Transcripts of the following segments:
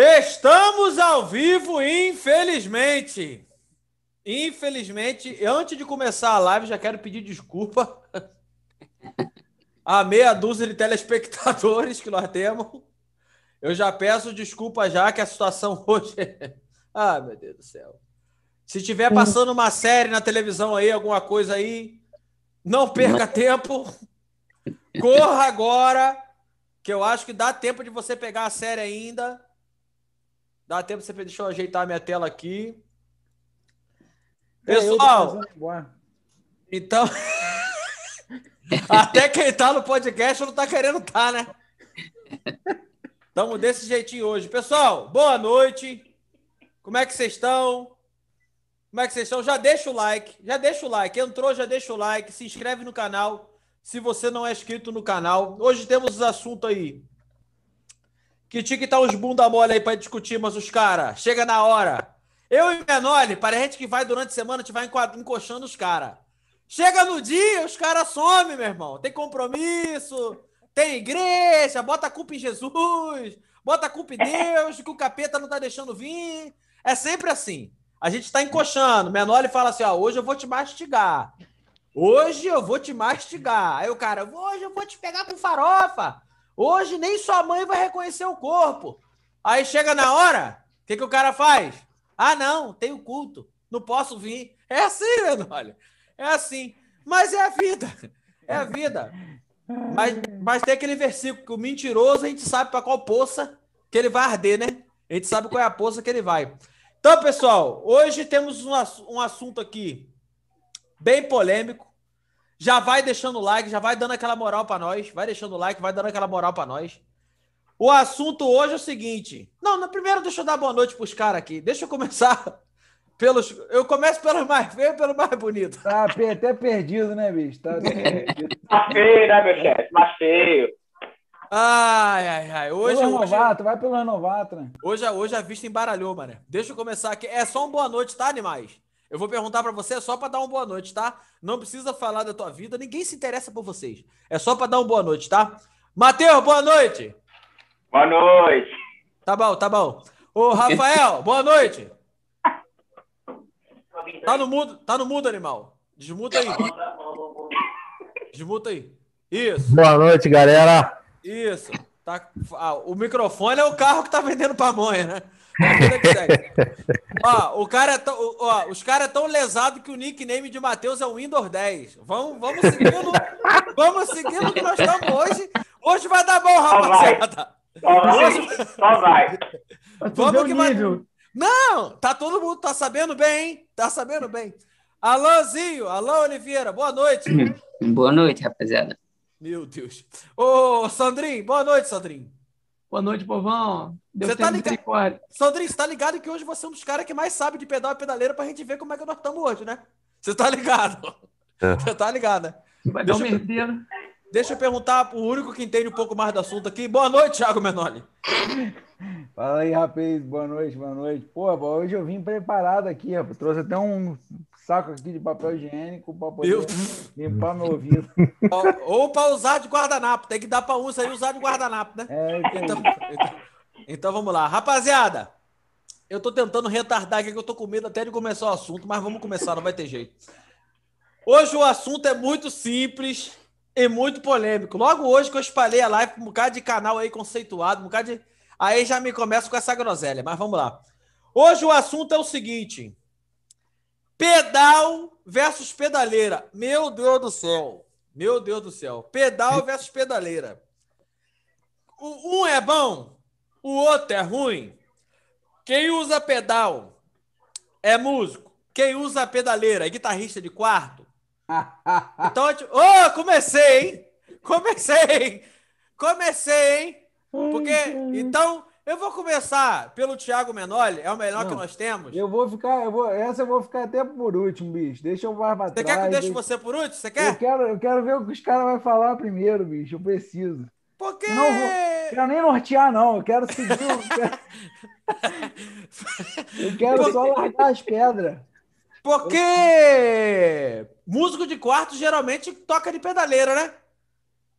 Estamos ao vivo, infelizmente. Infelizmente, antes de começar a live, já quero pedir desculpa a meia dúzia de telespectadores que nós temos. Eu já peço desculpa já que a situação hoje é... Ah, meu Deus do céu. Se tiver passando uma série na televisão aí, alguma coisa aí, não perca tempo. Corra agora, que eu acho que dá tempo de você pegar a série ainda. Dá tempo você. Deixa eu ajeitar a minha tela aqui. É, Pessoal, então. Até quem tá no podcast não tá querendo estar, tá, né? Estamos desse jeitinho hoje. Pessoal, boa noite. Como é que vocês estão? Como é que vocês estão? Já deixa o like, já deixa o like. Entrou, já deixa o like, se inscreve no canal se você não é inscrito no canal. Hoje temos os assuntos aí. Que tinha que estar uns bunda mole aí para discutir, mas os caras, chega na hora. Eu e Menoli, gente que vai durante a semana, a gente vai encoxando os caras. Chega no dia, os caras somem, meu irmão. Tem compromisso, tem igreja, bota a culpa em Jesus, bota a culpa em Deus, que o capeta não tá deixando vir. É sempre assim. A gente está encoxando. Menoli fala assim: ó, hoje eu vou te mastigar. Hoje eu vou te mastigar. Aí o cara, hoje eu vou te pegar com farofa. Hoje nem sua mãe vai reconhecer o corpo. Aí chega na hora, o que, que o cara faz? Ah, não, tenho culto, não posso vir. É assim, Menoli. É assim. Mas é a vida. É a vida. Mas, mas tem aquele versículo que o mentiroso a gente sabe para qual poça que ele vai arder, né? A gente sabe qual é a poça que ele vai. Então, pessoal, hoje temos um, um assunto aqui bem polêmico. Já vai deixando o like, já vai dando aquela moral para nós. Vai deixando o like, vai dando aquela moral para nós. O assunto hoje é o seguinte. Não, primeiro deixa eu dar boa noite pros caras aqui. Deixa eu começar pelos. Eu começo pelos mais feios pelo mais bonito. Tá até perdido, né, bicho? Tá, tá feio, né, meu chefe? Mais feio. Ai, ai, ai. Hoje, pelo renovato, vai pelo renovato, né? Hoje, hoje a vista embaralhou, mano. Deixa eu começar aqui. É só um boa noite, tá, animais? Eu vou perguntar para você só para dar uma boa noite, tá? Não precisa falar da tua vida, ninguém se interessa por vocês. É só para dar uma boa noite, tá? Matheus, boa noite. Boa noite. Tá bom, tá bom. Ô, Rafael, boa noite. Tá no mudo, tá no mudo, animal. Desmuta aí. Desmuta aí. Isso. Boa noite, galera. Isso. Tá, ah, o microfone é o carro que tá vendendo pamonha, né? ó, o cara é tão, ó, os caras é tão lesados que o nickname de Matheus é o Windows 10. Vamos, vamos seguindo. vamos seguindo que nós estamos hoje. Hoje vai dar bom, rapaziada. Só vai. Hoje... Só vai. Vamos que vai. Não, tá todo mundo tá sabendo bem, hein? Tá sabendo bem. Alôzinho, alô Oliveira, boa noite. Boa noite, rapaziada. Meu Deus. Ô, Sandrinho, boa noite, Sandrinho. Boa noite, povão. Deus você tá ligado? Sandrinho, você tá ligado que hoje você é um dos caras que mais sabe de pedal e pedaleira pra gente ver como é que nós estamos hoje, né? Você tá ligado? É. Você tá ligado, né? Vai deixa, dar um deixa eu perguntar o único que entende um pouco mais do assunto aqui. Boa noite, Thiago Menoli. Fala aí, rapaz. Boa noite, boa noite. Pô, hoje eu vim preparado aqui, rapaz. Trouxe até um saco aqui de papel higiênico para poder eu... limpar meu ouvido. Ou, ou para usar de guardanapo. Tem que dar para um aí usar de guardanapo, né? É, então, então, então, vamos lá. Rapaziada, eu tô tentando retardar aqui que eu tô com medo até de começar o assunto, mas vamos começar, não vai ter jeito. Hoje o assunto é muito simples e muito polêmico. Logo hoje que eu espalhei a live com um bocado de canal aí conceituado, um bocado de... Aí já me começo com essa groselha, mas vamos lá. Hoje o assunto é o seguinte: Pedal versus pedaleira. Meu Deus do céu. Meu Deus do céu. Pedal versus pedaleira. Um é bom, o outro é ruim. Quem usa pedal é músico. Quem usa pedaleira é guitarrista de quarto. Então, oh, comecei, hein? Comecei, Comecei, hein? Porque, então, eu vou começar pelo Thiago Menoli, é o melhor Não, que nós temos. Eu vou ficar, eu vou, essa eu vou ficar até por último, bicho. Deixa eu mais Você quer que eu deixe você por último? Você quer? Eu quero, eu quero ver o que os caras vão falar primeiro, bicho. Eu preciso. Por quê? Não vou, quero nem nortear, não. Eu quero seguir. eu quero, só largar as pedras. Porque músico de quarto geralmente toca de pedaleira, né?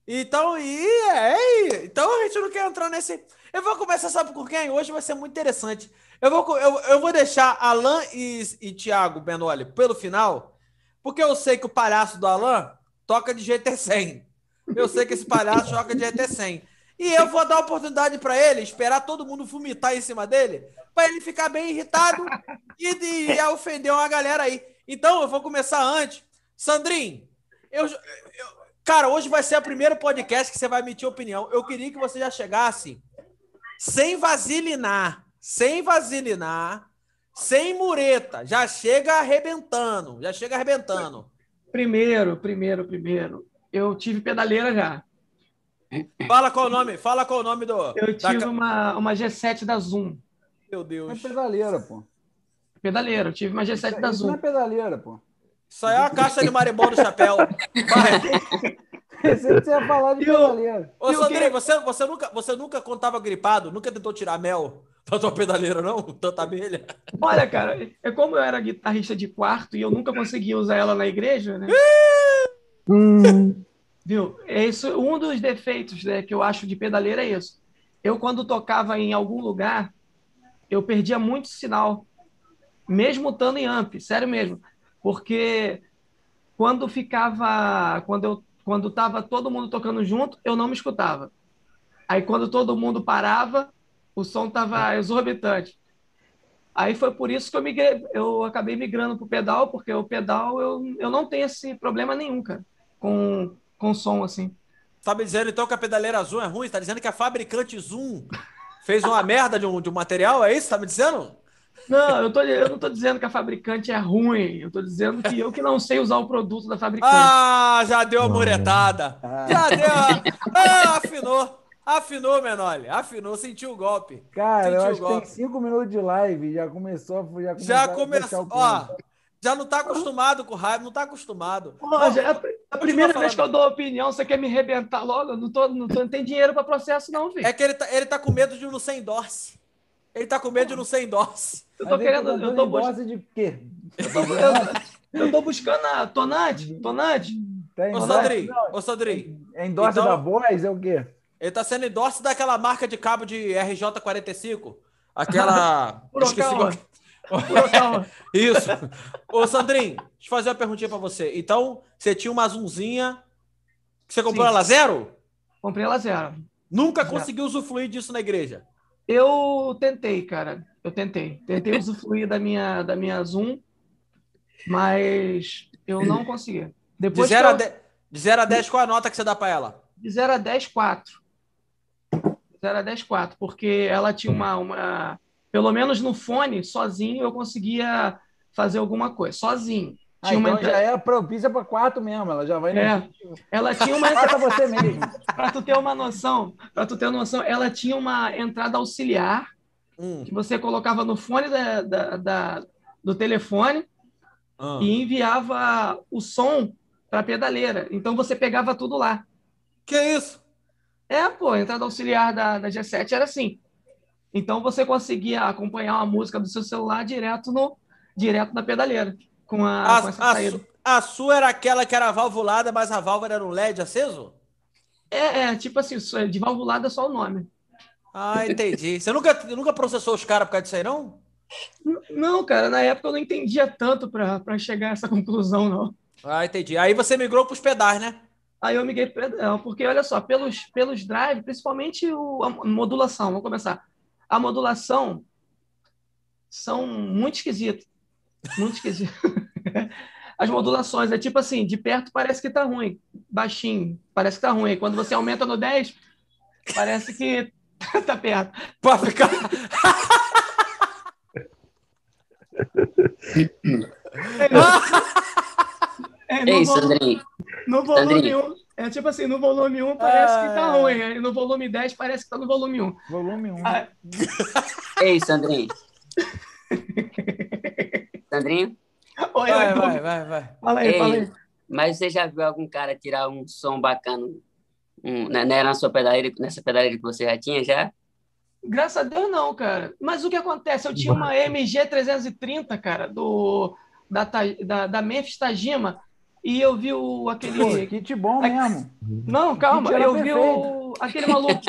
Então, e é, então a gente não quer entrar nesse. Eu vou começar, sabe por quem? Hoje vai ser muito interessante. Eu vou, eu, eu vou deixar Alan e, e Thiago Benoli pelo final, porque eu sei que o palhaço do Alan toca de GT100. Eu sei que esse palhaço toca de GT100. E eu vou dar oportunidade para ele, esperar todo mundo vomitar em cima dele, para ele ficar bem irritado e, e ofender uma galera aí. Então, eu vou começar antes. Sandrinho, eu, eu, cara, hoje vai ser o primeiro podcast que você vai emitir opinião. Eu queria que você já chegasse sem vasilinar, sem vasilinar, sem mureta. Já chega arrebentando, já chega arrebentando. Primeiro, primeiro, primeiro. Eu tive pedaleira já. Fala qual o nome, fala qual o nome do. Eu tive da... uma, uma G7 da Zoom. Meu Deus. É pedaleira, pô. Pedaleira, eu tive uma G7 isso, da isso Zoom. não é pedaleira, pô. Isso aí é uma caixa de marimbondo do chapéu. Vai. Pensei que você ia falar de pedaleira. Ô, Sandrinho, você, você, nunca, você nunca contava gripado? Nunca tentou tirar mel da tua pedaleira, não? Tanta abelha? Olha, cara, é como eu era guitarrista de quarto e eu nunca conseguia usar ela na igreja, né? hum. Viu? É isso, um dos defeitos né, que eu acho de pedaleira é isso. Eu, quando tocava em algum lugar, eu perdia muito sinal, mesmo estando em amp, sério mesmo. Porque quando ficava, quando eu quando estava todo mundo tocando junto, eu não me escutava. Aí quando todo mundo parava, o som estava exorbitante. Aí foi por isso que eu, migrei, eu acabei migrando para o pedal, porque o pedal eu, eu não tenho esse problema nenhum, cara, com, com som assim. Tá me dizendo então que a pedaleira Zoom é ruim? Tá dizendo que a fabricante Zoom fez uma merda de um, de um material? É isso? Tá me dizendo? Não, eu, tô, eu não estou dizendo que a fabricante é ruim. Eu estou dizendo que eu que não sei usar o produto da fabricante. Ah, já deu a muretada. Ah. Já deu. Ah, afinou. Afinou, Menoli. Afinou, sentiu o golpe. Cara, sentiu eu acho que tem cinco minutos de live. Já começou, já começou. Já começou. Ó, já não está acostumado com raiva, não está acostumado. Pô, já, é a primeira vez que eu dou opinião, você quer me arrebentar logo? Eu não, tô, não, tô, não tem dinheiro para processo, não, filho. É que ele tá, ele tá com medo de não ser endorse. Ele tá com medo de não ser endorse. Eu tô querendo. Eu tô bus... de quê? Eu, eu tô buscando a. Tonante. Tem ô, Sandri, ô, Sandri. É endorse então, da Boys? É o quê? Ele tá sendo endorse daquela marca de cabo de RJ45. Aquela. Isso. Ô, Sandrinho, deixa eu fazer uma perguntinha pra você. Então, você tinha uma azulzinha. Você comprou Sim. ela zero? Comprei ela zero. Nunca zero. conseguiu usufruir disso na igreja? Eu tentei, cara. Eu tentei. Tentei usufruir da minha, da minha Zoom, mas eu não consegui. Depois de 0 eu... a, de... de 0 a 10, qual a nota que você dá para ela? De 0 a 10, 4. 0 a 10, 4. Porque ela tinha uma, uma. Pelo menos no fone, sozinho, eu conseguia fazer alguma coisa. Sozinho. Ah, então uma já é propícia para quarto mesmo, ela já vai é, ela tinha uma entrada você mesmo. para tu ter uma noção, para tu ter uma noção, ela tinha uma entrada auxiliar hum. que você colocava no fone da, da, da do telefone hum. e enviava o som para a pedaleira. Então você pegava tudo lá. Que isso? É, pô, a entrada auxiliar da, da G7 era assim. Então você conseguia acompanhar uma música do seu celular direto no direto na pedaleira com, a, a, com essa a saída. A sua era aquela que era valvulada, mas a válvula era um LED aceso? É, é tipo assim, de valvulada é só o nome. Ah, entendi. Você nunca, nunca processou os caras por causa disso aí, não? Não, cara, na época eu não entendia tanto para chegar a essa conclusão, não. Ah, entendi. Aí você migrou para os pedais, né? Aí eu migrei para pedal, porque olha só, pelos, pelos drive, principalmente o, a modulação, vamos começar. A modulação são muito esquisitas. Muito esquisito. As modulações, é tipo assim, de perto parece que tá ruim, baixinho, parece que tá ruim. Quando você aumenta no 10, parece que tá perto. Pode ficar. é, no, Ei, volume, no volume 1, é tipo assim, no volume 1 parece ah, que tá ruim, aí no volume 10 parece que tá no volume 1. Volume 1. Ah. Ei, Sandrinho. Sandrinho? Oi, vai, vai, vai, vai. Fala aí, Ei, fala aí. Mas você já viu algum cara tirar um som bacana um, na, na sua pedaleira, nessa pedaleira que você já tinha já? Graças a Deus não, cara. Mas o que acontece? Eu tinha uma MG 330, cara, do da, da, da Memphis Tajima, E eu vi o, aquele. Pô, kit bom mesmo. Não, calma, eu vi perfeito. o, aquele maluco.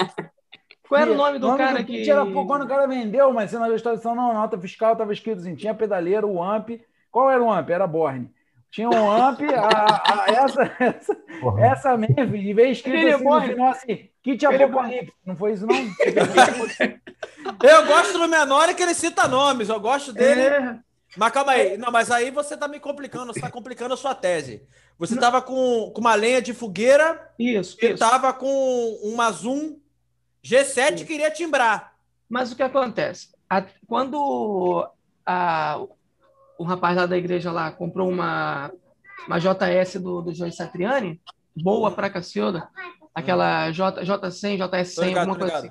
Qual era o nome do cara que. era pô, quando o cara vendeu, mas na legislação não, na nota fiscal estava escrito assim, tinha pedaleira, o AMP. Qual era o AMP? Era Borne. Tinha um AMP, a, a- essa, essa, Porra. essa mesmo, e veio escrito Ele é assim no Borne. final assim, kit é apocalipse. Não foi isso, não? Eu gosto do menor é que ele cita nomes, eu gosto dele. É, Mas calma aí, não, mas aí você tá me complicando, você tá complicando a sua tese. Você tava com, com uma lenha de fogueira isso, e isso. tava com uma Zoom G7 e queria timbrar. Mas o que acontece? A- quando a- o rapaz lá da igreja lá comprou uma, uma JS do, do Joey Satriani, boa pra Cacilda, aquela J, J100, Tô JS100, ligado, alguma coisa assim.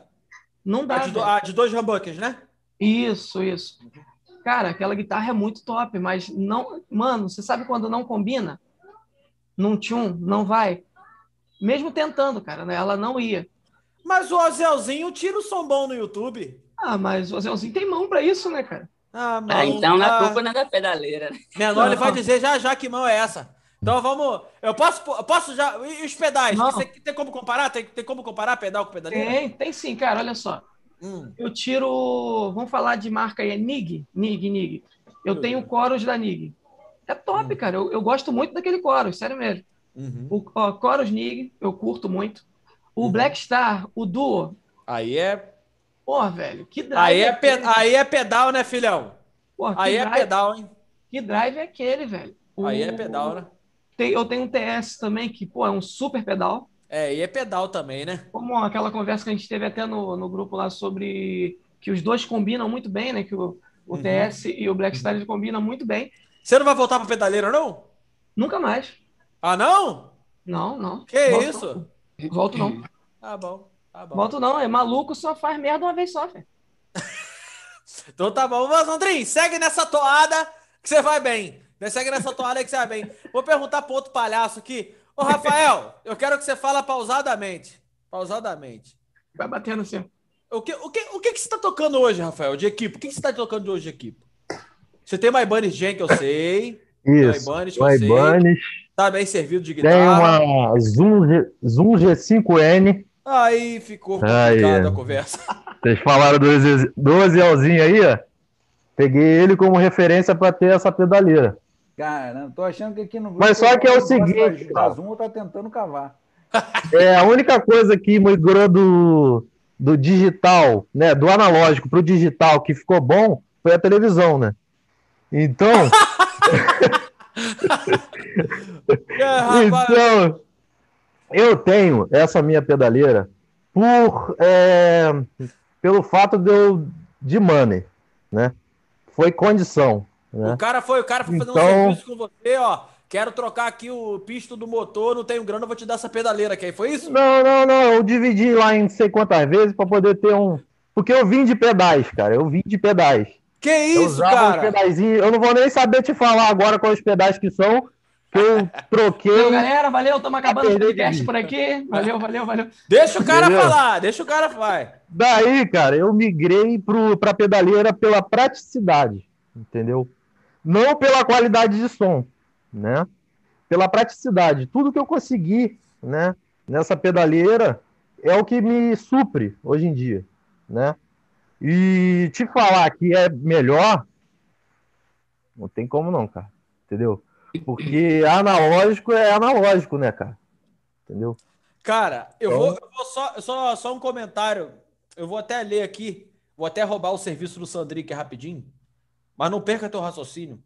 Não dá, A de, do- a de dois rambuckers, né? Isso, isso. Cara, aquela guitarra é muito top, mas não. Mano, você sabe quando não combina? Num tune, não vai. Mesmo tentando, cara, né? Ela não ia. Mas o Ozelzinho tira o som bom no YouTube. Ah, mas o Zéuzinho tem mão pra isso, né, cara? Ah, Ah, então ah, a culpa não é da pedaleira, né? Menor, ele vai dizer já já que mão é essa. Então vamos. Eu posso, posso já. E os pedais? Não. Você tem como comparar? Tem, tem como comparar pedal com pedaleira? Tem, tem sim, cara, olha só. Hum. Eu tiro. Vamos falar de marca aí, é Nig? Nig, Nig. Eu Hum. tenho Chorus da Nig. É top, cara. Eu, eu gosto muito daquele Chorus, sério mesmo. Uhum. O ó, Chorus Nig, eu curto muito. O Uhum. Black Star, o Duo. Aí é. Porra, velho, que drive. Aí é, pe- aquele? aí é pedal, né, filhão? Porra, que Aí é drive- pedal, hein? Que drive é aquele, velho? Aí é O- pedal, né? Tem- eu tenho um TS também, que, pô, é um super pedal. É, aí é pedal também, né? Como aquela conversa que a gente teve até no, no grupo lá sobre que os dois combinam muito bem, né? Que o, o Uhum. TS e o Black Star combinam muito bem. Você não vai voltar pra pedaleira, não? Nunca mais. Ah, não? Não, não. Que Volto isso? Volto não. Tá bom, tá bom. Volto não. É maluco, só faz merda uma vez só, velho. Então tá bom. Ô, Sandrinho, segue nessa toada que você vai bem. Segue nessa toada que você vai bem. Vou perguntar pro outro palhaço aqui. Ô, Rafael, eu quero que você fale pausadamente. Pausadamente. Vai batendo assim. O que, o que, o que, que você tá tocando hoje, Rafael, de equipe? O que, que você tá tocando de hoje de equipe? Você tem uma Ibanez Gen, que eu sei. Isso. Ibanez, que O eu sei. Tá bem servido de Tem guitarra. uma Zoom, G- Zoom G5N. Aí ficou complicada a conversa. Vocês falaram do, Eze- do Ezelzinho aí, ó. Peguei ele como referência para ter essa pedaleira. Cara, tô achando que aqui no Mas só que é o seguinte. Da Zoom tá tentando cavar. É a única coisa que migrou do, do digital, né, do analógico para o digital que ficou bom foi a televisão, né? Então, É, então eu tenho essa minha pedaleira por é, pelo fato de eu de money, né? Foi condição, né? O cara foi, o cara foi fazer um Então- serviço com você, ó. Quero trocar aqui o pisto do motor, não tenho grana, vou te dar essa pedaleira aqui. Foi isso? Não, não, não. Eu dividi lá em não sei quantas vezes para poder ter um. Porque eu vim de pedais, cara. Eu vim de pedais. Que eu isso, os cara? Eu não vou nem saber te falar agora quais os pedais que são. Que eu troquei. Valeu, galera. Valeu. Estamos acabando o podcast por aqui. Valeu, valeu, valeu. Deixa o cara Entendeu? falar, deixa o cara vai. Daí, cara, eu migrei para pedaleira pela praticidade, entendeu? Não pela qualidade de som, né? Pela praticidade. Tudo que eu consegui, né, nessa pedaleira é o que me supre hoje em dia, né? E te falar que é melhor, não tem como não, cara. Entendeu? Porque analógico é analógico, né, cara? Entendeu? Cara, eu Então- vou, eu vou só, só, só um comentário. Eu vou até ler aqui. Vou até roubar o serviço do Sandri, que é rapidinho. Mas não perca teu raciocínio.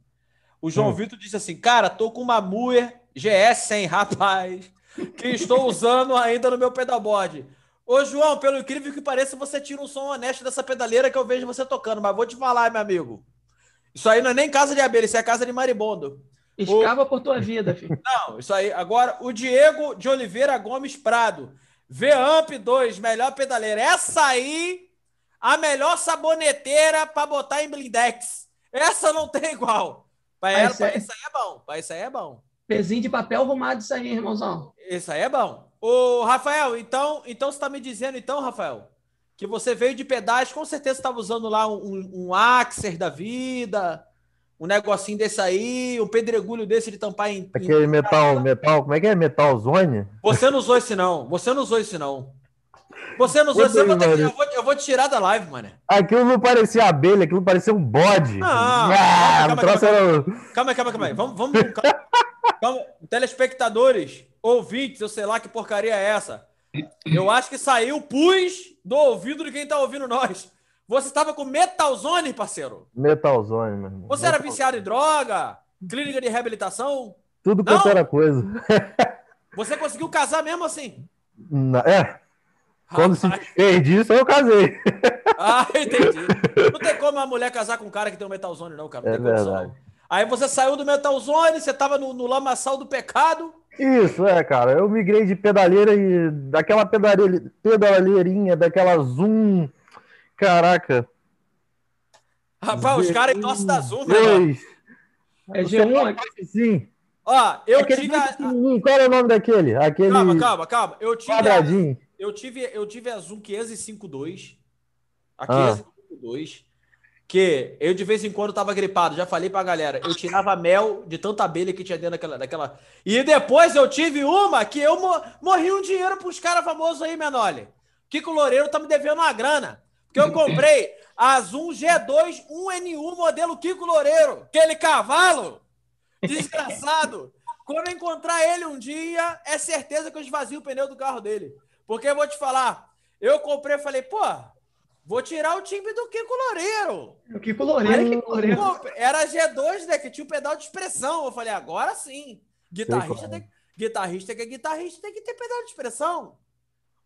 O João Hum. Vitor disse assim: Cara, tô com uma Muer GS100, rapaz, que estou usando ainda no meu pedalboard. Ô, João, pelo incrível que pareça, você tira um som honesto dessa pedaleira que eu vejo você tocando. Mas vou te falar, meu amigo. Isso aí não é nem casa de abelha, isso é casa de maribondo. Escava por tua vida, filho. Não, isso aí. Agora, o Diego de Oliveira Gomes Prado. V-Amp 2, melhor pedaleira. Essa aí, a melhor saboneteira para botar em blindex. Essa não tem igual. Para ela, isso é- isso aí é bom. Para isso aí é bom. Pezinho de papel arrumado isso aí, irmãozão. Isso aí é bom. Ô, Rafael, então, então você está me dizendo, então, Rafael, que você veio de pedais, com certeza estava usando lá um, um, um Axer da vida, um negocinho desse aí, um pedregulho desse de tampar em. Aquele em... metal, metal, como é que é? Metal zone? Você não usou esse, não. Você não usou esse, não. Você não usou esse, eu vou, ter que- eu, vou, eu vou te tirar da live, mano. Aquilo não parecia abelha, aquilo parecia um bode. Não, ah, calma, calma, Calma aí, calma aí, calma aí. Vamos, vamos com calma. Calma. Telespectadores, ouvintes, eu sei lá que porcaria é essa. Eu acho que saiu pus do ouvido de quem tá ouvindo nós. Você tava com Metalzone, parceiro? Metal zone, meu irmão. Você era viciado em droga? Clínica de reabilitação? Tudo quanto era coisa. Você conseguiu casar mesmo assim? Na- É, quando se fez disso, eu casei. Ah, entendi. Não tem como a mulher casar com um cara que tem um Metalzone, não, cara. Não É tem condição, verdade. não. Aí você saiu do Metalzone, você tava no, no lamaçal do pecado. Isso, é, cara. Eu migrei de pedaleira e daquela pedaleirinha, daquela Zoom. Caraca. Rapaz, os caras entorcem da Zoom. Dois. É G1 aqui. Sim. Ó, eu Aquele tive. A... Qual era o nome daquele? Aquele Calma, calma, calma. Eu tive, a... quadradinho. eu tive, eu tive a Zoom 552. A Ah. 552. Que eu de vez em quando tava gripado, já falei pra galera. Eu tirava mel de tanta abelha que tinha dentro daquela. daquela... E depois eu tive uma que eu mo- morri um dinheiro pros caras famosos aí, Menoli. Kiko Loureiro tá me devendo uma grana. Porque eu comprei a Zoom G2 1N1 modelo Kiko Loureiro. Aquele cavalo desgraçado. Quando eu encontrar ele um dia, é certeza que eu esvazio o pneu do carro dele. Porque eu vou te falar, eu comprei e falei, pô, vou tirar o timbre do Kiko Loureiro. O Kiko Loureiro, Kiko Loureiro. Pô, era G2, né? Que tinha o pedal de expressão. Eu falei, agora sim. Guitarrista qual é. tem, guitarrista que é guitarrista tem que ter pedal de expressão.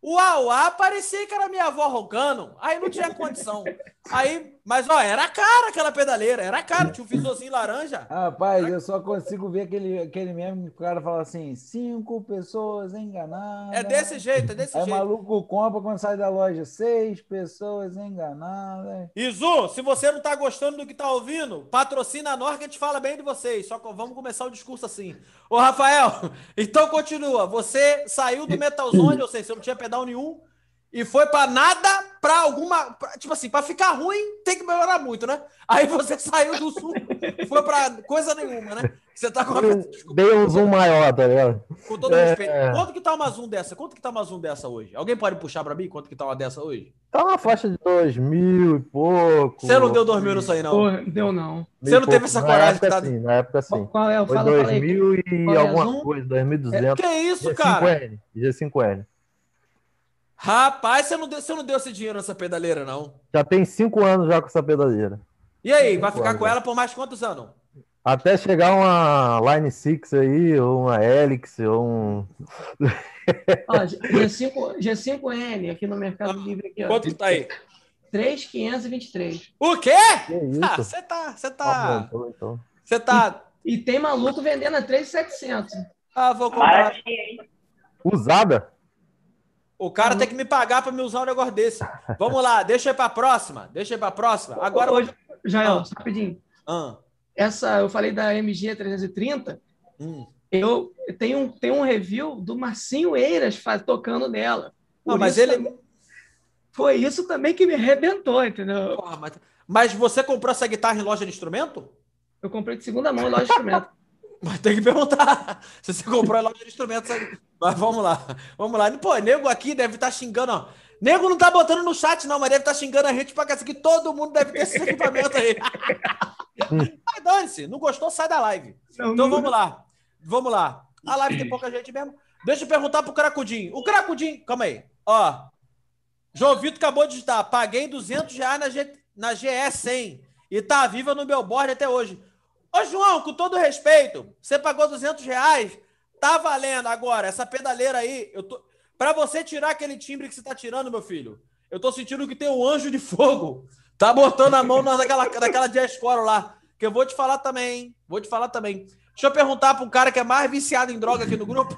O Auá parecia que era minha avó roncando. Aí não tinha condição. Aí, mas ó, era cara aquela pedaleira, era cara, tinha um visorzinho laranja. Rapaz, eu só consigo ver aquele, aquele meme que o cara fala assim: cinco pessoas enganadas. É desse jeito, é desse Aí jeito. maluco compra quando sai da loja: seis pessoas enganadas. Izu, se você não tá gostando do que tá ouvindo, patrocina nós que a gente fala bem de vocês. Só que vamos começar o discurso assim. Ô, Rafael, então continua. Você saiu do Metal Zone, ou seja, você não tinha pedal nenhum, e foi pra nada, pra alguma. pra- tipo assim, pra ficar ruim, tem que melhorar muito, né? Aí você saiu do sul, foi pra coisa nenhuma, né? Você tá com uma. Desculpa, Dei um zoom maior, tá ligado? com todo É. respeito. Quanto que tá uma Zoom dessa? Quanto que tá uma Zoom dessa hoje? Alguém pode puxar pra mim quanto que tá uma dessa hoje? Tá uma faixa de dois mil e pouco. Você não deu dois mil nisso aí, não. Porra, deu não. Mil Você não teve essa coragem tá- sim, Na época sim. Qual é? Foi Fala, fala aí. 2000 e é alguma Zoom? coisa, É, 2200. que isso, cara? G5N. G5N. Rapaz, você não, deu, você não deu esse dinheiro nessa pedaleira, não. Já tem cinco anos já com essa pedaleira. E aí, vai ficar com ela por mais quantos anos? Até chegar uma Line 6 aí, ou uma Helix, ou um. Ó, G5, G5N aqui no Mercado Livre aqui, ó. Quanto que tá aí? 3,523. O quê? Que isso? Ah, você tá, você Ah, tá, bom, então. você tá... E tem maluco vendendo a 3,700. Ah, vou comprar. Usada? O cara tem que me pagar pra me usar um negócio desse. Vamos lá, deixa eu ir pra próxima. Deixa eu ir pra próxima. Agora... Hoje, Jael, Ah. rapidinho. Ah, Essa, eu falei da MG 330. hum. Eu tenho um, tenho um review do Marcinho Eiras fa- tocando nela. Não, Por mas ele... também- Foi isso também que me arrebentou, entendeu? Porra, mas... mas você comprou essa guitarra em loja de instrumento? Eu comprei de segunda mão em loja de instrumento. Mas tem que perguntar se você comprou loja de instrumentos. Mas vamos lá, vamos lá. Pô, nego aqui deve estar xingando, ó. Nego não tá botando no chat, não, mas deve estar xingando a gente pra cacete, que todo mundo deve ter esse equipamento aí. Mas dane-se, não gostou, sai da live. Não, Então não- vamos lá, vamos lá. A live tem pouca gente mesmo. Deixa eu perguntar pro Cracudinho. O Cracudinho, calma aí. Ó, João Vitor acabou de digitar. Paguei 200 reais na, G, na GE 100 e tá viva no meu board até hoje. Ô, João, com todo respeito, você pagou 200 reais, tá valendo agora. Essa pedaleira aí, eu tô... pra você tirar aquele timbre que você tá tirando, meu filho, eu tô sentindo que tem um anjo de fogo. Tá botando a mão naquela, naquela jazz core lá. Que eu vou te falar também, hein? Vou te falar também. Deixa eu perguntar para um cara que é mais viciado em droga aqui no grupo.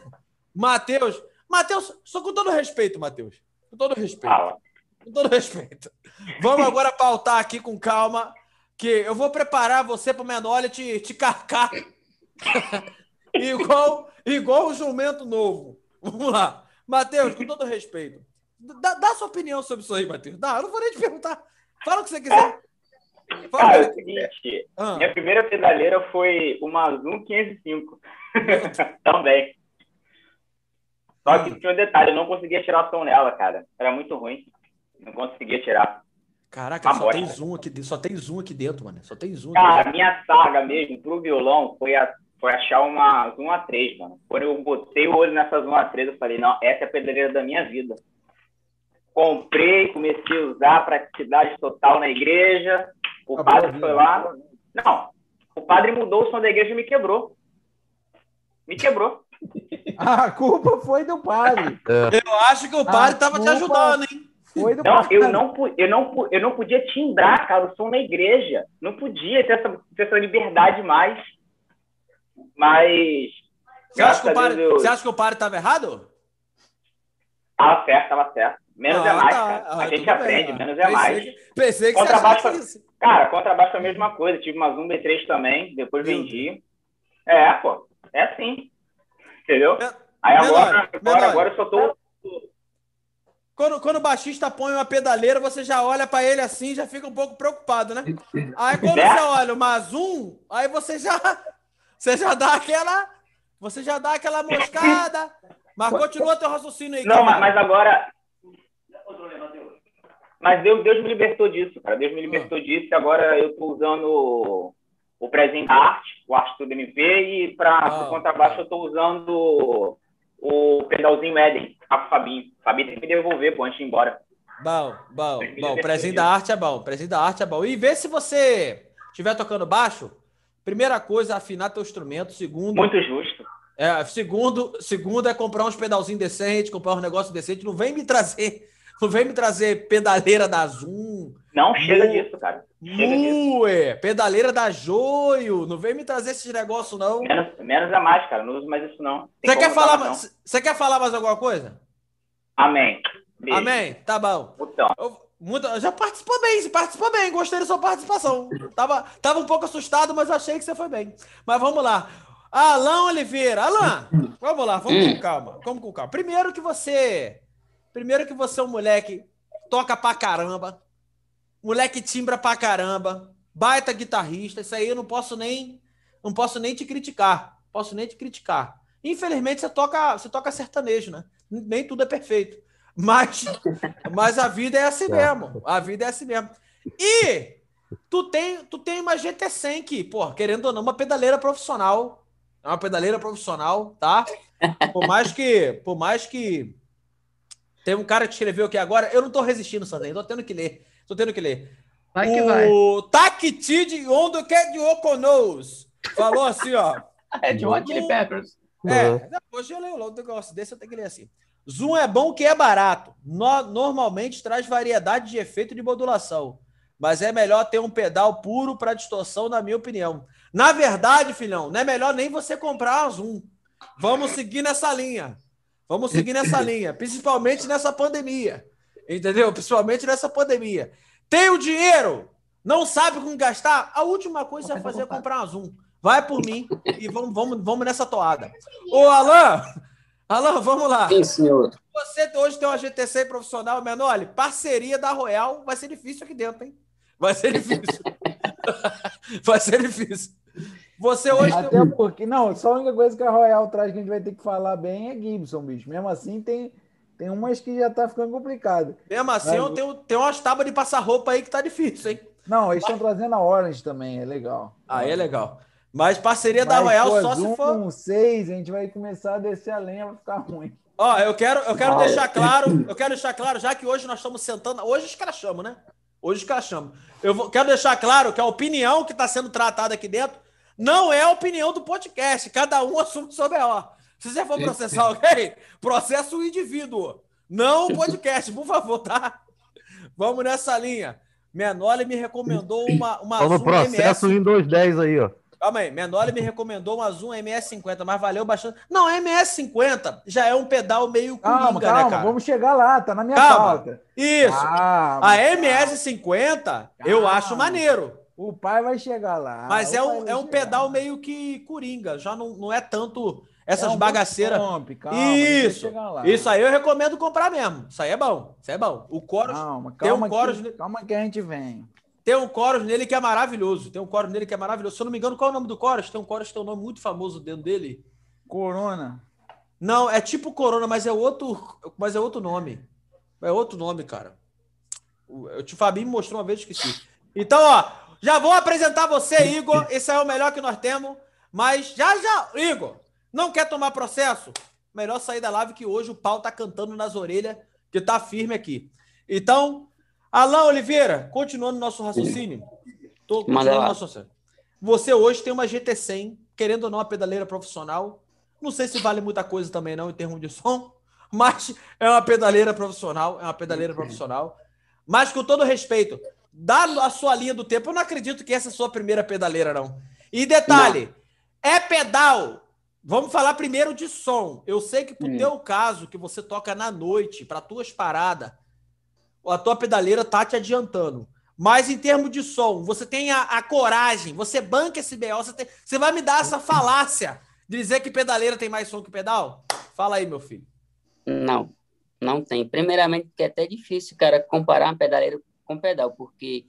Matheus. Matheus, só com todo respeito, Matheus. Com todo respeito. Com todo respeito. Vamos agora pautar aqui com calma. Que eu vou preparar você para o Menor te, te carcar. igual, igual o jumento novo. Vamos lá. Matheus, com todo respeito. Dá, dá sua opinião sobre isso aí, Matheus. Dá, eu não vou nem te perguntar. Fala o que você quiser. Cara, é o seguinte, Ah, minha primeira pedaleira foi uma Zoom 505. Também. Só que tinha um detalhe, eu não conseguia tirar o som nela, cara. Era muito ruim. Não conseguia tirar. Caraca, Uma só tem zoom aqui, dentro- só tem zoom aqui dentro, mano. Só tem zoom. Cara, aqui minha saga mesmo pro violão foi, a- foi achar uma Zoom A3, mano. Quando eu botei o olho nessa Zoom A3, eu falei, não, essa é a pedaleira da minha vida. Comprei, comecei a usar, praticidade total na igreja. O Acabou a padre foi lá. Não, o padre mudou o som da igreja e me quebrou. Me quebrou. A culpa foi do padre. dentro. Eu acho que o padre Ah, tava te ajudando, hein? Foi do Não, eu não, eu, não, eu não podia timbrar, cara, o som na igreja. Não podia ter essa, ter essa liberdade mais. Mas. Você acha, que o padre, eu- você acha que o padre tava errado? Tava certo, tava certo. Menos é Ah, mais, tá. cara. Ah, a gente aprende, bem. menos é Pensei mais. que- Pensei que você Contrabaixo- achasse isso. Cara, contrabaixo é a mesma coisa. Tive uma Zoom B3 também, depois vendi. É, pô. É assim. Entendeu? É- Aí menor, agora, agora, menor. agora eu só tô. Quando, quando o baixista põe uma pedaleira, você já olha pra ele assim, já fica um pouco preocupado, né? Aí quando É. você olha uma Zoom, aí você já você já dá aquela você já dá aquela moscada. Mas continua teu raciocínio aí. Não, cara. mas, mas agora. Mas Deus, Deus me libertou disso, cara. Deus me libertou disso e agora eu tô usando o, o Present Art, o Art Studio MV, e para Ah, o contrabaixo eu tô usando o pedalzinho Eden, o Fabinho. O Fabinho tem que devolver, pô, antes de ir embora. Bom, bom, bom. Prezinho da arte é bom. Prezinho da arte é bom. E vê se você estiver tocando baixo. Primeira coisa, afinar teu instrumento. Segundo, Muito justo. É, segundo, segundo é comprar uns pedalzinhos decentes, comprar um negócio decente. Não vem me trazer, não vem me trazer pedaleira da Zoom, Não chega Mu- disso, cara. Chega disso. Mue, pedaleira da Joio. Não vem me trazer esses negócios, não. Menos, menos é mais, cara. Não uso mais isso, não. Você quer, falar, não. você quer falar mais alguma coisa? Amém. Beijo. Amém? Tá bom. Então, Eu- muito- já participou bem, você participou bem, gostei da sua participação. Tava, tava um pouco assustado, mas achei que você foi bem. Mas vamos lá. Alain Oliveira. Alain, vamos lá, vamos com calma. Vamos com calma. Primeiro que você. Primeiro que você é um moleque que toca pra caramba. Moleque timbra pra caramba. Baita guitarrista. Isso aí eu não posso nem. Não posso nem te criticar. Posso nem te criticar. Infelizmente, você toca, você toca sertanejo, né? Nem tudo é perfeito. Mas, mas a vida é assim mesmo. A vida é assim mesmo. E tu tem, tu tem uma GT100 que, pô, querendo ou não, uma pedaleira profissional. É uma pedaleira profissional, tá? Por mais que, por mais que tem um cara que escreveu aqui agora, eu não tô resistindo, Sandrinho, tô tendo que ler. Tô tendo que ler. Vai que vai. o Takitid Ondo que é de Okonos falou assim, ó. É de Hot Chili Peppers. É, não, hoje eu leio logo um negócio desse, eu tenho que ler assim. Zoom é bom que é barato. No- normalmente traz variedade de efeito de modulação. Mas é melhor ter um pedal puro para distorção, na minha opinião. Na verdade, filhão, não é melhor nem você comprar a Zoom. Vamos seguir nessa linha. Vamos seguir nessa linha, principalmente nessa pandemia. Entendeu? Principalmente nessa pandemia. Tem o dinheiro, não sabe como gastar, a última coisa que você vai fazer é comprar uma Zoom. Vai por mim e vamos, vamos, vamos nessa toada. Ô, Alain, Alain, vamos lá. Sim, senhor. Você hoje tem uma GTC profissional, Menoli, parceria da Royal vai ser difícil aqui dentro, hein? Vai ser difícil. vai ser difícil. Você hoje tem... Até porque, não, só a única coisa que a Royal traz que a gente vai ter que falar bem é Gibson, bicho. Mesmo assim, tem, tem umas que já tá ficando complicado. Mesmo assim, eu tenho, tem umas tábuas de passar roupa aí que tá difícil, hein? Não, eles estão trazendo a Orange também, é legal. Aí é legal. Mas parceria da Mas, Royal pô, só se Zoom for. com 6, a gente vai começar a descer a lenha, vai ficar ruim. Ó, eu quero, eu quero deixar claro, eu quero deixar claro, já que hoje nós estamos sentando, hoje escrachamos, né? Hoje escrachamos. Eu vou, quero deixar claro que a opinião que está sendo tratada aqui dentro não é a opinião do podcast. Cada um assume seu B.O. Se você for processar alguém, processa o indivíduo, não o podcast, por favor, tá? Vamos nessa linha. Menoli me recomendou uma, uma Zoom processo MS. Windows 10 aí, ó. Calma aí, Menoli me recomendou uma Zoom MS50, mas valeu bastante. Não, MS50 já é um pedal meio Calma, coringa, calma, né, cara? vamos chegar lá, tá na minha Calma. pauta. Isso. Ah, a mas MS50 eu Calma. acho maneiro, O pai vai chegar lá. mas o é um, é um chegar. pedal meio que coringa, já não, não é tanto essas É um bagaceiras. comp, calma, Isso. Isso aí eu recomendo comprar mesmo. Isso aí é bom. Isso aí é bom. O Chorus Calma, Tem um calma, chorus que, calma que a gente vem. tem um chorus nele que é maravilhoso. Tem um chorus nele que é maravilhoso. Se eu não me engano, qual é o nome do chorus? Tem um chorus que tem um nome muito famoso dentro dele. Corona. Não, é tipo Corona, mas é outro, mas é outro nome. É outro nome, cara. O o tio Fabinho me mostrou uma vez, esqueci. Então, ó, já vou apresentar você, Igor. Esse é o melhor que nós temos. Mas já, já, Igor, não quer tomar processo? Melhor sair da live que hoje o pau tá cantando nas orelhas, que tá firme aqui. Então, Alain Oliveira, continuando nosso raciocínio. Tô continuando nosso raciocínio. Você hoje tem uma GT100, querendo ou não, uma pedaleira profissional. Não sei se vale muita coisa também, não, em termos de som, mas é uma pedaleira profissional, é uma pedaleira profissional. Mas com todo respeito, dado a sua linha do tempo, eu não acredito que essa é a sua primeira pedaleira, não. E detalhe, é pedal. Vamos falar primeiro de som. Eu sei que pro Hum. teu caso, que você toca na noite, para tuas paradas, a tua pedaleira tá te adiantando. Mas em termos de som, você tem a, a coragem, você banca esse BO, você, tem- você vai me dar essa falácia de dizer que pedaleira tem mais som que pedal? Fala aí, meu filho. Não, não tem. Primeiramente, porque é até difícil, cara, comparar uma pedaleira com pedal, porque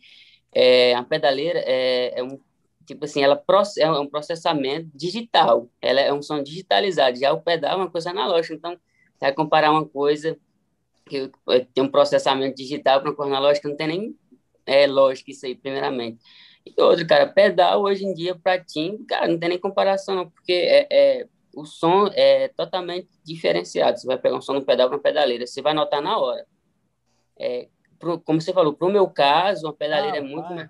é, a pedaleira é, é um tipo assim, ela é um processamento digital, ela é um som digitalizado. Já o pedal é uma coisa analógica, então vai comparar uma coisa que tem um processamento digital para uma coisa analógica, não tem nem é, lógica isso aí, primeiramente. E outro, cara, pedal hoje em dia para timbre, cara, não tem nem comparação, não, porque é, é o som é totalmente diferenciado. Você vai pegar um som no pedal com uma pedaleira, você vai notar na hora. É, pro- como você falou, para o meu caso, uma pedaleira é Ah, muito, vai. mais-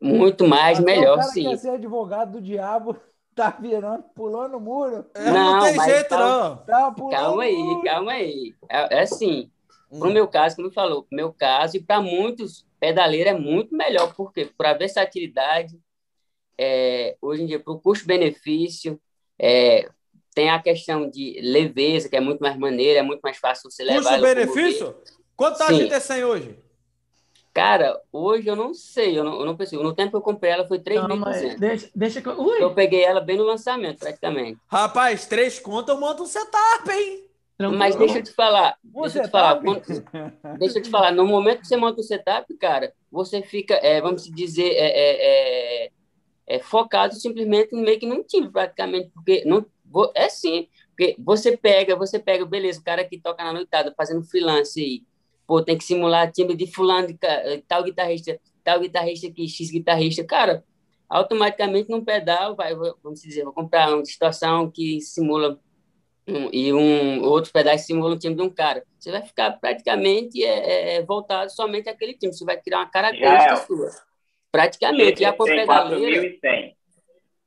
muito mais Até melhor, o cara sim. quer ser advogado do diabo, tá virando, pulando o muro. É, não, Não, tem mas jeito, calma. não. Tá Calma o aí, muro. calma aí. É, é assim, Hum. pro meu caso, como falou, pro meu caso, e para muitos, pedaleira é muito melhor, porque para versatilidade, é, hoje em dia, para o custo-benefício, é, tem a questão de leveza, que é muito mais maneira, é muito mais fácil você levar. Custo-benefício? Quanto tá a Sim. GT100 hoje? Cara, hoje eu não sei, eu não, eu não. No tempo que eu comprei ela foi Calma aí. 3.200. Deixa, deixa que eu. Ui, Eu peguei ela bem no lançamento, praticamente. Rapaz, três contas eu monto um setup, hein? tranquilo. Mas deixa eu te falar, deixa eu te falar, quando- deixa eu te falar, no momento que você monta o setup, cara, você fica, é, vamos dizer, é, é, é, é focado simplesmente meio que num time, praticamente, porque não, é sim, porque você pega, você pega, beleza, o cara que toca na noitada, fazendo freelance aí, pô, tem que simular time de fulano, de ca- tal guitarrista, tal guitarrista aqui, X guitarrista, cara, automaticamente num pedal, vai, vamos dizer, vou comprar uma distorção que simula um- e um outro pedaço simula o time de um cara. Você vai ficar praticamente é, é, voltado somente àquele time. Você vai criar uma característica é. sua. Praticamente. Já com pedaleira, 4.100.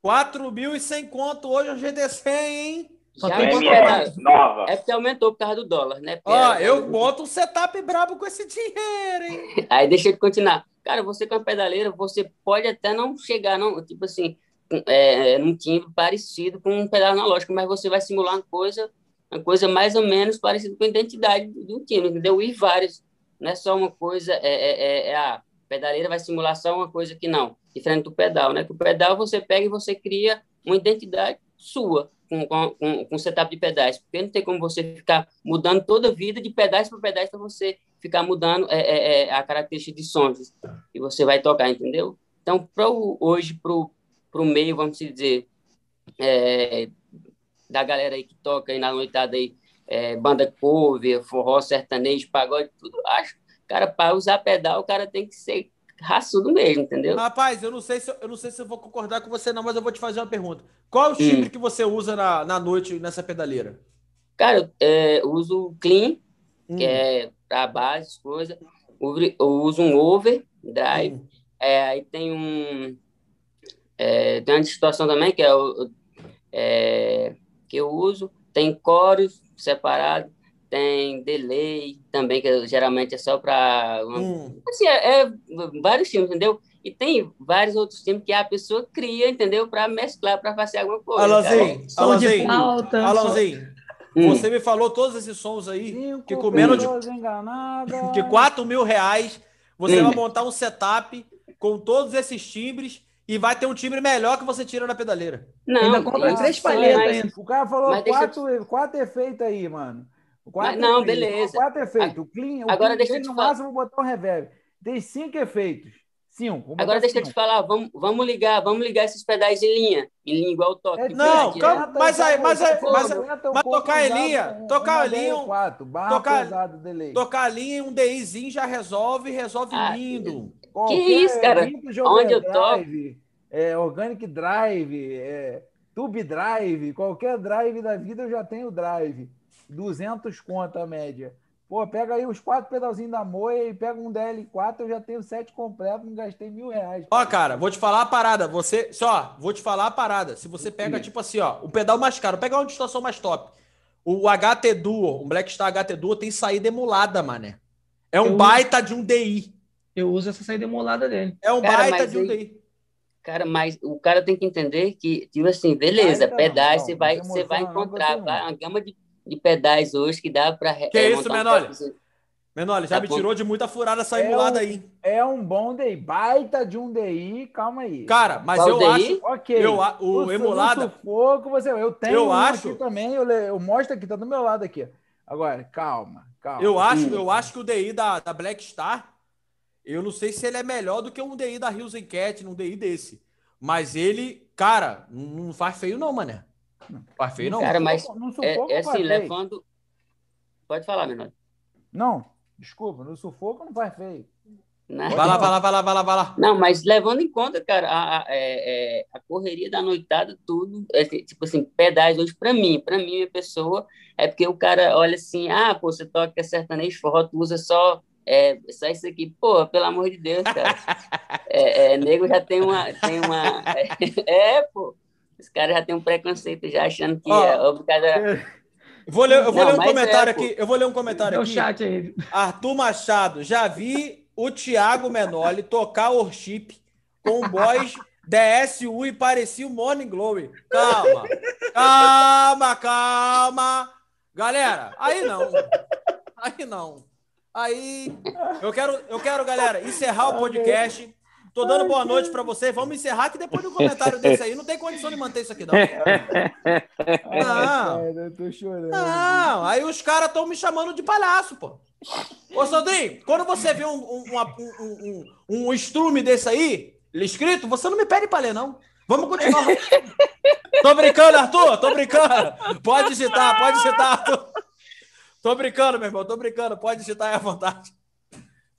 4.100 conto hoje é o GT100, hein? Só já tem que- pedaleira. nova. É porque aumentou por causa do dólar, né? Porque Ó, é- eu monto um setup brabo com esse dinheiro, hein? Aí deixa eu continuar. Cara, você com a pedaleira, você pode até não chegar, não, tipo assim, com- é, num timbre parecido com um pedal analógico, mas você vai simular uma coisa, uma coisa mais ou menos parecida com a identidade do, timbre, entendeu? E vários. Não é só uma coisa, é, é, é- é a pedaleira vai simular só uma coisa que não, diferente do pedal, né? Que o pedal você pega e você cria uma identidade sua com, com, com, setup de pedais, porque não tem como você ficar mudando toda a vida de pedais para pedais para você ficar mudando é, é, é, a característica de sons que você vai tocar, entendeu? Então, pro, hoje, para o meio, vamos dizer, é, da galera aí que toca aí na noitada aí, é, banda cover, forró, sertanejo, pagode, tudo, acho. Cara, para usar pedal, o cara tem que ser raçudo mesmo, entendeu? Rapaz, eu não sei se eu, eu não sei se eu vou concordar com você, não, mas eu vou te fazer uma pergunta. Qual é o timbre que você usa na, na noite nessa pedaleira? Cara, eu é, uso o clean, Hum, que é a base, coisa. Uso- Eu uso um over drive. hum. É, aí tem um. é, tem uma distorção também, que é é, que eu uso. Tem coros separado. Tem delay também, que geralmente é só para. Hum. Assim, é, é vários times, entendeu? E tem vários outros times que a pessoa cria, entendeu? Para mesclar, para fazer alguma coisa. De Alanzinho, flauta. Alanzinho, Hum. você me falou todos esses sons aí, Cinco que com menos de, que 4 mil reais você Hum. vai montar um setup com todos esses timbres e vai ter um timbre melhor que você tira na pedaleira. Não, Ainda compra três sim, palhetas mas-. O cara falou eu quatro, quatro efeitos aí, mano. Quatro Mas não, efeitos, beleza. Quatro efeitos. O clean, o Agora clean deixa eu te no falar. máximo botar um reverb. Tem cinco efeitos. Cinco. Agora deixa eu te falar, vamos, vamos ligar, vamos ligar esses pedais em linha, em linha igual o toque. É, Não, calma, é. mas aí, mas aí, mas, mas tocar em linha, um- tocar em linha, um- 10, barra tocar- pesado, delay. tocar a linha, um DIzinho já resolve, resolve Ah, lindo. Qualquer isso, cara? Onde eu overdrive, É, organic drive, é, tube drive, qualquer drive da vida eu já tenho drive. 200 conto a média. Pô, pega aí os quatro pedalzinhos da Moia e pega um DL4, eu já tenho sete completo, não gastei mil reais. Ó, cara, vou te falar a parada. Você, só, vou te falar a parada. Se você pega, tipo assim, ó, o pedal mais caro, pega uma distorção mais top. O HT Duo, o Black Star HT Duo tem saída emulada, mané. É um Eu- baita de um DI. Eu uso essa saída emulada dele. É um Cara, baita de um aí- DI. Cara, mas o cara tem que entender que, tipo assim, beleza, pedais você vai, você vai encontrar não. vai, uma gama de, de pedais hoje que dá pra. Que isso, Menoli? um Menor, já Tá me bom. tirou de muita furada essa É emulada um- aí. É um bom DI, baita de um DI, calma aí. Cara, mas Qual eu DI? acho. ok. Eu, a- o su- emulada. No sufoco, você, eu tenho Eu um acho- aqui também, eu, eu mostro aqui, tá do meu lado aqui. Agora, calma, calma. Eu acho, eu acho que o DI da, da Black Star, eu não sei se ele é melhor do que um DI da Hills Cat, um DI desse. Mas ele, cara, não não faz feio não, mané. Não faz feio não. Cara, mas No sufoco, É, é não assim, levando. Pode falar, menor. Não, desculpa, no sufoco não faz feio. Né? Vai lá, vai lá, vai lá, vai lá, vai lá. Não, mas levando em conta, cara, a, a- é- é, a correria da noitada, tudo, é, tipo assim, pedais hoje, pra mim, pra mim, minha pessoa, é porque o cara olha assim, ah, pô, você toca sertanejo forró, tu usa só, é, só isso aqui. Pô, pelo amor de Deus, cara. É, é, nego já tem uma, tem uma, é, pô, os caras já tem um preconceito já achando que é obrigado vou ler, eu vou Não, ler um mas comentário é, aqui. Eu vou ler um comentário É o aqui. chat aí. Arthur Machado, já vi o Thiago Menoli tocar worship com o boys DSU e parecia o Morning Glory. Calma, calma, calma. Galera, aí não. Aí não. Aí eu quero, eu quero, galera, encerrar o podcast. Tô dando boa noite pra vocês. Vamos encerrar que depois do comentário desse aí não tem condição de manter isso aqui não. Ai, Não. cara, eu tô chorando. Não, aí os caras estão me chamando de palhaço, pô. Ô, Sandrinho, quando você vê um, um, um, um, um estrume desse aí, escrito, você não me pede pra ler, não. Vamos continuar. tô brincando, Arthur, tô brincando. Pode digitar, pode digitar, Arthur. Tô brincando, meu irmão, tô brincando. Pode digitar aí à vontade.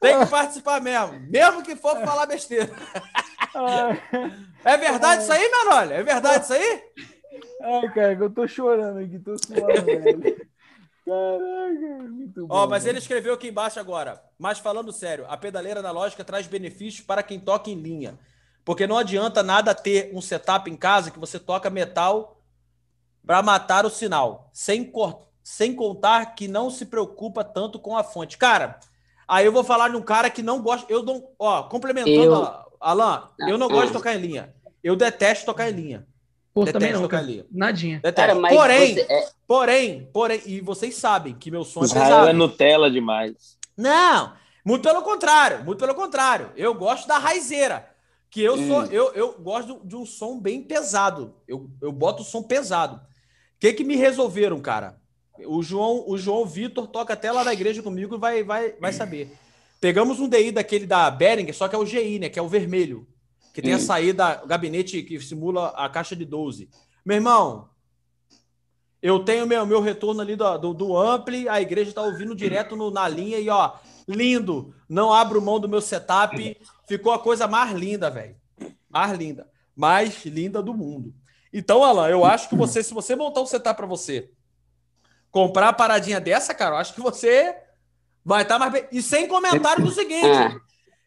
Tem que participar mesmo, mesmo que for falar besteira. É verdade isso aí, Menolha? É verdade isso aí? ai, cara, eu tô chorando aqui, tô suando, velho. Caraca, muito bom. Ó, mas ele escreveu aqui embaixo agora. Mas falando sério, a pedaleira analógica traz benefícios para quem toca em linha. Porque não adianta nada ter um setup em casa que você toca metal para matar o sinal, sem, cor- sem contar que não se preocupa tanto com a fonte. Cara, aí eu vou falar de um cara que não gosta. Eu não. Ó, complementando, Eu- Alan, eu não gosto de Ah. tocar em linha. Eu detesto tocar em linha. Pô, Detesto não, tocar cara. ali. Nadinha. Detesto. Cara, mas porém, você- é- porém, porém, e vocês sabem que meu som é Israel pesado. é Nutella demais. Não, muito pelo contrário, muito pelo contrário. Eu gosto da raizeira, que eu sou, Hum. eu, eu gosto de um som bem pesado. Eu, eu boto o som pesado. O que que me resolveram, cara? O João, o João Vitor toca até lá na igreja comigo e vai, vai, vai saber. Pegamos um DI daquele da Behringer, só que é o GI, né? Que é o vermelho. Que tem a saída, o gabinete que simula a caixa de 12. Meu irmão, eu tenho meu, meu retorno ali do, do, do Ampli, a igreja tá ouvindo direto no- na linha e, ó, lindo. Não abro mão do meu setup. Ficou a coisa mais linda, velho. Mais linda. Mais linda do mundo. Então, Alan, eu acho que você, se você montar um setup para você, comprar a paradinha dessa, cara, eu acho que você vai estar mais bem. E sem comentário do seguinte: Ah.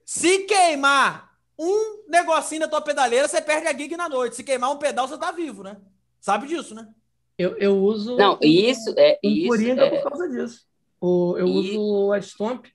se queimar um negocinho na tua pedaleira, você perde a gig na noite. Se queimar um pedal, você tá vivo, né? Sabe disso, né? Eu, eu uso. Não, isso é um isso. Coringa é- por causa disso. O, eu E- uso a Stomp,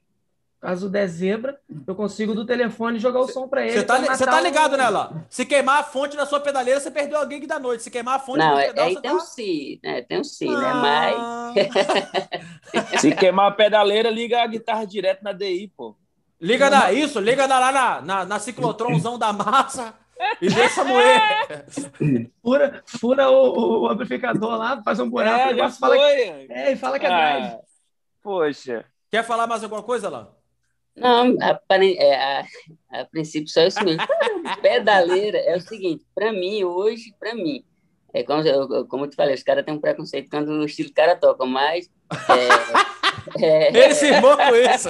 caso der zebra, eu consigo do telefone jogar o som pra ele. Você tá, li- tá ligado, né, Alan? Se queimar a fonte da sua pedaleira, você perdeu a gig da noite. Se queimar a fonte Não, do é, pedal, aí você tem tá... um si, né? Tem um si, né? Mas Ah. Se queimar a pedaleira, liga a guitarra direto na DI, pô. Liga na, isso, liga na, lá na, na, na ciclotronzão da massa e deixa moer. Fura, fura o, o amplificador lá, faz um buraco, É, já negócio fala, foi. é, e fala que é drive. Ah, poxa. Quer falar mais alguma coisa, Alan? Não, apare- é, a, a princípio só isso mesmo. Pedaleira é o seguinte, para mim, hoje, para mim, é como, eu, como eu te falei, os caras têm um preconceito quando o estilo cara toca, mas é, é, Ele se irmou com isso.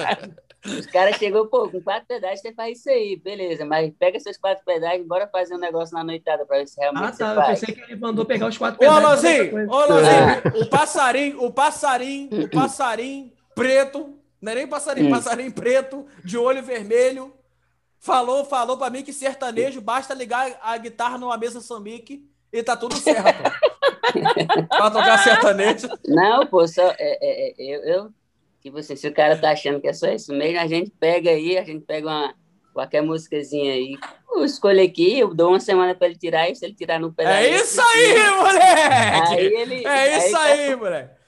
os caras chegou, pô, com quatro pedais você faz isso aí, beleza, mas pega seus quatro pedais e bora fazer um negócio na noitada para ver se realmente Ah, você tá. Eu faz. pensei que ele mandou pegar os quatro Ô, pedais. Alonzinho, outra ô, coisa. Alonzinho, o passarinho, o passarinho, o passarinho preto, não é nem passarinho, Hum. passarinho preto, de olho vermelho, falou, falou pra mim que sertanejo basta ligar a guitarra numa mesa sambique e tá tudo certo. pra tocar sertanejo. Não, pô, só, é, é, é, eu, eu, tipo assim, se o cara tá achando que é só isso mesmo, a gente pega aí, a gente pega uma, qualquer músicazinha aí, eu escolho aqui, eu dou uma semana pra ele tirar, e se ele tirar no pedal... É isso aí, moleque! Aí ele... É isso tá- aí, moleque.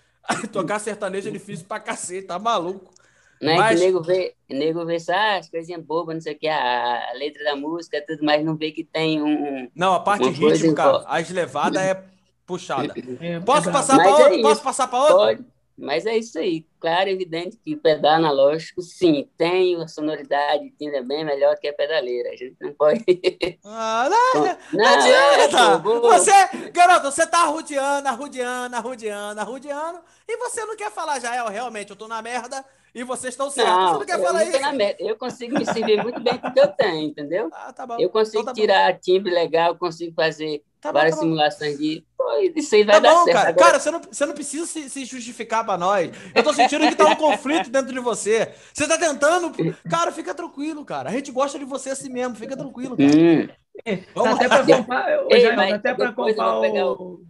Tocar sertanejo é difícil pra cacete, tá maluco. Não é Mas- que nego vê, nego vê só ah, as coisinhas bobas, não sei o que, a, a letra da música, tudo, mas não vê que tem um... Não, a parte rítmica, as levadas é puxada. É, Posso é passar pra é outra? isso. Posso passar pra outra? Pode, mas é isso aí. Claro, evidente que pedal analógico, sim, tem uma sonoridade, timbre é bem melhor que a pedaleira. A gente não pode... Ah, não, Não, não adianta! vou- Você, garoto, você tá arrudeando, arrudeando, arrudeando, arrudeando, e você não quer falar, Jael, realmente, eu tô na merda e vocês estão certos. Você Não, não quer eu, falar não tô isso? eu consigo me servir muito bem com o que eu tenho, entendeu? Ah, tá bom. Eu consigo Então tá bom. tirar timbre legal, consigo fazer Tá bom, várias tá bom. simulações de. Isso aí vai Tá dar bom, certo. cara. Agora, Cara, você não, você não precisa se, se justificar pra nós. Eu tô sentindo que tá um conflito dentro de você. Você tá tentando. Cara, fica tranquilo, cara. A gente gosta de você assim mesmo. Fica tranquilo, cara. Hum, Dá Vamos até pra comprar, Ei, dá até eu comprar o...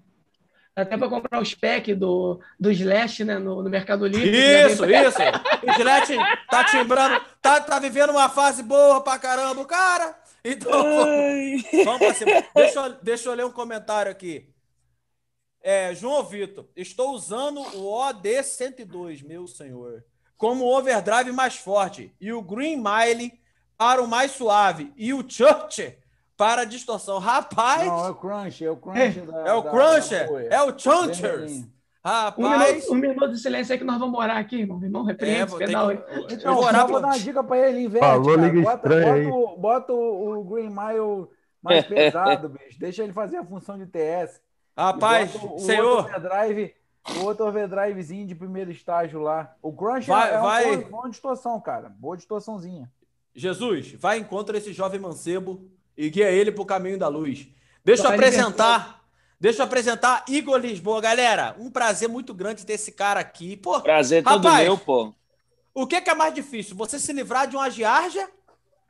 Dá até pra comprar os packs do, do Slash, né, no, no Mercado Livre. Isso, isso. O Gillette tá timbrando, tá, tá vivendo uma fase boa pra caramba, o cara. Então, vamos pra cima. Deixa eu, deixa eu ler um comentário aqui. É, João Vitor, estou usando o OD102, meu senhor, como overdrive mais forte e o Green Mile para o mais suave e o Church para a distorção. Rapaz, Não, é o Crunch, é o Crunch da. é o da- Cruncher, da Boia. é o Chunchers. Vermelhinho. Um Rapaz, minuto, um minuto de silêncio aí que nós vamos morar aqui, irmão. Irmão, é, repreende vou esse ter pedal que- aí. eu Então, vou orar vou dar uma dica pra ele, inverte, Falou, cara. liga Bota, bota o, bota o, Green Mile mais pesado, bicho. Deixa ele fazer a função de TS. Rapaz, o- o senhor, Outro overdrive, o outro overdrivezinho de primeiro estágio lá. O Crunch Vai- é uma vai- boa, boa distorção, cara. Boa distorçãozinha. Jesus, vai encontra esse jovem mancebo e guia ele pro caminho da luz. Deixa eu apresentar, deixa eu apresentar Igor Lisboa, galera. Um prazer muito grande ter esse cara aqui. Pô, Prazer todo Rapaz. meu, pô. o que, que é mais difícil? Você se livrar de uma giardia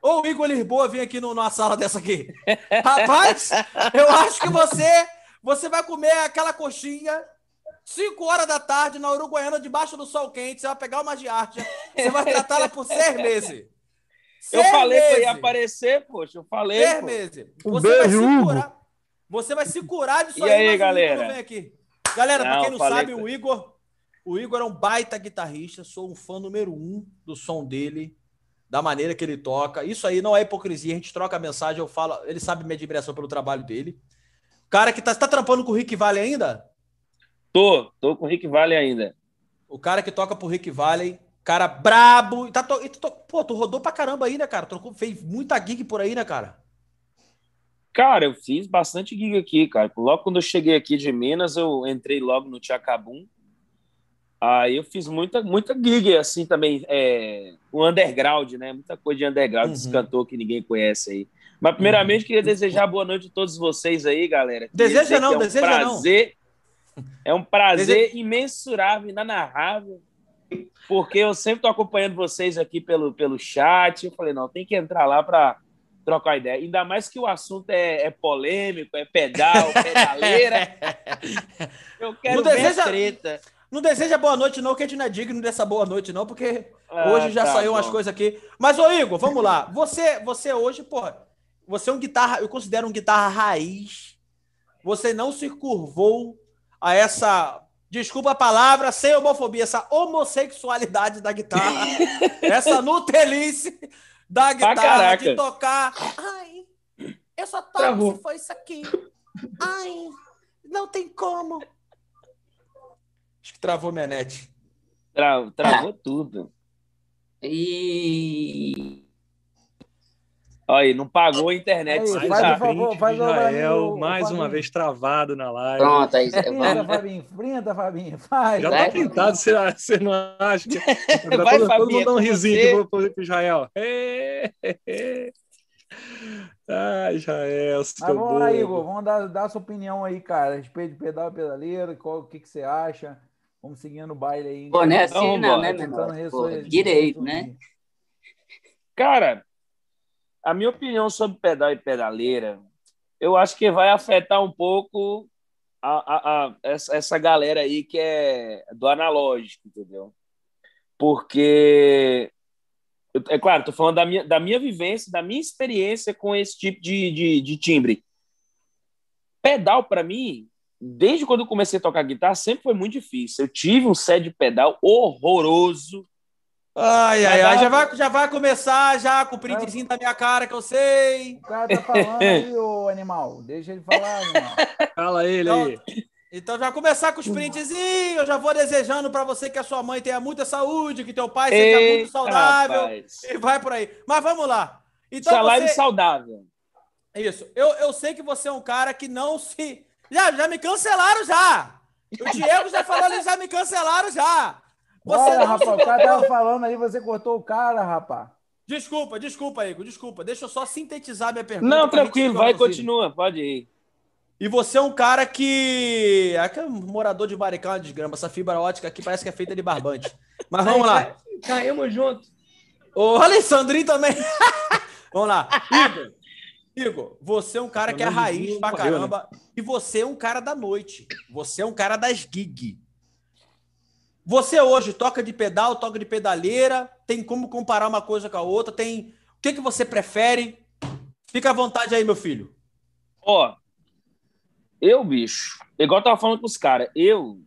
ou o Igor Lisboa vir aqui no- numa sala dessa aqui? Rapaz, eu acho que você, você vai comer aquela coxinha 5 horas da tarde na Uruguaiana, debaixo do sol quente. Você vai pegar uma giardia, você vai tratá-la por seis meses. Eu Seis falei que eu ia aparecer, poxa. Eu falei, Seis pô. meses. Um Você vai beijo, se Hugo. curar. Você vai se curar disso E aí, aí, galera? Vem aqui. Galera, pra Não, quem não sabe, que- o Igor, o Igor é um baita guitarrista. Sou um fã número um do som dele, da maneira que ele toca. Isso aí não é hipocrisia. A gente troca mensagem, eu falo. Ele sabe minha admiração pelo trabalho dele. Cara que tá, tá trampando com o Rick Valley ainda? Tô, tô com o Rick Valley ainda. O cara que toca pro Rick Valley, cara brabo. E Tá to... e tu to- Pô, tu rodou pra caramba aí, né, cara? Trocou... Fez muita gig por aí, né, cara? Cara, eu fiz bastante gig aqui, cara. Logo quando eu cheguei aqui de Minas, eu entrei logo no Tchacabum. Aí eu fiz muita, muita gig, assim, também. É, o underground, né? Muita coisa de underground, Uhum. desse cantor que ninguém conhece aí. Mas, primeiramente, queria desejar boa noite a todos vocês aí, galera. Deseja não, é um deseja não. prazer, É um prazer imensurável, inanarrável, porque eu sempre tô acompanhando vocês aqui pelo, pelo chat. Eu falei, não, tem que entrar lá para trocar ideia. Ainda mais que o assunto é, é polêmico, é pedal, pedaleira. Eu quero Não ver deseja- treta. Não deseja boa noite, não, que a gente não é digno dessa boa noite, não, porque Ah, hoje já tá saiu umas bom. coisas aqui. Mas, ô Igor, vamos lá. Você, você hoje, pô, você é um guitarra, eu considero um guitarra raiz. Você não se curvou a essa, desculpa a palavra, sem homofobia, essa homossexualidade da guitarra, essa nutelice da guitarra, de tocar. Ai, eu só toco Travou. se for isso aqui. Ai, não tem como. Acho que travou minha net. Tra- travou tudo. E. Olha aí, não pagou a internet. Aí, faz o favor, faz o Israel, o- o mais uma vez travado na live. Pronto, aí. Printa, Vamos. Fabinho. Printa, Fabinho. Faz. Já tá pintado, você, você não acha? Que... Vai, todo, todo Fabinho, mundo dá um é risinho você. que eu vou fazer pro Israel. Ai, Israel, seu Mas vamos lá. Igor. Vamos dar, dar sua opinião aí, cara. a Respeito de pedal e pedaleira. Qual, o que, que você acha? Vamos seguindo o baile aí. Pô, não é assim Vamos não, né, meu direito, né? Cara, a minha opinião sobre pedal e pedaleira, eu acho que vai afetar um pouco a, a- a- essa, essa galera aí que é do analógico, entendeu? Porque, é claro, estou falando da minha, da minha vivência, da minha experiência com esse tipo de, de, de timbre. Pedal, para mim, desde quando eu comecei a tocar guitarra, sempre foi muito difícil. Eu tive um set de pedal horroroso. Ai, ai, ai. Já vai, já vai começar já com o printzinho da minha cara que eu sei. O cara tá falando aí, ô animal. Deixa ele falar, animal. Fala ele Então, aí. Então já vai começar com os printzinhos. Eu já vou desejando pra você que a sua mãe tenha muita saúde, que teu pai seja muito saudável. rapaz. E vai por aí. Mas vamos lá. Então live você... saudável. Isso. Eu, eu sei que você é um cara que não se. Já, já me cancelaram já. O Diego já falou ali, já me cancelaram já. Você não rapaz. O cara tava falando aí, você cortou o cara, rapaz. Desculpa, desculpa, Igor, desculpa. Deixa eu só sintetizar minha pergunta. Não, tranquilo, vai, continua, pode ir. E você é um cara que. Aqui é um morador de Maricão, de grama. Essa fibra ótica aqui parece que é feita de barbante. Mas vamos lá. Caímos junto. O Alessandrinho também. vamos lá. Igor, Igor, você é um cara que é raiz pra né? caramba. E você é um cara da noite. Você é um cara das gig. Você hoje toca de pedal, toca de pedaleira. Tem como comparar uma coisa com a outra? Tem. O que, que você prefere? Fica à vontade aí, meu filho. Ó, eu, bicho, igual eu tava falando com os caras, eu,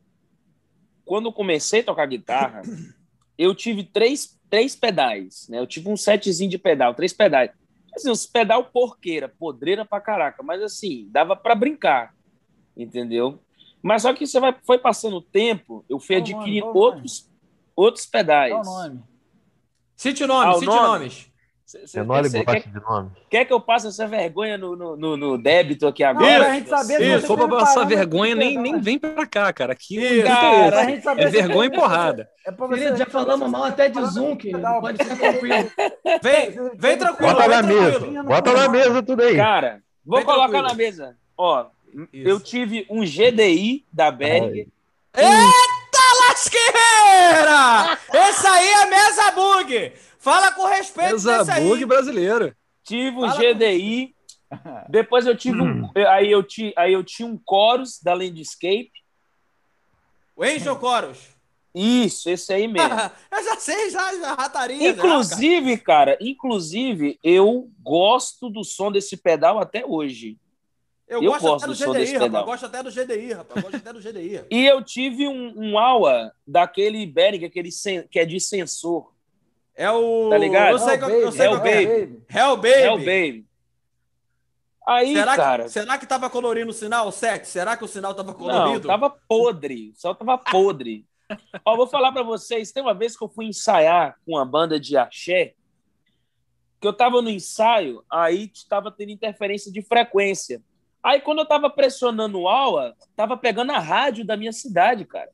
quando eu comecei a tocar guitarra, eu tive três, três pedais, né? Eu tive um setzinho de pedal, três pedais. Assim, uns pedal porqueira, podreira pra caraca, mas assim, dava pra brincar, entendeu? Mas só que você vai, foi passando o tempo, eu fui o nome? adquirindo o nome? outros, outros pedais. Qual o nome? Cite nomes, Ah, o cite nome? nomes. Cê- cê- Menor cê- gosta quer, de nome. quer que eu passe essa vergonha no, no, no- no débito aqui Não, agora? pra gente saber se Se Isso. você for pra passar vergonha, nem, nem vem pra cá, cara. Aqui Isso. o Cara, é Pra esse. gente saber É se vergonha e porrada. É você já falamos mal até de Zoom, que pode ficar tranquilo. Vem, vem tranquilo, Bota na mesa. Bota na mesa tudo aí. Cara, vou colocar na mesa. Ó, Isso. eu tive um GDI da Berg. Eita lasqueira! Esse aí é mesa bug! Fala com respeito Mesa desse aí. bug brasileiro. Tive um Fala GDI. Depois eu tive um. Aí eu, ti, aí eu tinha um Chorus da Landscape. O Angel Chorus. Isso, esse aí mesmo. eu já sei, já, já rataria. inclusive, cara, inclusive, eu gosto do som desse pedal até hoje. Eu, eu gosto gosto até do do som GDI, desse rapaz. pedal. Eu gosto até do GDI, rapaz. Eu gosto até do GDI. E eu tive um, um AUA daquele Behringer, aquele sen- que é de sensor. É o. Tá ligado? Eu sei, qual- eu sei É o qual é. Baby. Hell Baby. É o Baby. Aí, Será, cara. que, será que tava colorindo o sinal, Sete? Será que o sinal tava Não, colorido? tava podre. Só tava podre. Ó, vou falar pra vocês. Tem uma vez que eu fui ensaiar com uma banda de axé, que eu tava no ensaio, aí tava tendo interferência de frequência. Aí, quando eu tava pressionando o AUA, tava pegando a rádio da minha cidade, cara.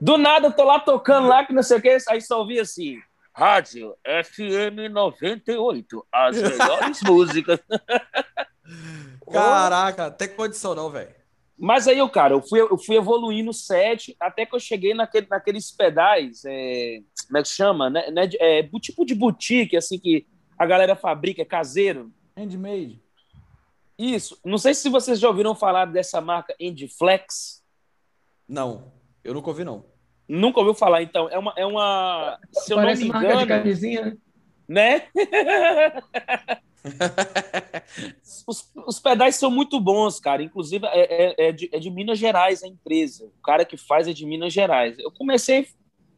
Do nada, eu tô lá tocando lá, que não sei o que, aí só ouvi assim, rádio FM 98, as melhores músicas. Caraca, tem condição não, velho. Mas aí, eu, cara, eu fui, eu fui evoluindo o set até que eu cheguei naquele, naqueles pedais, é, como é que chama? Né, né, é, tipo de boutique, assim, que a galera fabrica, é caseiro. Handmade. Isso. Não sei se vocês já ouviram falar dessa marca Endflex. Não, eu nunca ouvi, não. Nunca ouviu falar, então. É uma. É uma se eu Parece não me marca de engano, camisinha. né? os, os pedais são muito bons, cara. Inclusive, é, é- é de, é de Minas Gerais a empresa. O cara que faz é de Minas Gerais. Eu comecei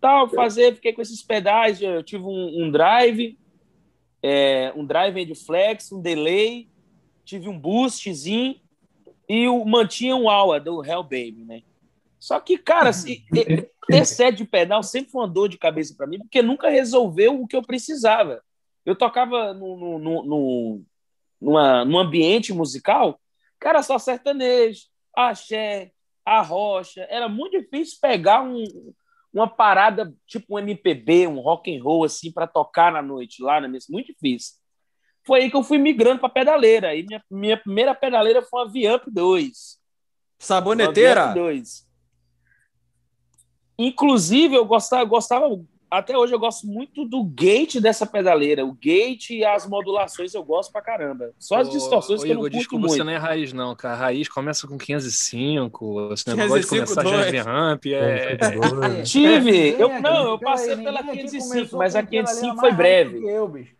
tal, fazer, fiquei com esses pedais. Eu tive um, um drive, é, um drive de flex, um delay, tive um boostzinho e o, mantinha um AUA do Hell Baby, né? Só que, cara, se, ter sede de pedal sempre foi uma dor de cabeça para mim, porque nunca resolveu o que eu precisava. Eu tocava no, no, no, no- numa, num ambiente musical, cara, só sertanejo, axé, a rocha. Era muito difícil pegar um, uma parada tipo um MPB, um rock and roll assim para tocar na noite lá na mesa, muito difícil. Foi aí que eu fui migrando para pedaleira. Aí minha, minha primeira pedaleira foi uma Viamp 2. Saboneteira? 2. Inclusive, eu gostava, eu gostava, até hoje eu gosto muito do gate dessa pedaleira. O gate e as modulações eu gosto pra caramba. Só as Ô, distorções ô, que eu não Igor, curto desculpa, muito. você não é raiz, não, cara. Raiz começa com 505, esse negócio de 505, começar já de ramp, é... É, Tive, ninguém eu, não, eu passei pela aqui 505, começou mas a com pedaleira 505 mais foi breve. eu, bicho.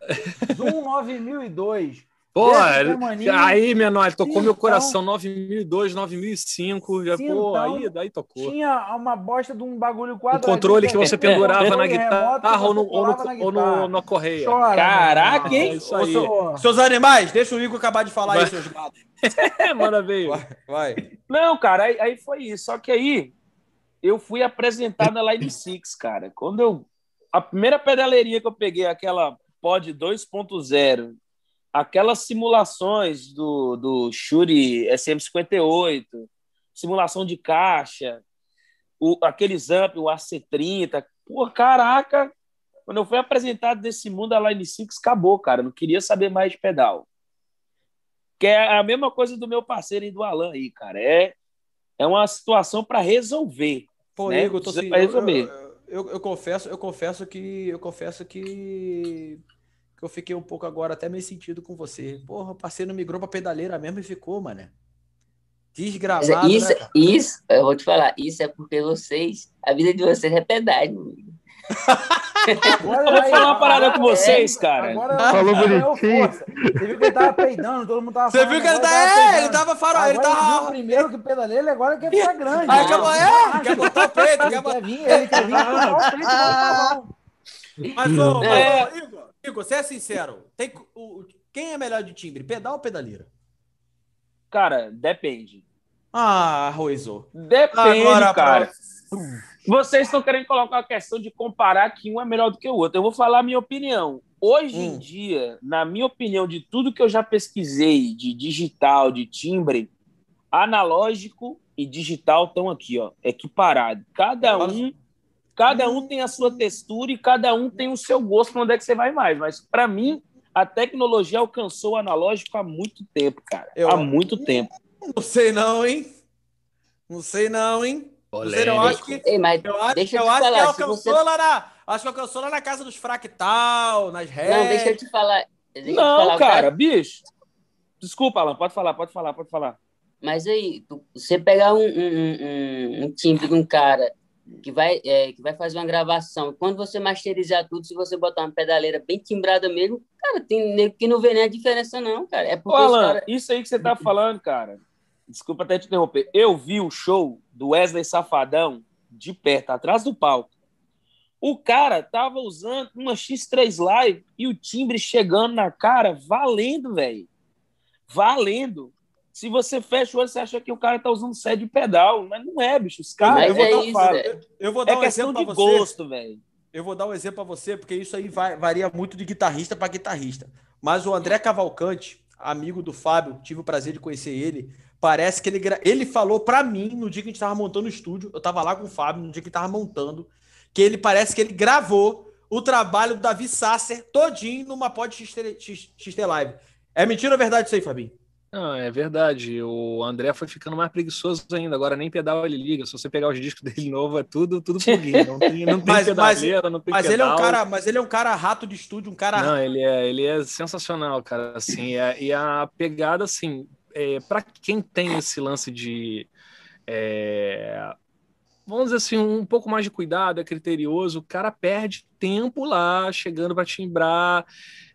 Zoom 9002. Pô, é aí, menor, tocou meu Então- coração 9002, 9005, já, pô, Então, aí, daí tocou. Tinha uma bosta de um bagulho Um quadradinho. controle que você é, pendurava na remoto guitarra ou, no, você ou, no, ou no- na correia. Chora, Caraca, hein? isso aí. Ô, Seus animais, deixa o Igor acabar de falar Vai. aí, seus gatos. É, manda ver. Vai, vai. Não, cara, aí, aí foi isso. Só que aí eu fui apresentado na Line 6, cara. Quando eu. A primeira pedaleirinha que eu peguei, aquela Pod 2.0, aquelas simulações do, do Shure SM58, simulação de caixa, o, aqueles amp, o AC30. Pô, caraca! Quando eu fui apresentado desse mundo, a Line 6 acabou, cara. Eu não queria saber mais de pedal. Que é a mesma coisa do meu parceiro e do Alan aí, cara. É, é uma situação para resolver. Pô, Né? Igor, tô assim, pra eu, resolver. eu, eu- eu confesso, eu confesso que eu confesso que que eu fiquei um pouco agora até meio sentido com você. Porra, o parceiro migrou pra pedaleira mesmo e ficou, mané. Mas Desgramado, isso, né, isso, eu vou te falar, isso é porque vocês, a vida de vocês é pedágio. Agora, Eu vou aí, falar uma parada agora- com vocês, cara. Agora Falou agora é bonitinho. força. Você viu que ele tava peidando, todo mundo tava Você viu que ele, tá, é, ele tava farol, ele Agora viu tava. primeiro que pedaleira, agora quer ficar grande. Aí né? acabou, é, quer botar o peito, Ele quer botar. quer vir, ele quer vir botar o peito na mão. Mas, É. ô, Igor, Igor, você é sincero. Tem, o, quem é melhor de timbre, pedal ou pedaleira? Cara, depende. Ah, Roizô. Depende, Agora, cara. pra- Vocês estão querendo colocar a questão de comparar que um é melhor do que o outro. Eu vou falar a minha opinião. Hoje em Hum. dia, na minha opinião, de tudo que eu já pesquisei de digital, de timbre, analógico e digital estão aqui, ó, equiparados. Cada um, cada um tem a sua textura e cada um tem o seu gosto para onde é que você vai mais. Mas para mim, a tecnologia alcançou o analógico há muito tempo, cara. Eu- Há muito tempo. Não sei não, hein? Não sei não, hein? Não sei, não, eu acho que Ei, mas eu acho, deixa eu eu te acho que falar, se alcançou você... lá na, acho que alcançou lá na casa dos fractal, nas réis. Não, deixa eu te falar. Deixa eu te Não, falar, o cara, bicho. Desculpa, Alan, pode falar, pode falar, pode falar. Mas aí, você pegar um, um, um, um timbre de um cara que vai, é, que vai fazer uma gravação, quando você masterizar tudo, se você botar uma pedaleira bem timbrada mesmo, cara, tem nego que não vê nem a diferença, não, cara. É Ô, porque os Alan, caras. isso aí que você tá falando, cara. Desculpa até te interromper. Eu vi o show do Wesley Safadão de perto, atrás do palco. O cara tava usando uma X3 Live e o timbre chegando na cara, valendo, velho. Valendo. Se você fecha o olho, você acha que o cara tá usando set de pedal, mas não é, bicho. Os caras Mas eu é isso. Eu, eu vou dar é um questão exemplo de pra você. gosto, velho. Eu vou dar um exemplo para você, porque isso aí vai- varia muito de guitarrista para guitarrista. Mas o André Cavalcante, amigo do Fábio, tive o prazer de conhecer ele. Parece que ele, ele falou para mim no dia que a gente tava montando o estúdio. Eu tava lá com o Fábio no dia que ele tava montando. Que ele parece que ele gravou o trabalho do Davi Sasser todinho numa pod XT, X- XT Live. É mentira ou é verdade isso aí, Fabinho? Não, é verdade. O André foi ficando mais preguiçoso ainda. Agora nem pedal ele liga. Se você pegar os discos dele novo, é tudo, tudo plugin. Não tem, não tem Mas- pedaleira, não tem Mas ele é um pedal. cara, mas ele é um cara rato de estúdio, um cara Não, ele é, ele é sensacional, cara. Assim, é- e a pegada, assim, é, para quem tem esse lance de. é, vamos dizer assim, um pouco mais de cuidado, é criterioso, o cara perde tempo lá, chegando para timbrar.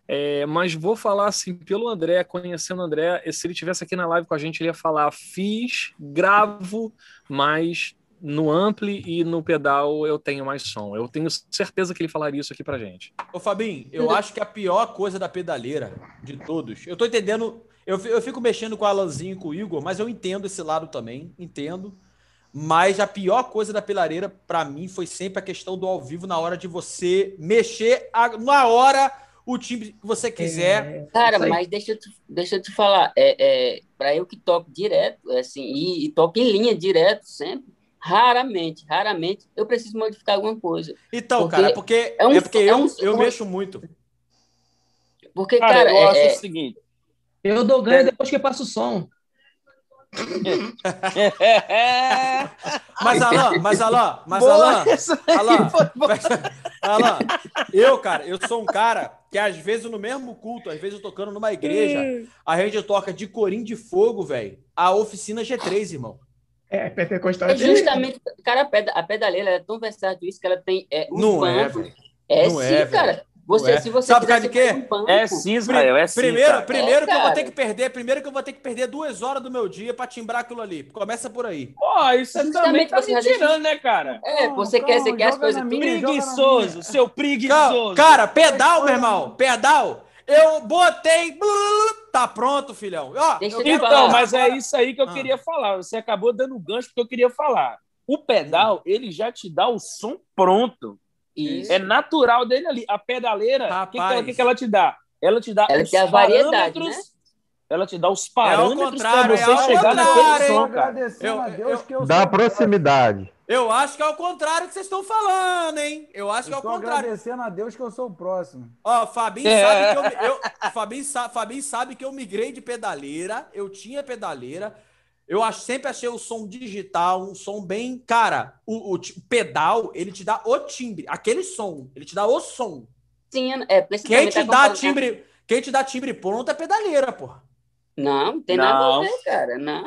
É, mas vou falar assim, pelo André, conhecendo o André, se ele tivesse aqui na live com a gente, ele ia falar: fiz, gravo, mas no ampli e no pedal eu tenho mais som. Eu tenho certeza que ele falaria isso aqui pra gente. Ô, Fabinho, eu acho que a pior coisa da pedaleira de todos. Eu tô entendendo. Eu, fi- eu fico mexendo com o Alanzinho e com o Igor, mas eu entendo esse lado também. Entendo. Mas a pior coisa da pelareira, pra mim, foi sempre a questão do ao vivo na hora de você mexer a- na hora o time que você quiser. É, Cara, isso aí. mas deixa eu te, deixa eu te falar, é, é, para eu que toco direto, assim, e, e toco em linha direto sempre, raramente, raramente eu preciso modificar alguma coisa. Então, Porque cara, é porque, é um- é porque é eu, um- eu mexo muito. Porque, Cara, cara, eu é- acho é- o seguinte. Eu dou ganho depois que passa o som. Mas, Alain, mas, Alain, mas, Boa, Alain, Alain. Alain, eu, cara, eu sou um cara que às vezes no mesmo culto, às vezes eu tocando numa igreja, a gente toca de corim de fogo, velho, a oficina G3, irmão. É, Pentecostal. é justamente, cara, a peda- a pedaleira ela é tão versátil isso que ela tem é, um Não é, velho. É, Não sim, é, cara. Você, é. se você Sabe por causa de quê? um banco. É sim, Israel, é sim. primeiro, cara. primeiro É, que eu vou ter que perder, primeiro que eu vou ter que perder duas horas do meu dia pra timbrar aquilo ali. Começa por aí. Pô, isso você também tá você me tirando, né, cara? É, Calma, você quer, você calma, quer as coisas tudo. Preguiçoso, seu preguiçoso. Cara, pedal, meu irmão, pedal. Eu botei, tá pronto, filhão. Ó, Então, falar. mas é isso aí que eu Ah. queria falar. Você acabou dando o gancho porque eu queria falar. O pedal, ele já te dá o som pronto. Isso. É natural dele ali. A pedaleira, o que, que, que que ela te dá? Ela te dá Ela os tem a variedade, parâmetros. né? Ela te dá os parâmetros contrário, para é você ao chegar contrário, naquele hein? som, cara. Agradecendo Eu- a Deus eu- eu Da proximidade. Eu acho que é o contrário que vocês estão falando, hein? Eu acho que é o Estou contrário. agradecendo a Deus que eu sou o próximo. Ó, Fabinho É. sabe que eu, eu Fabinho, sa- Fabinho sabe que eu migrei de pedaleira, eu tinha pedaleira. Eu ach- sempre achei o som digital, um som bem, cara, o, o pedal, ele te dá o timbre, aquele som, ele te dá o som. Sim, é, Quem te tá dá comparando- timbre, quem te dá timbre pronto é pedaleira, porra. Não, não tem nada Não. a ver, cara. Não.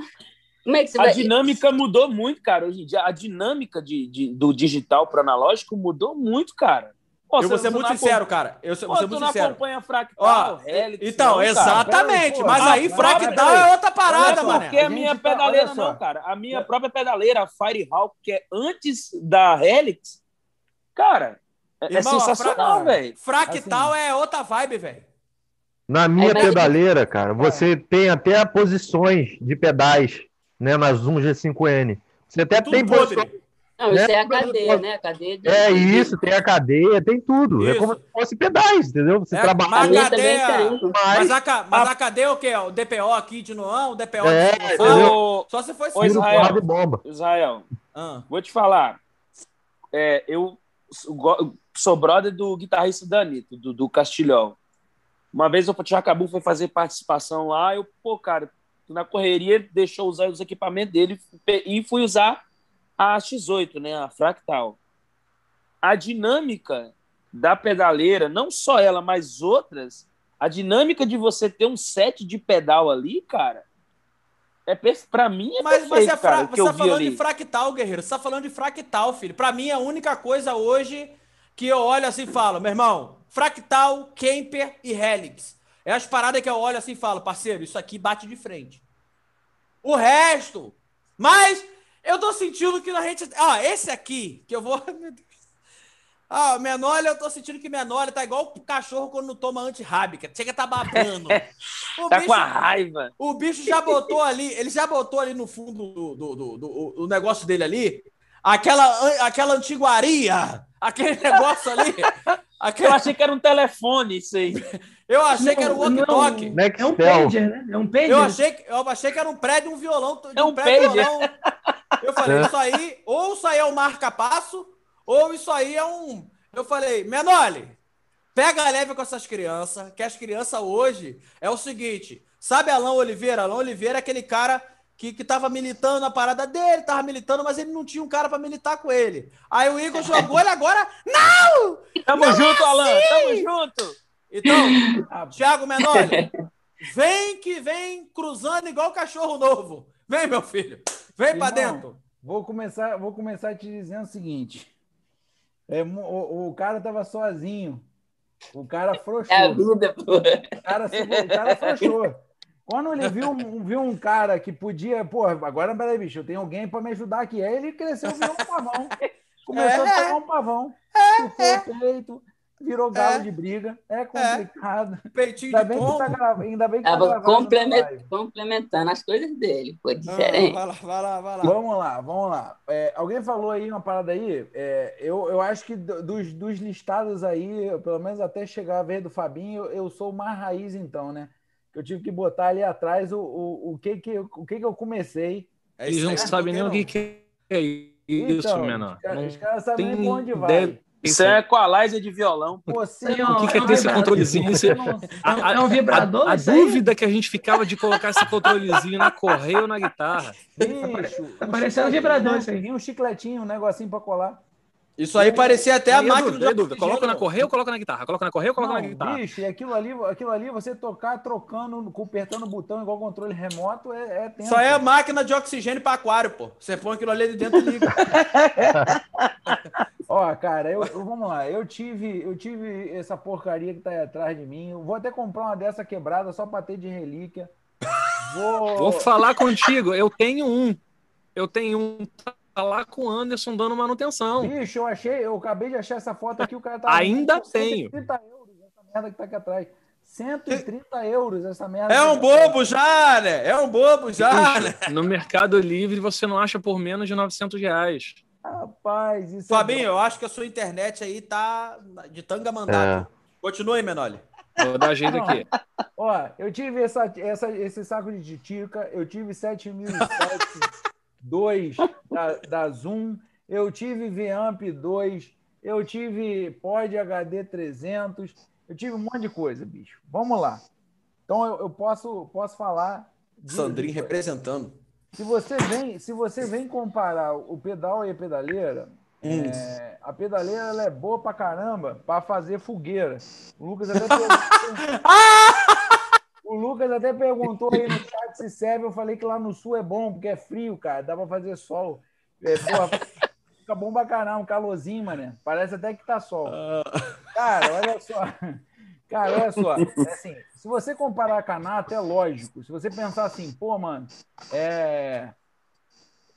Como é que você A vai. dinâmica mudou muito, cara. Hoje em dia, a dinâmica de, de- do digital para analógico mudou muito, cara. Pô, eu vou ser muito sincero, cara. Eu Pô, vou ser muito não sincero. acompanha Fractal, Ó, Helix, então, não, cara. exatamente. Pô, mas aí fractal é outra parada, Não é mano. porque a A minha tá- pedaleira não, cara. A minha própria pedaleira, a Firehawk, que é antes da Helix, cara, é, é Irmão, a sensacional, velho. Fractal é outra vibe, velho. Na minha mas- pedaleira, cara, você tem até posições de pedais, né, na Zoom G5N. Você até Tudo tem podre. posições. Não, isso né? é a cadeia, né? A cadeia de... É isso, tem a cadeia, tem tudo. É Isso. como se fosse pedais, entendeu? Você É, trabalha A mas- minha cadeia-. Mas mais, a, mas a cadeia é o quê? O DPO aqui de Noão, o DPO É, de? Ô, Só se for Ô, Israel. bomba. Israel, Ah, vou te falar. É, eu sou brother do guitarrista Danito, do, do Castilhão. Uma vez o Jacabu foi fazer participação lá, eu, pô, cara, na correria ele deixou usar os equipamentos dele e fui usar a X8, né, a Fractal. A dinâmica da pedaleira, não só ela, mas outras, a dinâmica de você ter um set de pedal ali, cara, é para mim é Mas, mas perfeito, é fra... cara, o que você tá falando ali. de fractal, guerreiro. Você tá falando de fractal, filho. Pra mim, a única coisa hoje que eu olho assim e falo, meu irmão, fractal, Kemper e Helix. É as paradas que eu olho assim e falo, parceiro, isso aqui bate de frente. O resto. Mas eu tô sentindo que a gente. Ah, esse aqui, que eu vou. Ah, o Menor, eu tô sentindo que Menor tá igual o cachorro quando não toma antirrábica. Chega tá babando. O Tá bicho- com a raiva. o bicho já botou ali, ele já botou ali no fundo do, do, do, do- do negócio dele ali, aquela, aquela antiguaria, aquele negócio ali. Eu Aquele, achei que era um telefone isso aí. eu achei que era um Não, não. walkie-talkie. É um Nextel. pager, né? É um pager. Eu achei, que- eu achei que era um prédio, um violão. de É um prédio, pager. violão. Eu falei, É. isso aí, ou isso aí é um marca-passo, ou isso aí é um. Eu falei, Menole, pega leve com essas crianças, que as crianças hoje é o seguinte: sabe Alain Oliveira? Alain Oliveira é aquele cara que, que tava militando na parada dele, tava militando, mas ele não tinha um cara pra militar com ele. Aí o Igor jogou ele agora. Não! Tamo Não é junto, Alan. assim! Tamo junto. Então, Thiago Menoli, vem que vem cruzando igual cachorro novo. Vem, meu filho. Vem pra Irmão, dentro. Vou começar, vou começar te dizendo o seguinte. É, o, o cara tava sozinho. O cara frouxou. É a vida, pô. O cara, o cara frouxou. Quando ele viu, um- viu um cara que podia, pô, agora peraí, bicho, eu tenho alguém para me ajudar aqui. Aí ele cresceu, virou um pavão. Começou É. a pegar um pavão. Se for feito. Virou galo É. de briga. É complicado. Peitinho Ainda de bem que tá gravando. Ainda bem que tá Tava gravando na complemen- live. complementando as coisas dele. Foi Ah, diferente. vai lá, vai lá, vai lá. Vamos lá, vamos lá. É, alguém falou aí uma parada aí. é, eu, eu acho que do- dos, dos listados aí, eu, pelo menos até chegar a vez do Fabinho, eu, eu sou o mais raiz, então, né? Eu tive que botar ali atrás o, o, o, que, que, eu- o que, que eu comecei. É Eles não sabem nem o que, que é isso, Então, menor. Os caras, sabem nem pra onde vai. Isso é equalizer de violão. Você não- um- O que, que é um ter esse controlezinho? Isso é- A, É um vibrador a, a aí? dúvida que a gente ficava de colocar esse controlezinho na correia ou na guitarra. Bicho, Tá um parecendo chicletinho, vibrador isso aí. Um chicletinho, um negocinho pra colar. Isso aí parecia até a máquina dúvida, dúvida. Coloca na correia ou coloca na guitarra? Coloca na correia ou coloca na Não, guitarra? bicho, e aquilo ali, aquilo ali, você tocar trocando, apertando o botão igual controle remoto, é, é tempo. Isso aí é a máquina de oxigênio para aquário, pô. Você põe aquilo ali de dentro e liga. Ó, cara, eu, eu- vamos lá. Eu tive, eu tive essa porcaria que tá aí atrás de mim. Eu vou até comprar uma dessa quebrada só pra ter de relíquia. Vou. Vou falar contigo, eu tenho um. Eu tenho um. Tá lá com o Anderson dando manutenção. Bicho, eu achei, eu acabei de achar essa foto aqui, o cara tá. Ainda tenho. 130 euros essa merda que tá aqui atrás. 130 euros essa merda. É um tá bobo já, né? É um bobo já, né? No Mercado Livre você não acha por menos de 900 reais. Rapaz, isso é Fabinho, eu acho que a sua internet aí tá de tanga mandado. Continue, Menoli. Vou dar jeito aqui. Ó, eu tive essa, essa, esse saco de titica, eu tive 7007 2 da, da Zoom, eu tive Vamp 2, eu tive Pod HD 300, eu tive um monte de coisa, bicho. Vamos lá. Então eu, eu posso, posso falar. de- Sandrinho representando. Se você vem, se você vem comparar o pedal e a pedaleira, Hum. é, a pedaleira ela é boa pra caramba pra fazer fogueira. O Lucas até perguntou, Lucas até perguntou aí no chat se serve. Eu falei que lá no sul é bom, porque é frio, cara. Dá pra fazer sol. É, porra, fica bom pra caramba, um calorzinho, mané. Parece até que tá sol. Cara, olha só. Cara, olha só. É assim, se você comparar a Canata, é lógico. Se você pensar assim, pô, mano, é.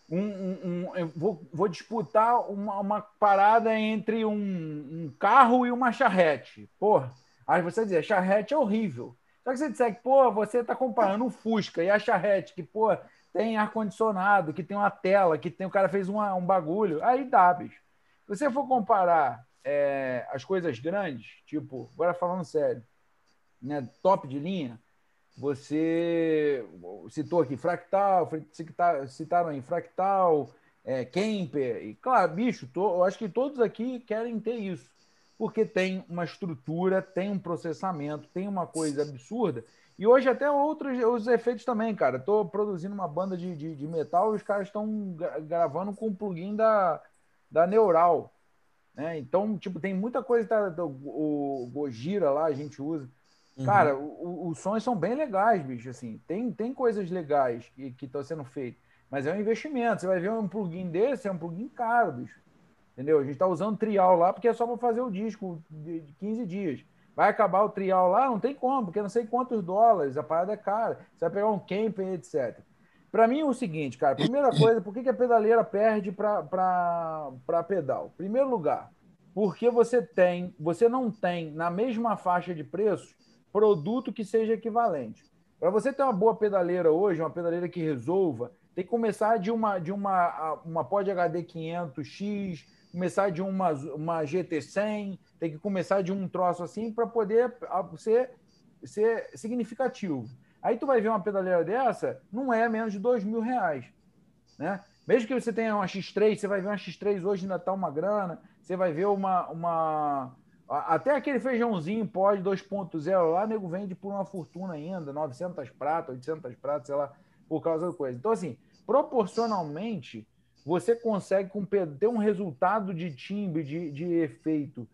Um, um- um- eu vou, vou disputar uma, uma parada entre um, carro e uma charrete. Porra, aí você dizer, charrete é horrível. Só que você disser que, pô, você está comparando um Fusca e a charrete, que, pô, tem ar-condicionado, que tem uma tela, que tem o cara fez uma- um bagulho, aí dá, bicho. Se você for comparar é, as coisas grandes, tipo, agora falando sério, né, top de linha, você citou aqui Fractal, cita- citaram aí Fractal, é, Kemper, e claro, bicho, to- eu acho que todos aqui querem ter isso, porque tem uma estrutura, tem um processamento, tem uma coisa absurda, e hoje até outros os efeitos também, cara. Estou produzindo uma banda de, de, de metal e os caras estão gra- gravando com o plugin da, da Neural, né? Então, tipo, tem muita coisa, tá, do- o Gojira lá a gente usa. Cara, o- o- os sons são bem legais, bicho. Assim, tem, tem coisas legais que estão sendo feitas, mas é um investimento. Você vai ver um plugin desse, é um plugin caro, bicho. Entendeu? A gente está usando trial lá porque é só para fazer o disco de, de 15 dias. Vai acabar o trial lá, não tem como, porque não sei quantos dólares, a parada é cara. Você vai pegar um camper, etc. Para mim é o seguinte, cara. Primeira coisa, por que, que a pedaleira perde para pedal? Primeiro lugar, porque você tem, você não tem na mesma faixa de preços produto que seja equivalente. Para você ter uma boa pedaleira hoje, uma pedaleira que resolva, tem que começar de uma de uma uma Pod HD 500X, começar de uma uma GT100, tem que começar de um troço assim para poder ser ser significativo. Aí tu vai ver uma pedaleira dessa, não é menos de dois mil reais, né? Mesmo que você tenha uma X3, você vai ver uma X3 hoje ainda tá uma grana, você vai ver uma, uma até aquele feijãozinho pode 2.0 lá, nego vende por uma fortuna ainda, 900 pratas, 800 pratas, sei lá, por causa da coisa. Então, assim, proporcionalmente, você consegue com ter um resultado de timbre, de, de efeito,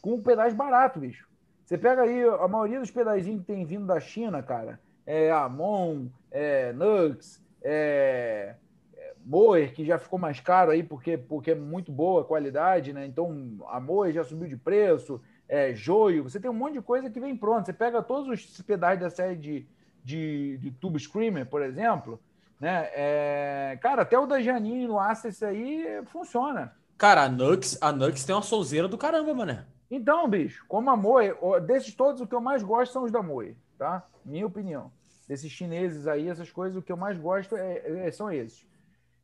com pedaço barato, bicho. Você pega aí, a maioria dos pedazinhos que tem vindo da China, cara, é Amon, é Nux, é, é Moer, que já ficou mais caro aí porque, porque é muito boa a qualidade, né? Então, a Moer já subiu de preço, é, Joio, você tem um monte de coisa que vem pronto. Você pega todos os pedais da série de, de, de Tube Screamer, por exemplo, né? É, cara, até o da Janine no Access aí funciona. Cara, a Nux, a Nux tem uma sonzeira do caramba, mané. Então, bicho, como a Moe, desses todos, o que eu mais gosto são os da Moe, tá? Minha opinião. Desses chineses aí, essas coisas, o que eu mais gosto é, é- são esses.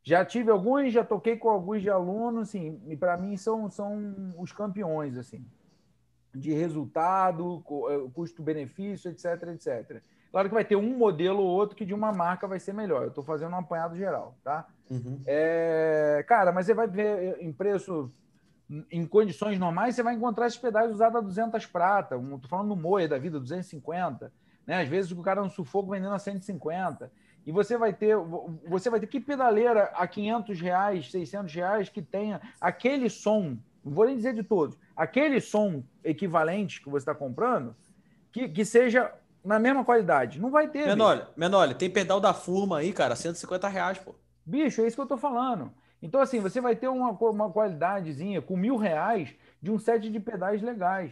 Já tive alguns, já toquei com alguns de alunos, assim, e para mim são, são os campeões, assim, de resultado, eh, custo-benefício, etc, etc. Claro que vai ter um modelo ou outro que de uma marca vai ser melhor. Eu estou fazendo um apanhado geral, tá? Uhum. É, cara, mas você vai ver em preço, em condições normais, você vai encontrar esses pedais usados a 200 prata. Um, tô falando no Moe da vida, 250. Né? Às vezes o cara no sufoco vendendo a 150. E você vai ter, você vai ter que pedaleira a 500 reais, 600 reais que tenha aquele som, não vou nem dizer de todos, aquele som equivalente que você está comprando, que, que seja na mesma qualidade. Não vai ter. bicho. Menor, menor, tem pedal da Furma aí, cara, 150 reais, pô. Bicho, é isso que eu tô falando. Então, assim, você vai ter uma, uma qualidadezinha com mil reais de um set de pedais legais.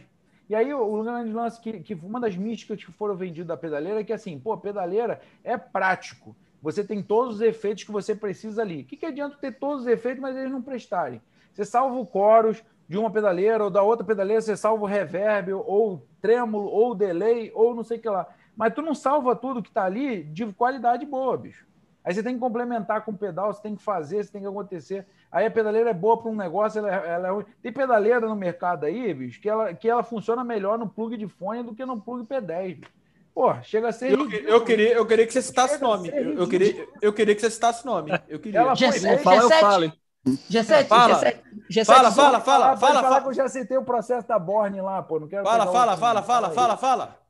E aí, o o grande lance que, que uma das místicas que foram vendidas da pedaleira é que, assim, pô, pedaleira é prático. Você tem todos os efeitos que você precisa ali. O que, que adianta ter todos os efeitos, mas eles não prestarem? Você salva o chorus de uma pedaleira ou da outra pedaleira, você salva o reverb, ou trêmulo, ou delay, ou não sei o que lá. Mas tu não salva tudo que tá ali de qualidade boa, bicho. Aí você tem que complementar com o pedal, você tem que fazer, você tem que acontecer. Aí a pedaleira é boa para um negócio, ela, é- ela é ruim. Tem pedaleira no mercado aí, bicho, que ela, que ela funciona melhor no plug de fone do que no plug P10. bicho. Pô, chega a ser. Eu, ridículo. eu, queria, eu queria que você citasse Chega a nome. Eu, eu queria, eu queria que você citasse nome. Eu queria. Ela foi G7, feita- Fala, eu G7, falo. Hein? G7, Fala. G7, G7 Fala, fala, fala, pode fala, fala. que eu já citei o processo da Borne lá, pô. Não quero Fala, fala, outro- fala, fala, fala, fala.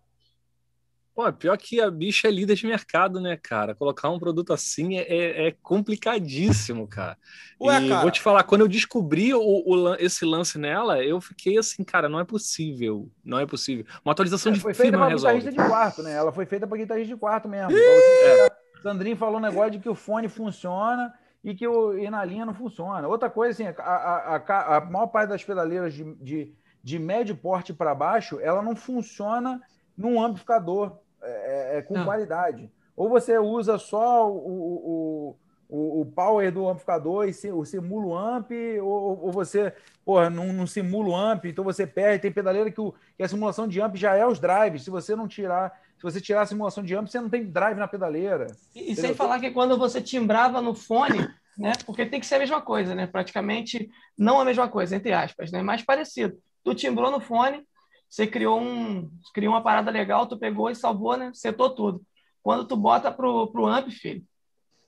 Pô, pior que a bicha é líder de mercado, né, cara? Colocar um produto assim é, é- é complicadíssimo, cara. Ué, e cara. vou te falar, quando eu descobri o, o esse lance nela, eu fiquei assim, cara, não é possível. Não é possível. Uma atualização de Foi feita resolve. guitarrista de quarto, né? Ela foi feita para guitarrista de quarto mesmo. Pra você pegar- Sandrinho falou um negócio de que o fone funciona e que o, e na linha não funciona. Outra coisa, assim, a, a, a, a maior parte das pedaleiras de, de, de médio porte para baixo, ela não funciona num amplificador é, é, com Não. qualidade. Ou você usa só o, o, o, o power do amplificador e se, o simula o amp, ou, ou você porra, não, não simula o amp, então você perde. Tem pedaleira que, o, que a simulação de amp já é os drives. Se você não tirar, se você tirar a simulação de amp, você não tem drive na pedaleira. E, e sem falar que quando você timbrava no fone, né? Porque tem que ser a mesma coisa, né? Praticamente não a mesma coisa, entre aspas, né? Mais parecido. Tu timbrou no fone, você criou um, criou uma parada legal, tu pegou e salvou, né? Setou tudo. Quando tu bota pro, pro amp, filho,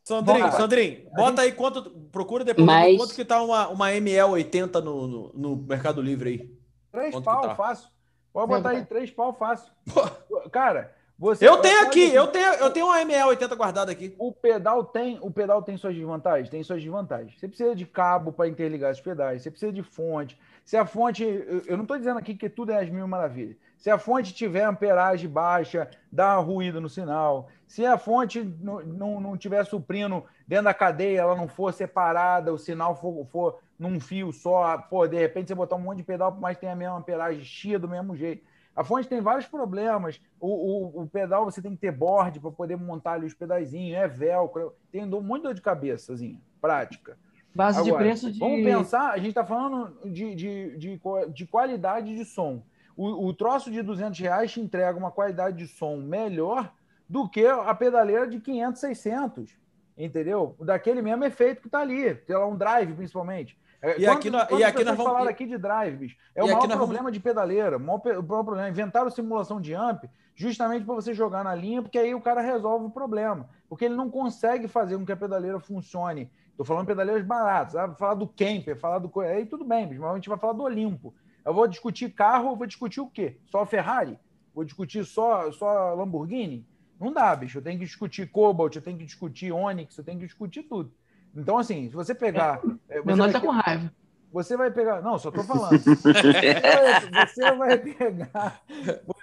Sandrinho, Bom, Sandrinho, bota aí quanto. Procura depois Mas- quanto que tá uma, uma ML80 no, no, no Mercado Livre aí. Três Quanto pau, tá? fácil. Pode botar aí Verdade. três pau, fácil. Pô, Cara, você. eu tenho aqui, eu tenho, eu tenho uma ML80 guardada aqui. O pedal tem, o pedal tem suas desvantagens, tem suas desvantagens. Você precisa de cabo para interligar os pedais, você precisa de fonte. Se a fonte, eu eu não estou dizendo aqui que tudo é as mil maravilhas. Se a fonte tiver amperagem baixa, dá ruído no sinal. Se a fonte não, não, não tiver suprindo dentro da cadeia, ela não for separada, o sinal for, for num fio só, pô, de repente você botar um monte de pedal, mas tem a mesma amperagem, chia do mesmo jeito. A fonte tem vários problemas. O, o, o pedal você tem que ter board para poder montar ali os pedaizinhos, é velcro. Tem de dor de cabeçazinha, prática. base de Agora, preço de. Vamos pensar, a gente está falando de, de, de, de qualidade de som. O, o troço de 200 reais te entrega uma qualidade de som melhor do que a pedaleira de 500, 600. Entendeu? Daquele mesmo efeito que está ali. Sei lá, um drive, principalmente. É, E aqui nós- e aqui nós vamos- falaram aqui de drive, bicho? É E o maior nós vamos- problema de pedaleira. O maior, pe- o maior problema. Inventaram simulação de amp justamente para você jogar na linha, porque aí o cara resolve o problema. Porque ele não consegue fazer com que a pedaleira funcione. Estou falando de pedaleiras baratas. Ah, falar do Kemper, falar do. Aí tudo bem, bicho, mas a gente vai falar do Olimpo. Eu vou discutir carro, eu vou discutir o quê? Só Ferrari? Vou discutir só, só Lamborghini? Não dá, bicho. Eu tenho que discutir Cobalt, eu tenho que discutir Onix, eu tenho que discutir tudo. Então, assim, se você pegar. eh, Meu você nome tá com raiva. você vai pegar. Não, só tô falando. Você- vai pegar.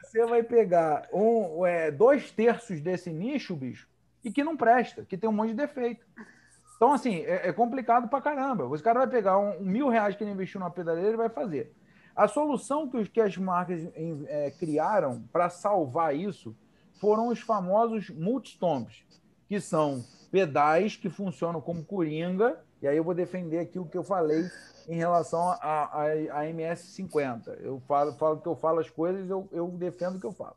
Você vai pegar um, é, dois terços desse nicho, bicho, e que não presta, que tem um monte de defeito. Então, assim, é, é complicado pra caramba. O cara vai pegar um, um mil reais que ele investiu numa pedaleira e vai fazer. A solução que, os, que as marcas em- é, criaram para salvar isso foram os famosos multistombs, que são pedais que funcionam como coringa, e aí eu vou defender aqui o que eu falei em relação a, a, a MS50. Eu falo, falo que eu falo as coisas, eu, eu defendo o que eu falo.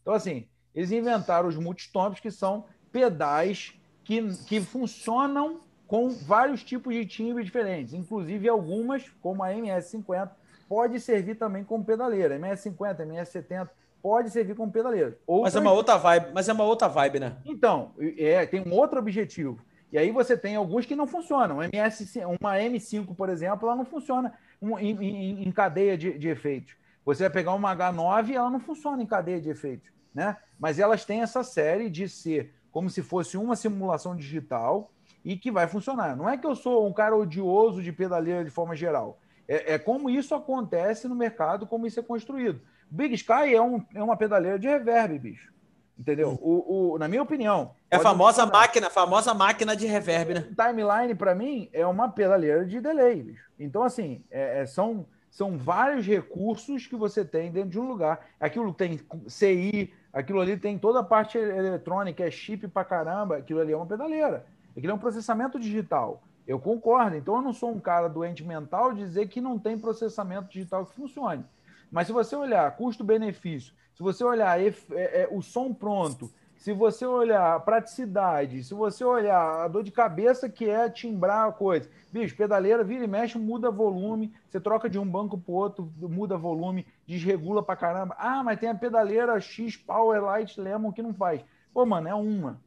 Então, assim, eles inventaram os multistoms, que são pedais que, que funcionam com vários tipos de timbre diferentes, inclusive algumas, como a MS50, pode servir também como pedaleira. MS50, MS70 pode servir como pedaleira. Outras... Mas é uma outra vibe, mas é uma outra vibe, né? Então, é, tem um outro objetivo. E aí você tem alguns que não funcionam. MS, uma M5, por exemplo, ela não funciona em, em, em cadeia de, de, efeitos. Você vai pegar uma H9 ela não funciona em cadeia de efeitos. Né? Mas elas têm essa série de ser como se fosse uma simulação digital e que vai funcionar. Não é que eu sou um cara odioso de pedaleira de forma geral. É, é como isso acontece no mercado, como isso é construído. Big Sky é, um, é uma pedaleira de reverb, bicho. Entendeu? O, o, na minha opinião. É a famosa máquina, famosa máquina de reverb, né? Timeline, para mim, é uma pedaleira de delay, bicho. Então, assim, é, é, são, são vários recursos que você tem dentro de um lugar. Aquilo tem CI, aquilo ali tem toda a parte eletrônica, é chip pra caramba. Aquilo ali é uma pedaleira. Aquilo é um processamento digital. Eu concordo. Então, eu não sou um cara doente mental dizer que não tem processamento digital que funcione. Mas se você olhar custo-benefício, se você olhar é, é, o som pronto, se você olhar a praticidade, se você olhar a dor de cabeça que é timbrar a coisa, bicho, pedaleira vira e mexe, muda volume, você troca de um banco para outro, muda volume, desregula pra caramba. Ah, mas tem a pedaleira X Power Light Lemon que não faz. Pô, mano, é uma,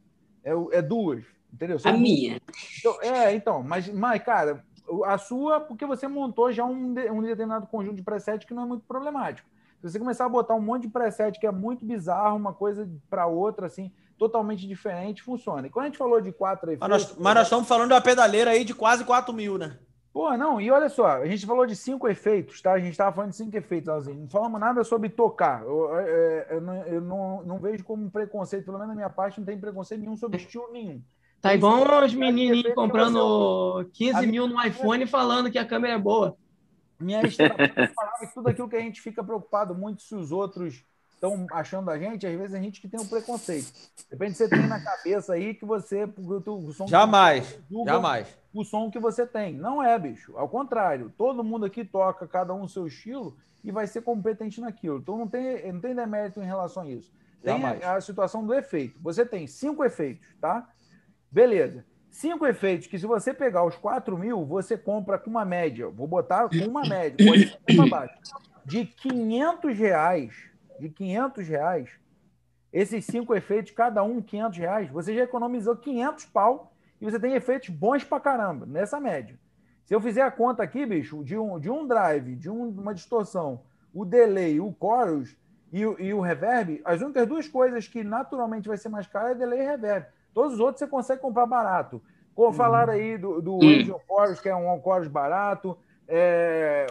é, é duas, entendeu? São a duas. minha. Então, é, então, mas, mas, cara, a sua, porque você montou já um, um determinado conjunto de preset que não é muito problemático. Se você começar a botar um monte de preset que é muito bizarro, uma coisa para outra, assim, totalmente diferente, funciona. E quando a gente falou de quatro efeitos. Mas nós, mas nós estamos falando de uma pedaleira aí de quase 4 mil, né? Pô, não, e olha só, a gente falou de cinco efeitos, tá? A gente estava falando de cinco efeitos, assim, não falamos nada sobre tocar. Eu, eu, é, é, eu, não, eu não, não, vejo como preconceito, pelo menos na minha parte, não tem preconceito nenhum sobre estilo nenhum. Tá igual os menininhos comprando 15 mil no iPhone falando que a câmera é boa. Minha estratégia falava que tudo aquilo que a gente fica preocupado muito se os outros estão achando a gente, às vezes a gente que tem um preconceito. Depende se você tem na cabeça aí que você. O som jamais. jamais. O som que você tem. Não é, bicho. Ao contrário. Todo mundo aqui toca cada um o seu estilo e vai ser competente naquilo. Então não tem, não tem demérito em relação a isso. Tem a, a situação do efeito. Você tem cinco efeitos, tá? Beleza. Cinco efeitos que, se você pegar os 4 mil, você compra com uma média. Vou botar uma média, pode ser para baixo. De 500 reais. De 500 reais. Esses cinco efeitos, cada um 500 reais, você já economizou 500 pau e você tem efeitos bons pra caramba, nessa média. Se eu fizer a conta aqui, bicho, de um, de um drive, de um, uma distorção, o delay, o chorus e, e o reverb, as únicas duas coisas que naturalmente vai ser mais caro é delay e reverb. Todos os outros você consegue comprar barato. Uhum. Falaram aí do, do Angel Chorus, que é um chorus barato. É,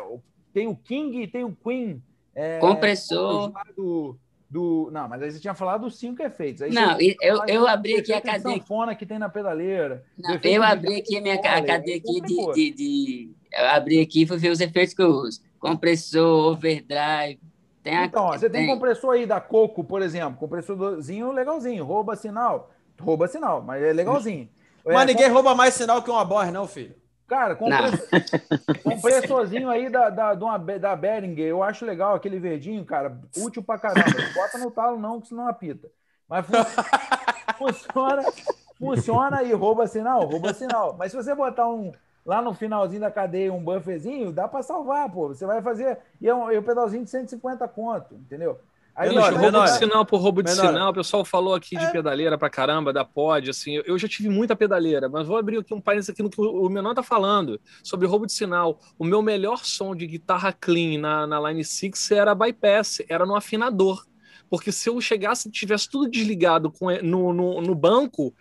tem o King e tem o Queen. É, Compressor. Do, do, não, mas aí você tinha falado dos cinco efeitos. Aí não, eu, eu abri aqui a cadeia. sanfona que tem na pedaleira. Não, eu abri aqui a minha cadeia aqui de, de, de, Eu abri aqui e fui ver os efeitos que eu uso. Compressor, overdrive. Tem a, então, você tem, tem compressor aí da Coco, por exemplo. Compressorzinho legalzinho, rouba sinal. Rouba sinal, mas é legalzinho. Mas é, ninguém rouba mais sinal que uma Borg, não, filho. Cara, compressorzinho aí da, da, da, da Behringer, eu acho legal aquele verdinho, cara, útil pra caramba. Não bota no talo não, que senão apita. Mas funciona, funciona e rouba sinal, rouba sinal. Mas se você botar um lá no finalzinho da cadeia um bufferzinho, dá para salvar, pô. Você vai fazer e é um, e um pedalzinho de 150 conto, entendeu? Aí, menor, roubo menor. de sinal por roubo de menor. sinal, o pessoal falou aqui de é. pedaleira pra caramba, da pod, assim, eu já tive muita pedaleira, mas vou abrir aqui um parênteses aqui no que o menor tá falando, sobre roubo de sinal. O meu melhor som de guitarra clean na, na Line 6 era bypass, era no afinador. Porque se eu chegasse e tivesse tudo desligado com, no, no, no banco,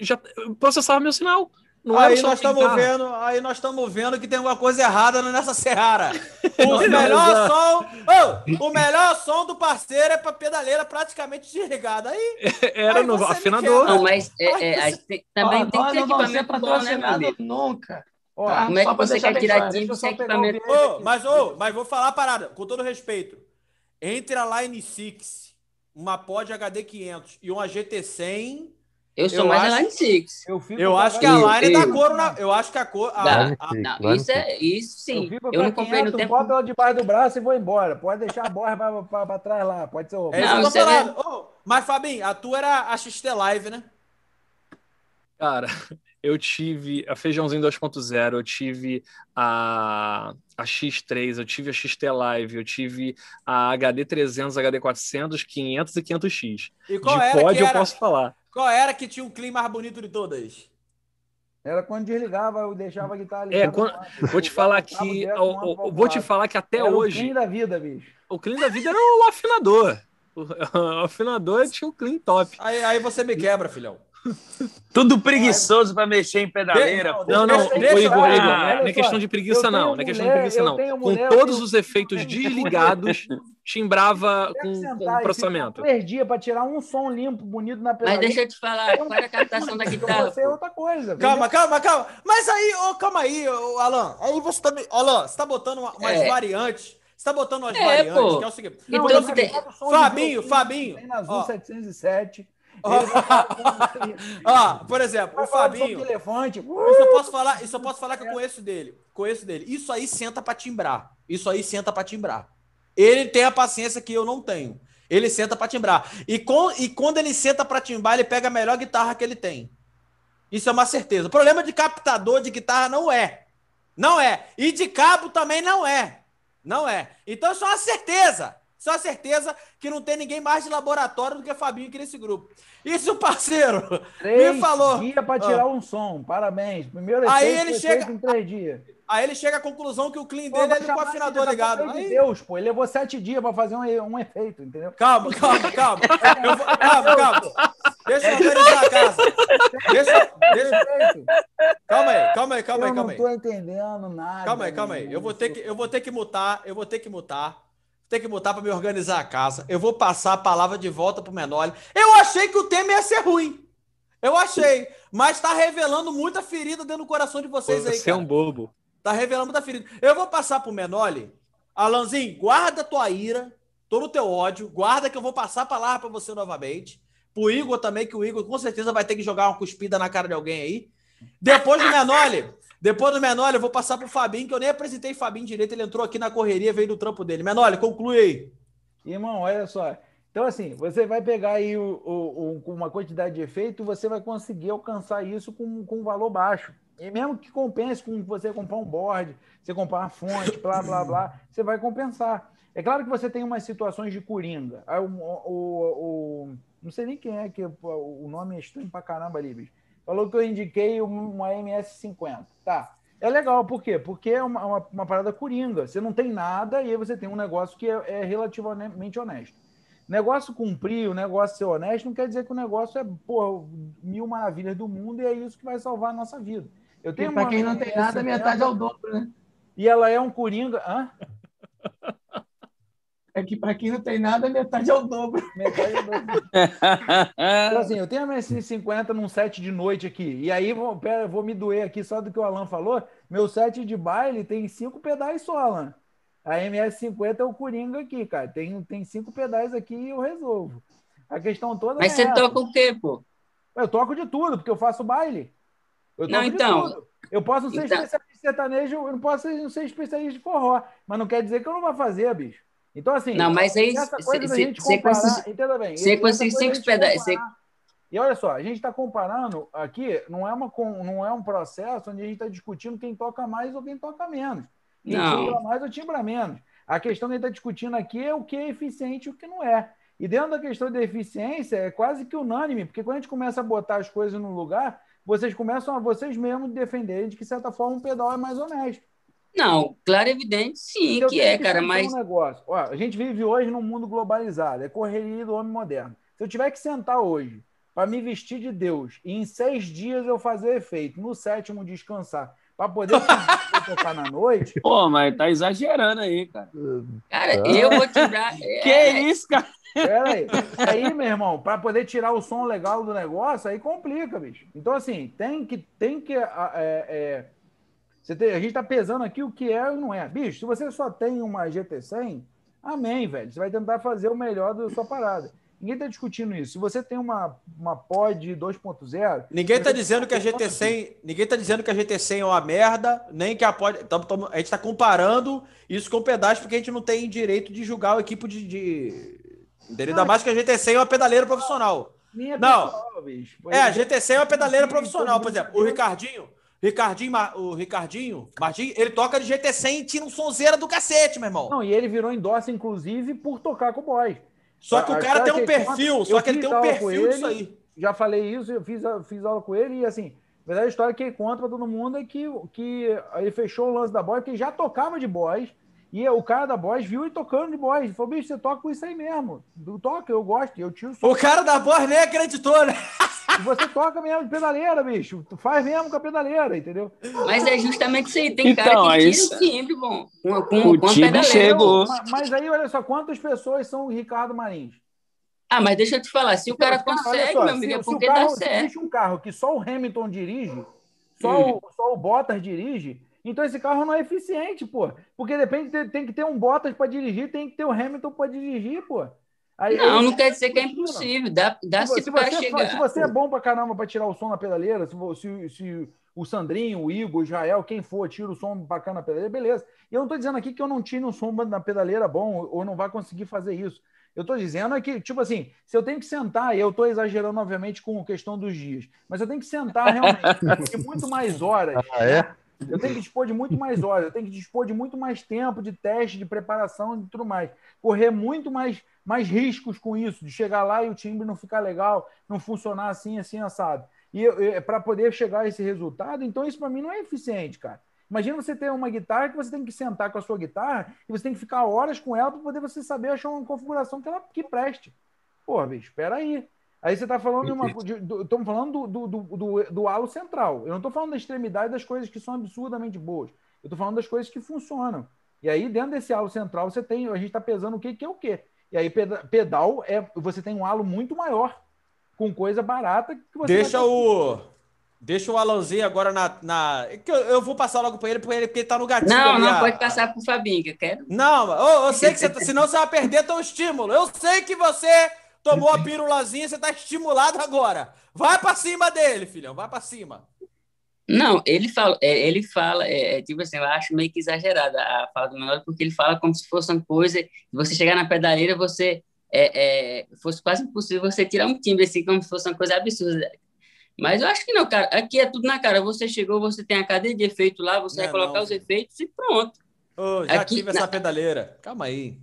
já processava meu sinal. Não aí nós estamos vendo, aí nós estamos vendo que tem alguma coisa errada nessa Seara. O melhor som, oh, o melhor som do parceiro é para pedaleira praticamente desligada. Aí era aí no afinador. Não, mas é, é, tem, também tem que ter equipamento bom, né, meu amigo? Nunca. Oh, tá? Como é que você quer tirar time sem equipamento? Oh, mas, oh, mas vou falar a parada, com todo respeito. Entre a Line 6, uma Pod HD 500 e uma GT 100 Eu sou Eu mais acho- a Line Six. Eu, Eu acho que a Eu- line dá couro na. Eu acho que a cor. a- a- Six, Não, isso é isso sim. Eu Eu não com a comprei no 500, tempo. boto ela debaixo do braço e vou embora. Pode deixar a borra pra, pra, pra trás lá. Pode ser o. É isso Não, você falando. Ô, mas, Fabinho, a tua era a XT Live, né? Cara, eu tive a Feijãozinho 2.0, eu tive a, a X3, eu tive a XT Live, eu tive a HD 300, HD 400, 500 e 500X. E qual De era que eu era, posso falar. Qual era que tinha o clima mais bonito de todas? Era quando desligava, eu deixava a guitarra É, ligada. quando- no ar. Vou te falar o que. vou te falar que até Era hoje. O fim da vida, bicho. O clean da vida era o afinador. O, o afinador tinha o clean top. Aí, aí você me quebra, filhão. Tudo preguiçoso pra mexer em pedaleira. Não. Não, não, Deixa- deixa- Igor, ah, Igor, olha não é questão de preguiça, não. Não é questão de preguiça, não. Com mulher, eu todos tenho- os efeitos desligados, timbrava com, sentar com o processamento. Três dias pra tirar um som limpo, bonito na Mas pedaleira. deixa eu te falar, qual era a captação da guitarra? Você é outra coisa. Calma, calma, calma. Mas aí, ô, calma aí, ô, Alan. Aí você tá. me- Alan, você tá botando uma- umas É. variantes. Você tá botando umas É, variantes, pô. que é o seguinte. Então porque é o seguinte, tem- Fabinho, Fabinho. Tem na Azul Ó. 707. Ó. Com- Ó, por exemplo, o Fabinho. elefante. Isso eu posso falar, isso eu posso falar que eu conheço dele. Conheço dele. Isso aí senta pra timbrar. Isso aí senta pra timbrar. Ele tem a paciência que eu não tenho. Ele senta pra timbrar. E, com, e quando ele senta pra timbar, ele pega a melhor guitarra que ele tem. Isso é uma certeza. O problema de captador de guitarra não é. Não é. E de cabo também não é. Não é. Então isso é uma certeza. Isso é uma certeza que não tem ninguém mais de laboratório do que Fabinho aqui nesse grupo. E se o parceiro Três me falou. dias pra tirar um som. Parabéns. Primeiro Aí efeito ele chega- em três dias. Aí ele chega à conclusão que o clean dele é ele com o afinador de ligado. de Aí- Deus, pô. Ele levou sete dias pra fazer um, um efeito, entendeu? Calma, calma, calma. Eu vou- calma, calma. Deixa eu organizar a casa. Deixa, deixa, Efeito. calma aí, calma aí, calma eu aí, calma não aí. tô entendendo nada. Calma aí, calma aí. Eu vou ter que, eu vou ter que mutar, eu vou ter que mutar. Ter que mutar para me organizar a casa. Eu vou passar a palavra de volta pro Menoli. Eu achei que o tema ia ser ruim. Eu achei, mas tá revelando muita ferida dentro do coração de vocês aí, Você é um bobo. Tá revelando muita ferida. Eu vou passar pro Menoli. Alanzinho, guarda tua ira, todo o teu ódio. Guarda que eu vou passar a palavra pra você novamente. Pro Igor também, que o Igor com certeza vai ter que jogar uma cuspida na cara de alguém aí. Depois do Menoli, depois do Menoli, eu vou passar pro Fabinho, que eu nem apresentei Fabinho direito. Ele entrou aqui na correria, veio do trampo dele. Menoli, conclui aí. Irmão, olha só. Então, assim, você vai pegar aí o, o- o- uma quantidade de efeito, você vai conseguir alcançar isso com, com um valor baixo. E mesmo que compense com você comprar um board, você comprar uma fonte, blá, blá, blá, você vai compensar. É claro que você tem umas situações de coringa. Aí, o, o- o- não sei nem quem é, que o nome é estranho pra caramba ali, bicho. Falou que eu indiquei um- uma MS50. Tá. É legal, por quê? Porque é uma, uma, uma parada coringa. Você não tem nada e aí você tem um negócio que é, é relativamente honesto. Negócio cumprir, o negócio ser honesto, não quer dizer que o negócio é, pô, mil maravilhas do mundo e é isso que vai salvar a nossa vida. Eu tenho pra uma quem não tem nada, MS50, metade é o dobro, né? E ela é um coringa. Hã? É que pra quem não tem nada, metade é o dobro. Metade é dobro. Então, assim, eu tenho a MS50 num set de noite aqui. E aí, vou, pera, eu vou me doer aqui só do que o Alan falou. Meu set de baile tem cinco pedais só, Alan. A MS50 é o Coringa aqui, cara. Tem, tem cinco pedais aqui e eu resolvo. A questão toda Mas é você essa. toca o quê, pô? Eu toco de tudo, porque eu faço baile. Eu Não, então. de tudo. Eu posso ser Então. especialista em sertanejo, eu não posso ser, não ser especialista de forró. Mas não quer dizer que eu não vou fazer, bicho. Então, assim, Não, mas aí, essa cê- coisa da gente comparar, esses- entenda bem. cê com essa esses coisa da cinco comparar- E olha só, a gente está comparando aqui, não é, uma, não é um processo onde a gente está discutindo quem toca mais ou quem toca menos. Quem Não. timbra mais ou timbra menos. A questão que a gente está discutindo aqui é o que é eficiente e o que não é. E dentro da questão da eficiência, é quase que unânime, porque quando a gente começa a botar as coisas no lugar, vocês começam a vocês mesmos defenderem de que, de certa forma, um pedal é mais honesto. Não, claro e evidente, sim Eu que é, cara, sentar mas Um negócio. Ó, a gente vive hoje num mundo globalizado, é correria do homem moderno. Se eu tiver que sentar hoje para me vestir de Deus e em seis dias eu fazer efeito, no sétimo descansar, para poder tocar na noite, Pô, mas tá exagerando aí, cara. cara, eu vou te dar. Que é, isso, cara? Pera aí. Aí, meu irmão, para poder tirar o som legal do negócio, aí complica, bicho. Então, assim, tem que. Tem que é, é, tem- a gente tá pesando aqui o que é e não é. Bicho, se você só tem uma GT100, amém, velho. Você vai tentar fazer o melhor da sua parada. Ninguém está discutindo isso. Se você tem uma, uma pod 2.0. Ninguém está dizendo que a GT100. Ninguém está dizendo que a GT100 é uma merda, nem que a pod. Tamo, a gente está comparando isso com o pedaço, porque a gente não tem direito de julgar o equipe de. de... Ainda mais que a GT100 é uma pedaleira profissional. É não. pessoal, bicho. É, a GT100 é uma pedaleira profissional. Por exemplo, o Ricardinho. Ricardinho, o Ricardinho Martins, ele toca de GT100 e tira um sonzeira do cacete, meu irmão. Não, e ele virou endossa, inclusive, por tocar com o boy. Só que o cara tem um perfil, só que ele tem um perfil disso aí. Já falei isso, eu fiz, fiz aula com ele e assim, a verdade a história que ele conta pra todo mundo é que, que ele fechou o lance da boy, porque ele já tocava de boys. E o cara da Boys viu ele tocando de Boys. Falou, bicho, você toca com isso aí mesmo. Tu toca, eu gosto, eu tiro O cara da Boys nem acreditou, né? Você toca mesmo de pedaleira, bicho. Tu faz mesmo com a pedaleira, entendeu? Mas é justamente isso aí. Tem então, cara que tira isso... o timbre, bom. Com, com, o com timbre chegou. Mas, mas, aí, olha só, quantas pessoas são o Ricardo Marins? Ah, mas deixa eu te falar, se o cara consegue, só, meu amigo, é porque carro, dá certo. Se existe um carro que só o Hamilton dirige, só, hum. o, só o Bottas dirige, então esse carro não é eficiente, pô. Porque depende, tem que ter um Bottas para dirigir, tem que ter o Hamilton para dirigir, pô. Aí, não, não quer dizer que é impossível. Dá, dá se, se você, chegar. Se você é bom para caramba para tirar o som na pedaleira, se, se, se, o Sandrinho, o Igor, o Israel, quem for, tira o som bacana na pedaleira, beleza. E eu não estou dizendo aqui que eu não tire um som na pedaleira bom ou não vai conseguir fazer isso. Eu estou dizendo é que, tipo assim, se eu tenho que sentar, e eu estou exagerando, obviamente, com a questão dos dias, mas eu tenho que sentar realmente, muito mais horas. Ah, é? Eu tenho que dispor de muito mais horas, eu tenho que dispor de muito mais tempo de teste, de preparação e tudo mais. Correr muito mais, mais riscos com isso, de chegar lá e o timbre não ficar legal, não funcionar assim, assim, assado. E para poder chegar a esse resultado, então isso para mim não é eficiente, cara. Imagina você ter uma guitarra que você tem que sentar com a sua guitarra e você tem que ficar horas com ela para poder você saber achar uma configuração que ela que preste. Pô, bicho, espera aí. Aí você está falando de uma. Estamos falando do, do, do, do, halo central. Eu não estou falando da extremidade das coisas que são absurdamente boas. Eu estou falando das coisas que funcionam. E aí, dentro desse halo central, você tem. A gente está pesando o que, que é o quê. E aí, pedal é. Você tem um halo muito maior, com coisa barata que você. Deixa o. Deixa o Alanzinho agora na. na... Eu, eu vou passar logo para ele, porque ele, porque ele tá no gatinho. Não, ali, não, a... pode passar para o Fabinho, que eu quero. Não, eu, eu sei que você. Tá, senão você vai perder teu estímulo. Eu sei que você Tomou a pirulazinha, você tá estimulado agora. Vai para cima dele, filhão, vai para cima. Não, ele fala, é, ele fala, é, é, tipo assim, eu acho meio que exagerada a fala do menor, porque ele fala como se fosse uma coisa, você chegar na pedaleira, você é, é, fosse quase impossível você tirar um timbre assim, como se fosse uma coisa absurda. Mas eu acho que não, cara. Aqui é tudo na cara. Você chegou, você tem a cadeia de efeito lá, você não vai colocar não, os efeitos e pronto. Oh, já aqui, tive essa na... pedaleira. Calma aí.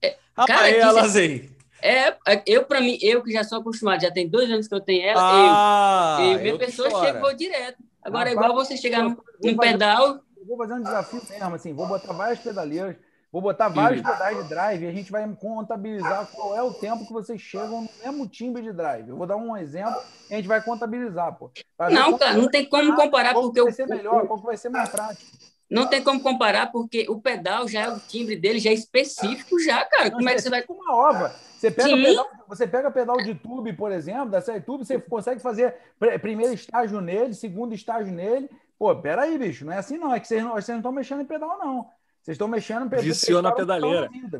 É, Calma aí, Alazinho. É, é, eu, para mim, eu que já sou acostumado, já tem dois anos que eu tenho ela, ah, eu. E minha pessoa chegou direto. Agora, é igual você chegar num, pedal. Eu vou fazer um desafio mesmo, assim, vou botar várias pedaleiras, vou botar vários pedais de drive e a gente vai contabilizar qual é o tempo que vocês chegam no mesmo timbre de drive. Eu vou dar um exemplo e a gente vai contabilizar, pô. Não, cara, não tem como comparar, porque o. Vai ser melhor, qual vai ser mais prático. Não tem como comparar, porque o pedal já é o timbre dele, já é específico, já, cara. Como é que você vai. Uma ova. Você pega, pedal, você pega pedal de tube, por exemplo, da série tube, você consegue fazer primeiro estágio nele, segundo estágio nele. Pô, peraí, bicho, não é assim não. É que vocês não, estão mexendo em pedal, não. Vocês estão mexendo em pedal. Viciou na pedaleira. Vida,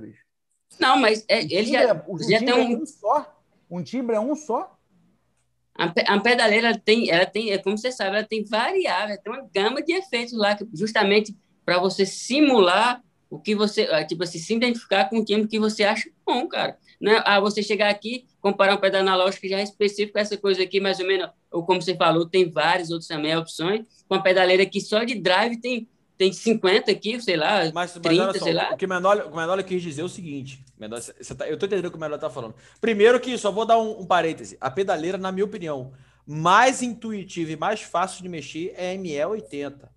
não, mas é, ele já, é, já tem um... É um só. Um timbre é um só. A, pedaleira tem, ela tem, é como você sabe, ela tem variáveis, tem uma gama de efeitos lá, justamente para você simular o que você, ah, tipo assim, se identificar com o timbre que você acha bom, cara. Né? Ah, você chegar aqui, comparar um pedal analógico que já é específico, essa coisa aqui, mais ou menos, ou como você falou, tem vários outros também opções, com a pedaleira que só de drive tem, tem 50 aqui, sei lá, mas, 30, mas só, sei lá. O que o Menor, o Menor quis dizer é o seguinte, Menor, tá, eu estou entendendo o que o Menor está falando. Primeiro que, só vou dar um, um parêntese, a pedaleira, na minha opinião, mais intuitiva e mais fácil de mexer é a ME80.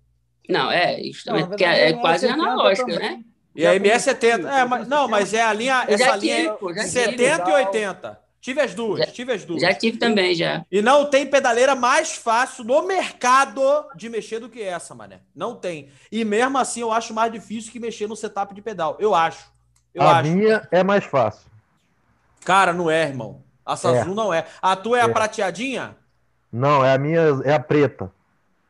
Não, é, isso também, porque é, é quase analógica, né? E a ME70. É, mas, não, mas é a linha. essa linha tive, 70 tive. e 80. Tive as duas, já, tive as duas. Já tive também, já. E não tem pedaleira mais fácil no mercado de mexer do que essa, mané. Não tem. E mesmo assim, eu acho mais difícil que mexer no setup de pedal. Eu acho. Eu a acho. minha é mais fácil. Cara, não é, irmão. A Samsung é. não é. A tua é, é, a prateadinha? Não, é a minha, é a preta.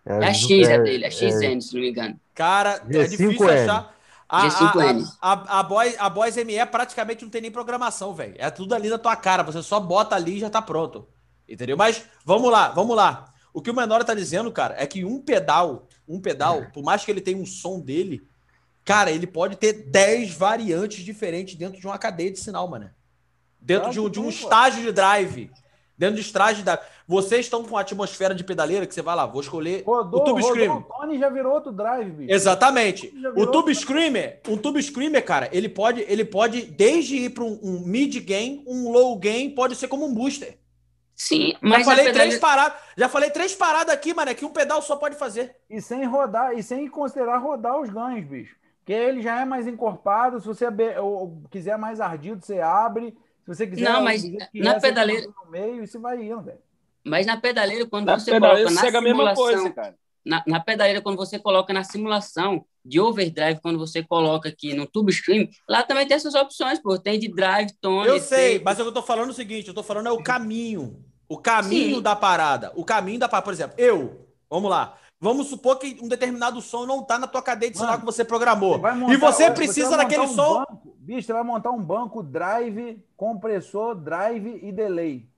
É, a X é, é dele, a XN, se não me engano. Cara, é difícil achar. A, G5N. a, a, a, Boys, a Boys ME praticamente não tem nem programação, velho. É tudo ali na tua cara. Você só bota ali e já tá pronto. Entendeu? Mas vamos lá, vamos lá. O que o Menor tá dizendo, cara, é que um pedal, um pedal, por mais que ele tenha um som dele, cara, ele pode ter 10 variantes diferentes dentro de uma cadeia de sinal, mano. Dentro de um, de um estágio de drive. Dentro de de drive. Vocês estão com a atmosfera de pedaleira que você vai lá, vou escolher Rodou, o Tube rodou, Scream. o Tony já virou outro drive, bicho. Exatamente. Já O Tube Screamer, um Tube Screamer, cara, ele pode, ele pode desde ir para um, um mid gain, um low gain, pode ser como um booster. Sim, Já mas a falei pedaleira... três paradas, já falei três paradas aqui, mano, é que um pedal só pode fazer. E sem rodar, e sem considerar rodar os ganhos, bicho. Porque ele já é mais encorpado. Se você quiser mais ardido, você abre. Se você quiser. Não, mas na é, você pedaleira- no meio e você vai indo, velho. Mas na pedaleira, quando Na você pedaleira coloca na chega a mesma simulação... coisa, cara. na, na pedaleira, quando você coloca na simulação de overdrive, quando você coloca aqui no Tube Stream, lá também tem essas opções, pô. Tem de drive, tone. Eu sei, tem- mas eu tô falando o seguinte, eu tô falando é o caminho. O caminho Sim. da parada. O caminho da parada. Por exemplo, eu, vamos lá. Vamos supor que um determinado som não tá na tua cadeia de sinal que você programou. e montar- você vai precisa montar daquele um som. banco- bicho, você vai montar um banco drive, compressor, drive e delay.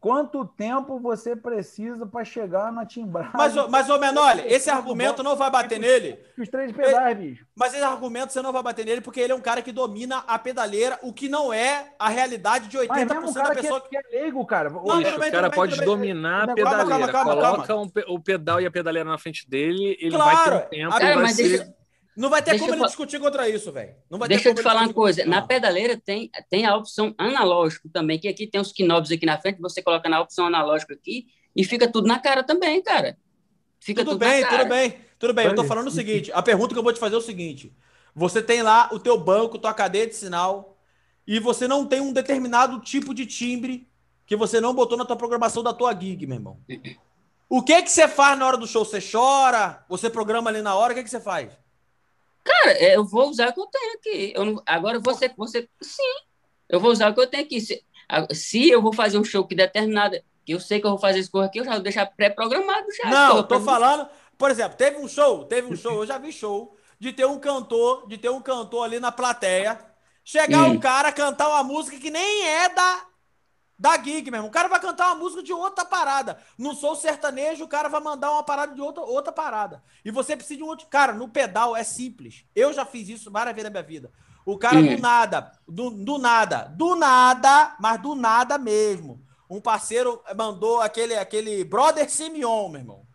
Quanto tempo você precisa para chegar na timbragem? Mas, ô- mas ô Menoli, esse argumento não vai bater nele. Os três pedais, bicho. Mas esse argumento você não vai bater nele porque ele é um cara que domina a pedaleira, o que não é a realidade de 80% Mas mesmo um da cara que pessoa é, que é leigo, cara. Não, Bicho, bem, o cara bem, pode dominar a Calma, pedaleira. calma, calma, Coloca calma. um pe- o pedal e a pedaleira na frente dele, ele Claro. vai ter um tempo. Cara, e mas ser- deixa- Não vai ter Deixa como ele fa- discutir contra isso, velho. Não vai Deixa eu te falar uma coisa. Na pedaleira tem, tem a opção analógico também, que aqui tem os knobs aqui na frente, você coloca na opção analógico aqui e fica tudo na cara também, cara. Fica Tudo tudo, bem, na cara. tudo bem, tudo bem. Eu tô falando o seguinte: a pergunta que eu vou te fazer é o seguinte: você tem lá o teu banco, tua cadeia de sinal, e você não tem um determinado tipo de timbre que você não botou na tua programação da tua gig, meu irmão. O que que você faz na hora do show? Você chora? Você programa ali na hora? O que que você faz? Cara, é, eu vou usar o que eu tenho aqui. Eu não- agora você, você. Sim, eu vou usar o que eu tenho aqui. Se, a- se eu vou fazer um show que determinada. Que eu sei que eu vou fazer esse cor aqui, eu já vou deixar pré-programado já. Não, Pô, tô falando. Por exemplo, teve um show, teve um show, eu já vi show de ter um cantor, de ter um cantor ali na plateia, chegar Hum. um cara cantar uma música que nem é da da gig, meu irmão. O cara vai cantar uma música de outra parada. No Sou Sertanejo, o cara vai mandar uma parada de outra, outra parada. E você precisa de um outro. Cara, no pedal é simples. Eu já fiz isso várias vezes na minha vida. O cara Hum. do nada, do, do nada, do nada, mas do nada mesmo. Um parceiro mandou aquele, aquele brother Simeon, meu irmão.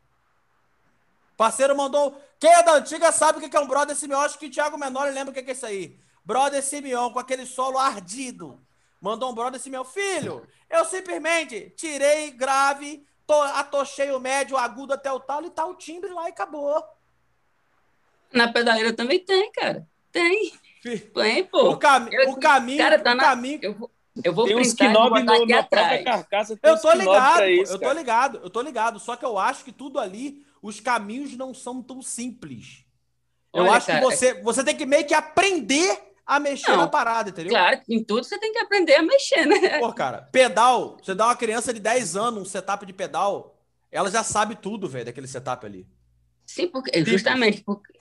Parceiro mandou. Quem é da antiga sabe o que é um brother Simeon. Acho que o Thiago Menor lembra o que que é isso aí. Brother Simeon com aquele solo ardido. Mandou um brother Simeon. Filho, eu simplesmente tirei grave, to, atochei o médio, o agudo até o tal e tá o timbre lá e acabou. Na pedaleira também tem, cara. Tem. Tem, pô. O, cami Eu- o caminho. cara, tá o na- caminho. Eu vou, eu vou Tem uns knob no, aqui na própria atrás. carcaça. Tem Eu tô ligado, isso, eu tô cara. ligado, eu tô ligado. Só que eu acho que tudo ali, os caminhos não são tão simples. Eu Olha, acho cara, que você, você tem que meio que aprender a mexer Não, na parada, entendeu? Claro, em tudo você tem que aprender a mexer, né? Pô, cara, pedal, você dá uma criança de 10 anos um setup de pedal, ela já sabe tudo, velho, daquele setup ali. Sim, porque, justamente porque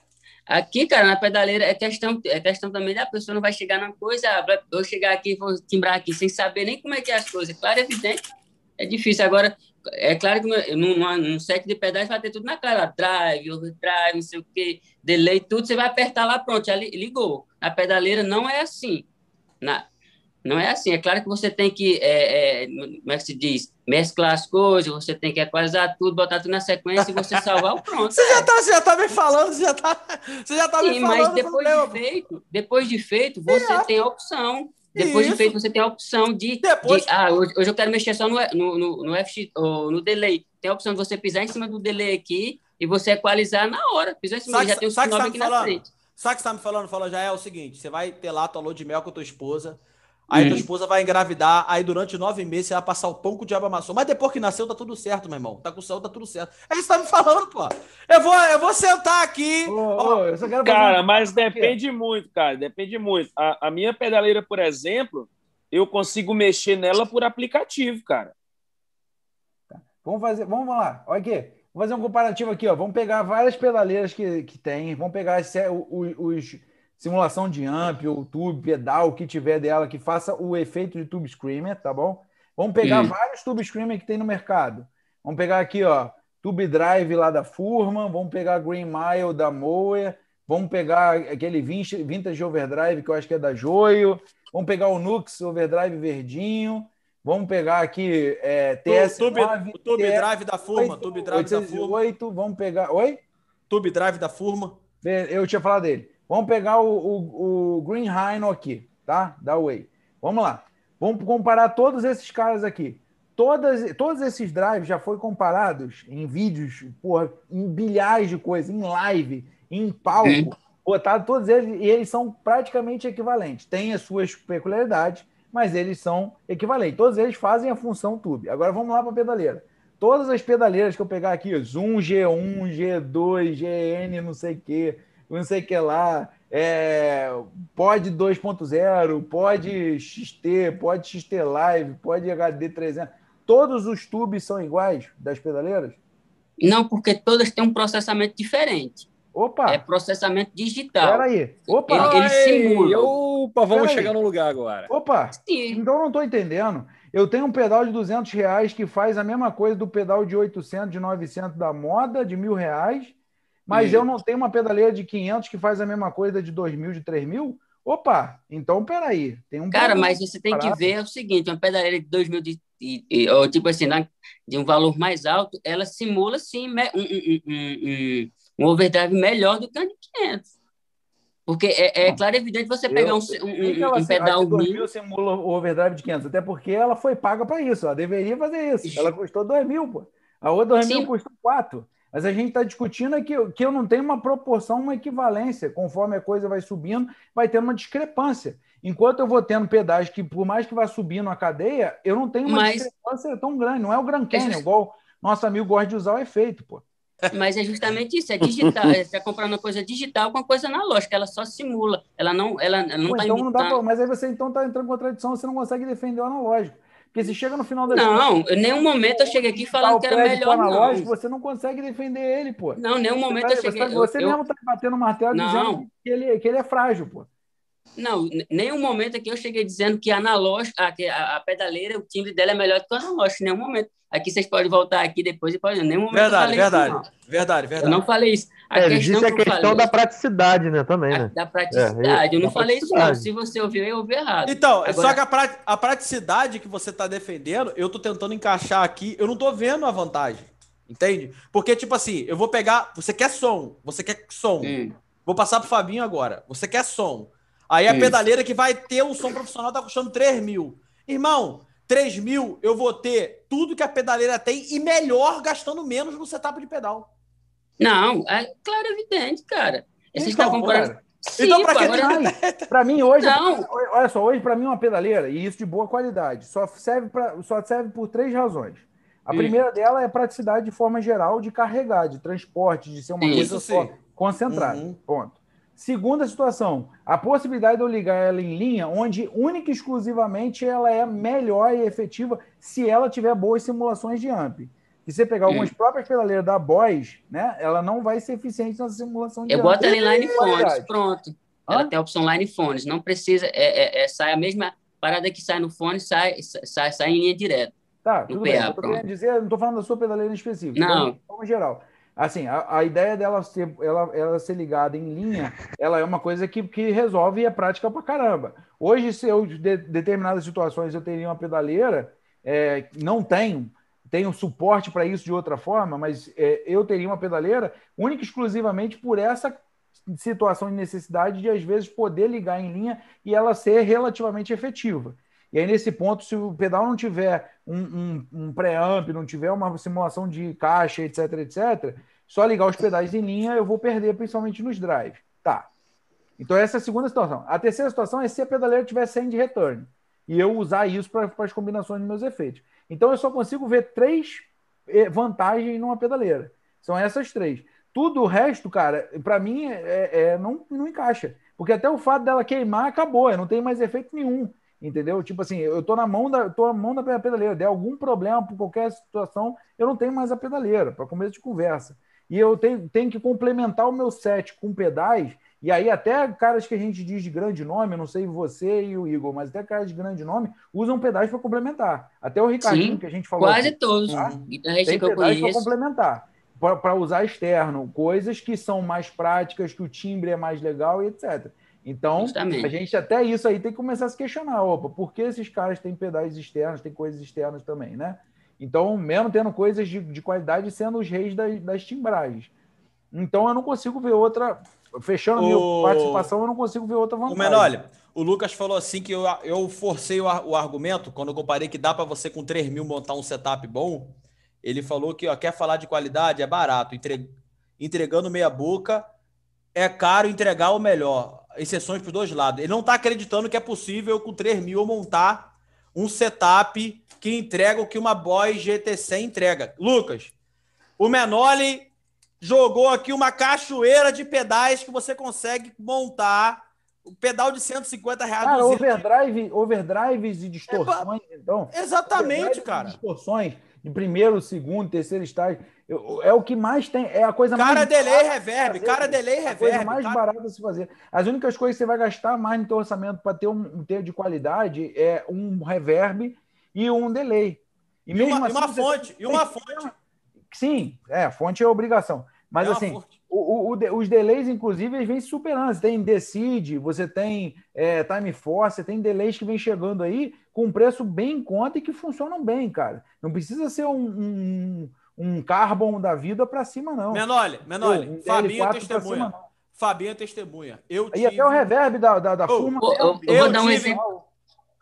aqui, cara, na pedaleira é questão, é questão também da pessoa não vai chegar numa coisa, ah, eu chegar aqui e vou timbrar aqui sem saber nem como é que é as coisas. Claro, é evidente, é difícil. Agora, é claro que no, num, num set de pedais vai ter tudo na cara, drive, overdrive, não sei o que, delay, tudo, você vai apertar lá, pronto, já li- ligou. Na pedaleira não é assim. Na, não é assim. É claro que você tem que, é, é, como é que se diz, mesclar as coisas, você tem que equalizar tudo, botar tudo na sequência e você salvar o pronto. Você já tá, você já tá me falando, você já tá, você já tá me Sim, falando. mas depois de feito, depois de feito, você tem a opção. Depois Isso. de feito, você tem a opção de. Depois- de- ah, hoje, hoje eu quero mexer só no, no, no, no FX, ou no delay. Tem a opção de você pisar em cima do delay aqui e você equalizar na hora. Pisar em cima, Sabe- já tem o sinal tá aqui me na falando? frente. Sabe o que você tá me falando? Fala, já é o seguinte: você vai ter lá tua lua de mel com a tua esposa. Aí tua Hum. esposa vai engravidar, aí durante nove meses você vai passar o pão que o diabo amassou. Mas depois que nasceu, tá tudo certo, meu irmão. Tá com saúde, tá tudo certo. É isso que tá me falando, pô. Eu vou, eu vou sentar aqui. Ô, ó, ô, eu só quero fazer Cara, uma- mas depende muito, cara. Depende muito. A, a minha pedaleira, por exemplo, eu consigo mexer nela por aplicativo, cara. Vamos fazer, vamos lá. Olha aqui. Vamos fazer um comparativo aqui, ó. Vamos pegar várias pedaleiras que, que tem. Vamos pegar as se- o- o- os simulação de amp, ou tube, pedal, o que tiver dela, que faça o efeito de tube screamer, tá bom? Vamos pegar Hum. vários tube screamer que tem no mercado. Vamos pegar aqui, ó, Tube Drive lá da Furman, vamos pegar Green Mile da Moer, vamos pegar aquele Vintage Overdrive que eu acho que é da Joio, vamos pegar o Nux Overdrive verdinho, vamos pegar aqui é, TS9, Tube, o Tube TS8, Drive da Furma, Tube Drive da Furma, 808, vamos pegar... Oi? Tube Drive da Furma. Eu tinha falado dele. Vamos pegar o, o, o Green Rhino aqui, tá? Da Way. Vamos lá. Vamos comparar todos esses caras aqui. Todas, todos esses drives já foram comparados em vídeos, porra, em bilhares de coisas, em live, em palco, Sim. botado todos eles, e eles são praticamente equivalentes. Tem as suas peculiaridades, mas eles são equivalentes. Todos eles fazem a função tube. Agora vamos lá para a pedaleira. Todas as pedaleiras que eu pegar aqui, Zoom G1, G2, GN, não sei o que, não sei o que lá, é, pode 2.0, pode XT, pode XT Live, pode HD 300. Todos os tubes são iguais das pedaleiras? Não, porque todas têm um processamento diferente. Opa, É processamento digital. peraí. Opa, Ele- ele simula. Opa, vamos chegar no lugar agora. opa. Sim. Então eu não estou entendendo. Eu tenho um pedal de 200 reais que faz a mesma coisa do pedal de 800, de 900 da moda, de mil reais, mas Hum. eu não tenho uma pedaleira de 500 que faz a mesma coisa de 2 mil, de 3 mil? Opa, então peraí. Tem um Cara, mas você tem que ver o seguinte, uma pedaleira de 2000 de, e- e- ou tipo assim, né, de um valor mais alto, ela simula sim me- um, um- um- um- um overdrive melhor do que a de 500. Porque é, é Não. claro e evidente você Eu- pegar um, um, que ela, um pedal a de 2 ruim. mil simula o overdrive de 500? Até porque ela foi paga para isso. Ela deveria fazer isso. Ela custou 2 mil, pô. A outra 2 mil Sim. custou 4. Mas a gente está discutindo é que, eu- que eu não tenho uma proporção, uma equivalência. Conforme a coisa vai subindo, vai tendo uma discrepância. Enquanto eu vou tendo pedais que, por mais que vá subindo a cadeia, eu não tenho uma Mas- discrepância tão grande. Não é o Grand Canyon, just- igual nosso amigo gosta de usar o efeito, pô. Mas é justamente isso, é digital. Você está comprando uma coisa digital com uma coisa analógica, ela só simula. Ela não ela, ela não Pô, está então não dá imitando. pra, mas aí você então está entrando em contradição, você não consegue defender o analógico. Porque se chega no final das Não, em nenhum momento eu cheguei aqui falando que era melhor, não. você não consegue defender ele, pô. Não, nenhum momento eu Você, cheguei. você eu- eu- mesmo está batendo o martelo Não. dizendo que ele, que ele é frágil, pô. Não, nenhum momento aqui eu cheguei dizendo que a analógica, a, a, a pedaleira, o timbre dela é melhor do que o analógico, em nenhum momento. Aqui vocês podem voltar aqui depois e podem. Em nenhum momento Verdade, eu falei verdade. isso. Verdade, Não. verdade. Eu não falei isso. A É, questão disse a que eu questão falei, da praticidade, né? Também, a- né? da praticidade. É, eu não falei isso, não. Se você ouviu, eu ouvi errado. Então, Agora- só que a, pra- a praticidade que você tá defendendo, eu tô tentando encaixar aqui, eu não tô vendo a vantagem. Entende? Porque, tipo assim, eu vou pegar. Você quer som, você quer som. Hum. Vou passar pro Fabinho agora. Você quer som. Aí a Hum. pedaleira que vai ter um som profissional tá custando 3 mil. Irmão, 3 mil eu vou ter tudo que a pedaleira tem e melhor gastando menos no setup de pedal. Não, é claro, evidente, cara. Você está Então, comparando. cara, Sim, Então, pra pô, que agora- Para mim hoje, Não. olha só, hoje para mim uma pedaleira e isso de boa qualidade só serve para só serve por três razões. A Hum. primeira dela é praticidade de forma geral de carregar, de transporte, de ser uma Sim. coisa Isso só sim. concentrada. Uhum. Ponto. Segunda situação, a possibilidade de eu ligar ela em linha, onde única e exclusivamente ela é melhor e efetiva se ela tiver boas simulações de amp. Se você pegar algumas próprias pedaleiras da Boys, né, ela não vai ser eficiente nessa simulação de Eu amp. boto ela em line phones, Qualidade. pronto. Hã? Ela tem a opção line phones. Não precisa. É, é, é- sai a mesma parada que sai no fone, sai, sai, sai em linha direta. Tá, tudo PA, bem. Eu tô pronto. querendo dizer, eu não estou falando da sua pedaleira em específico. Não. De forma geral. Assim, a, a ideia dela ser, ela, ela ser ligada em linha, ela é uma coisa que, que resolve e é prática pra caramba. Hoje, se eu, de determinadas situações, eu teria uma pedaleira, é, não tenho, tenho suporte para isso de outra forma, mas é, eu teria uma pedaleira única e exclusivamente por essa situação de necessidade de, às vezes, poder ligar em linha e ela ser relativamente efetiva. E aí, nesse ponto, se o pedal não tiver um, um, um pré-amp, não tiver uma simulação de caixa, etc, etc, só ligar os pedais em linha, eu vou perder, principalmente nos drive. Tá. Então, essa é a segunda situação. A terceira situação é se a pedaleira tiver send return. E eu usar isso para as combinações dos meus efeitos. Então, eu só consigo ver três eh, vantagens numa pedaleira. São essas três. Tudo o resto, cara, para mim, é, é- não, não encaixa. Porque até o fato dela queimar acabou, não tenho mais efeito nenhum. Entendeu? Tipo assim, eu tô na mão da, tô na mão da pedaleira. Der algum problema por qualquer situação, eu não tenho mais a pedaleira, para começo de conversa. E eu tenho, tenho que complementar o meu set com pedais, E aí, até caras que a gente diz de grande nome, não sei você e o Igor, mas até caras de grande nome usam pedais para complementar. Até o Ricardinho, Sim, que a gente falou. Quase aqui, todos. tá? Guitarrista Tem que eu pedais para complementar. Para usar externo, coisas que são mais práticas, que o timbre é mais legal e etc. Então, Justamente. a gente até isso aí tem que começar a se questionar. Opa, por que esses caras têm pedais externos, têm coisas externas também, né? Então, mesmo tendo coisas de, de qualidade, sendo os reis das, das timbragens. Então, eu não consigo ver outra. Fechando a minha O- participação, eu não consigo ver outra O vantagem. Menoli, o Lucas falou assim que eu, eu forcei o, o argumento quando eu comparei que dá para você com 3 mil montar um setup bom. Ele falou que ó, quer falar de qualidade, é barato. Entre- entregando meia boca, é caro entregar o melhor. Exceções para os dois lados. Ele não está acreditando que é possível com 3 mil montar um setup que entrega o que uma Boy GT100 entrega. Lucas, o Menoli jogou aqui uma cachoeira de pedais que você consegue montar. O pedal de 150 reais. Cara, 200. overdrive, overdrives e distorções, então. Exatamente, cara. Distorções de primeiro, segundo, terceiro estágio. Eu- É o que mais tem, é a coisa Cara, mais. delay, barata reverb. se Cara, fazer. delay, É a coisa reverb. mais cara- barata de se fazer. As únicas coisas que você vai gastar mais no teu orçamento para ter um, um ter de qualidade é um reverb e um delay. E uma, e uma fonte. tem- E uma fonte. Sim, é, fonte é obrigação. Mas É assim, fonte. O- o- o os delays, inclusive, eles vêm se superando. Você tem Decide, você tem é, Time Force, você tem delays que vêm chegando aí com um preço bem em conta e que funcionam bem, cara. Não precisa ser um, um, um Carbon da vida para cima, não. Menole, Menole. Um Fabinho é DL4 pra testemunha. cima, não. Fabinho é testemunha. Eu E tive. até o reverb da, da, da Ô, Fuma. Pô, eu, eu Eu vou dar um tive- exemplo.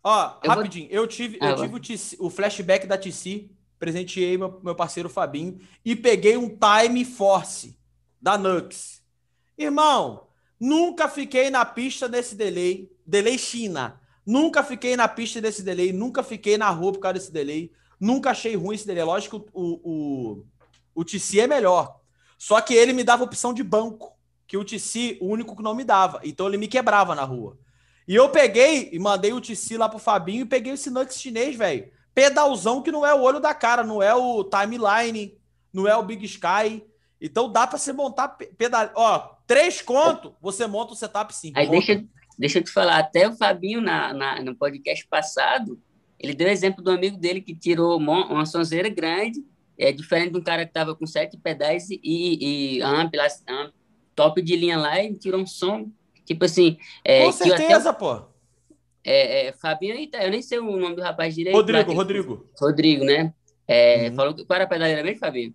Ó, Eu vou- rapidinho. Eu tive, Ah, eu vai. tive o, TC o flashback da TC, presenteei meu, meu parceiro Fabinho e peguei um Time Force da Nux. Irmão, nunca fiquei na pista desse delay, delay China. Nunca fiquei na pista desse delay, nunca fiquei na rua por causa desse delay. Nunca achei ruim esse delay. Lógico que o, o, o TC é melhor. Só que ele me dava opção de banco, que o TC, o único que não me dava. Então ele me quebrava na rua. E eu peguei e mandei o TC lá pro Fabinho e peguei esse Nux chinês, velho. Pedalzão que não é o olho da cara, não é o timeline, não é o Big Sky. Então dá pra você montar pe- pedal. Ó, três conto, você monta o setup sim. Aí Monta. deixa, deixa eu te falar, até o Fabinho, na, na- no podcast passado, ele deu exemplo do amigo dele que tirou uma sonzeira grande, é diferente de um cara que tava com sete pedais e, e amp, lá, amp, top de linha lá, e tirou um som, tipo assim... É, Com que até o- certeza, pô. é, é, Fabinho, eita, eu nem sei o nome do rapaz direito. Rodrigo, lá Rodrigo. Rodrigo, né? É, Uhum. Falou que, qual era a pedaleira mesmo, Fabinho?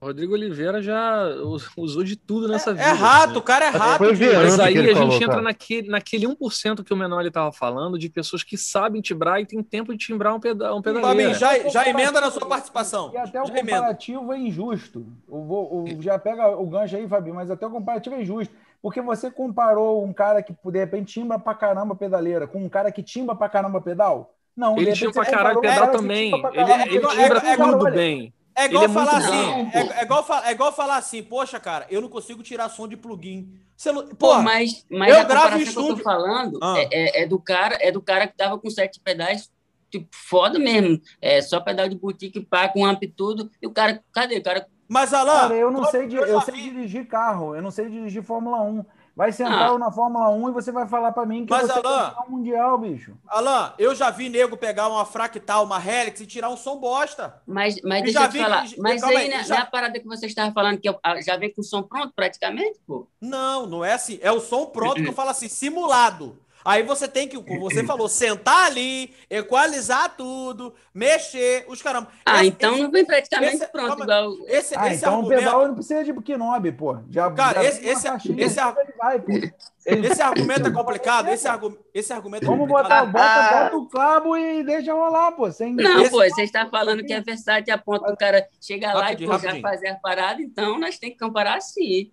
Rodrigo Oliveira já us- usou de tudo nessa vida. É rato, assim. o cara é rato. Mas aí a gente falou, entra naquele, naquele 1% que o Menoli estava falando, de pessoas que sabem tibrar e tem tempo de timbrar um, peda um Fabinho, pedaleiro. já, já emenda na sua participação. E até o Já emenda. comparativo é injusto. Eu vou, eu- já pega o gancho aí, Fabinho, mas até o comparativo é injusto. Porque você comparou um cara que, de repente, timba pra caramba pedaleira com um cara que timba pra caramba pedal? Não, Ele timba pra comparou um pedal também. Ele, caramba ele timbra é- é- tudo bem. É igual Ele é falar muito assim, é, é igual, é igual falar assim, poxa, cara, eu não consigo tirar som de plugin. Você não, Pô, porra, mas, mas eu a gravo em comparação que eu tô estúdio. falando Ah. é, é- é do cara, é do cara que tava com sete pedais, tipo, foda mesmo. É, só pedal de boutique, pá, com amp tudo. E o cara, cadê? O cara mas Alain, Cara, eu não sei, eu sei dirigir carro, eu não sei dirigir Fórmula 1. Vai sentar Ah. eu na Fórmula 1 e você vai falar pra mim que Mas, você é Alain- campeão mundial, bicho. Alain, eu já vi nego pegar uma fractal, uma Helix e tirar um som bosta. Mas, mas E deixa já eu te vi falar. que- mas aí, aí, né, já- não é a parada que você estava falando, que ah, já vem com o som pronto praticamente, pô? Não, não é assim. É o som pronto que eu falo assim, simulado. Aí você tem que, como você falou, sentar ali, equalizar tudo, mexer, os caramba. Ah, Esse- então esse- não vem praticamente esse- pronto, calma- igual. Esse, Ah, esse então o argumento, pedal não precisa de Knob, pô. Já, Cara, já esse- esse- caixinha, esse ar- ele vai, pô. Esse argumento é complicado. Esse, argu, esse argumento é Vamos botar, bota, bota o cabo e deixa rolar, pô. Sem... Não, Esse- pô, você está falando que é versátil a ponto do cara chegar lá e pô, já fazer a parada, então nós temos que comparar assim.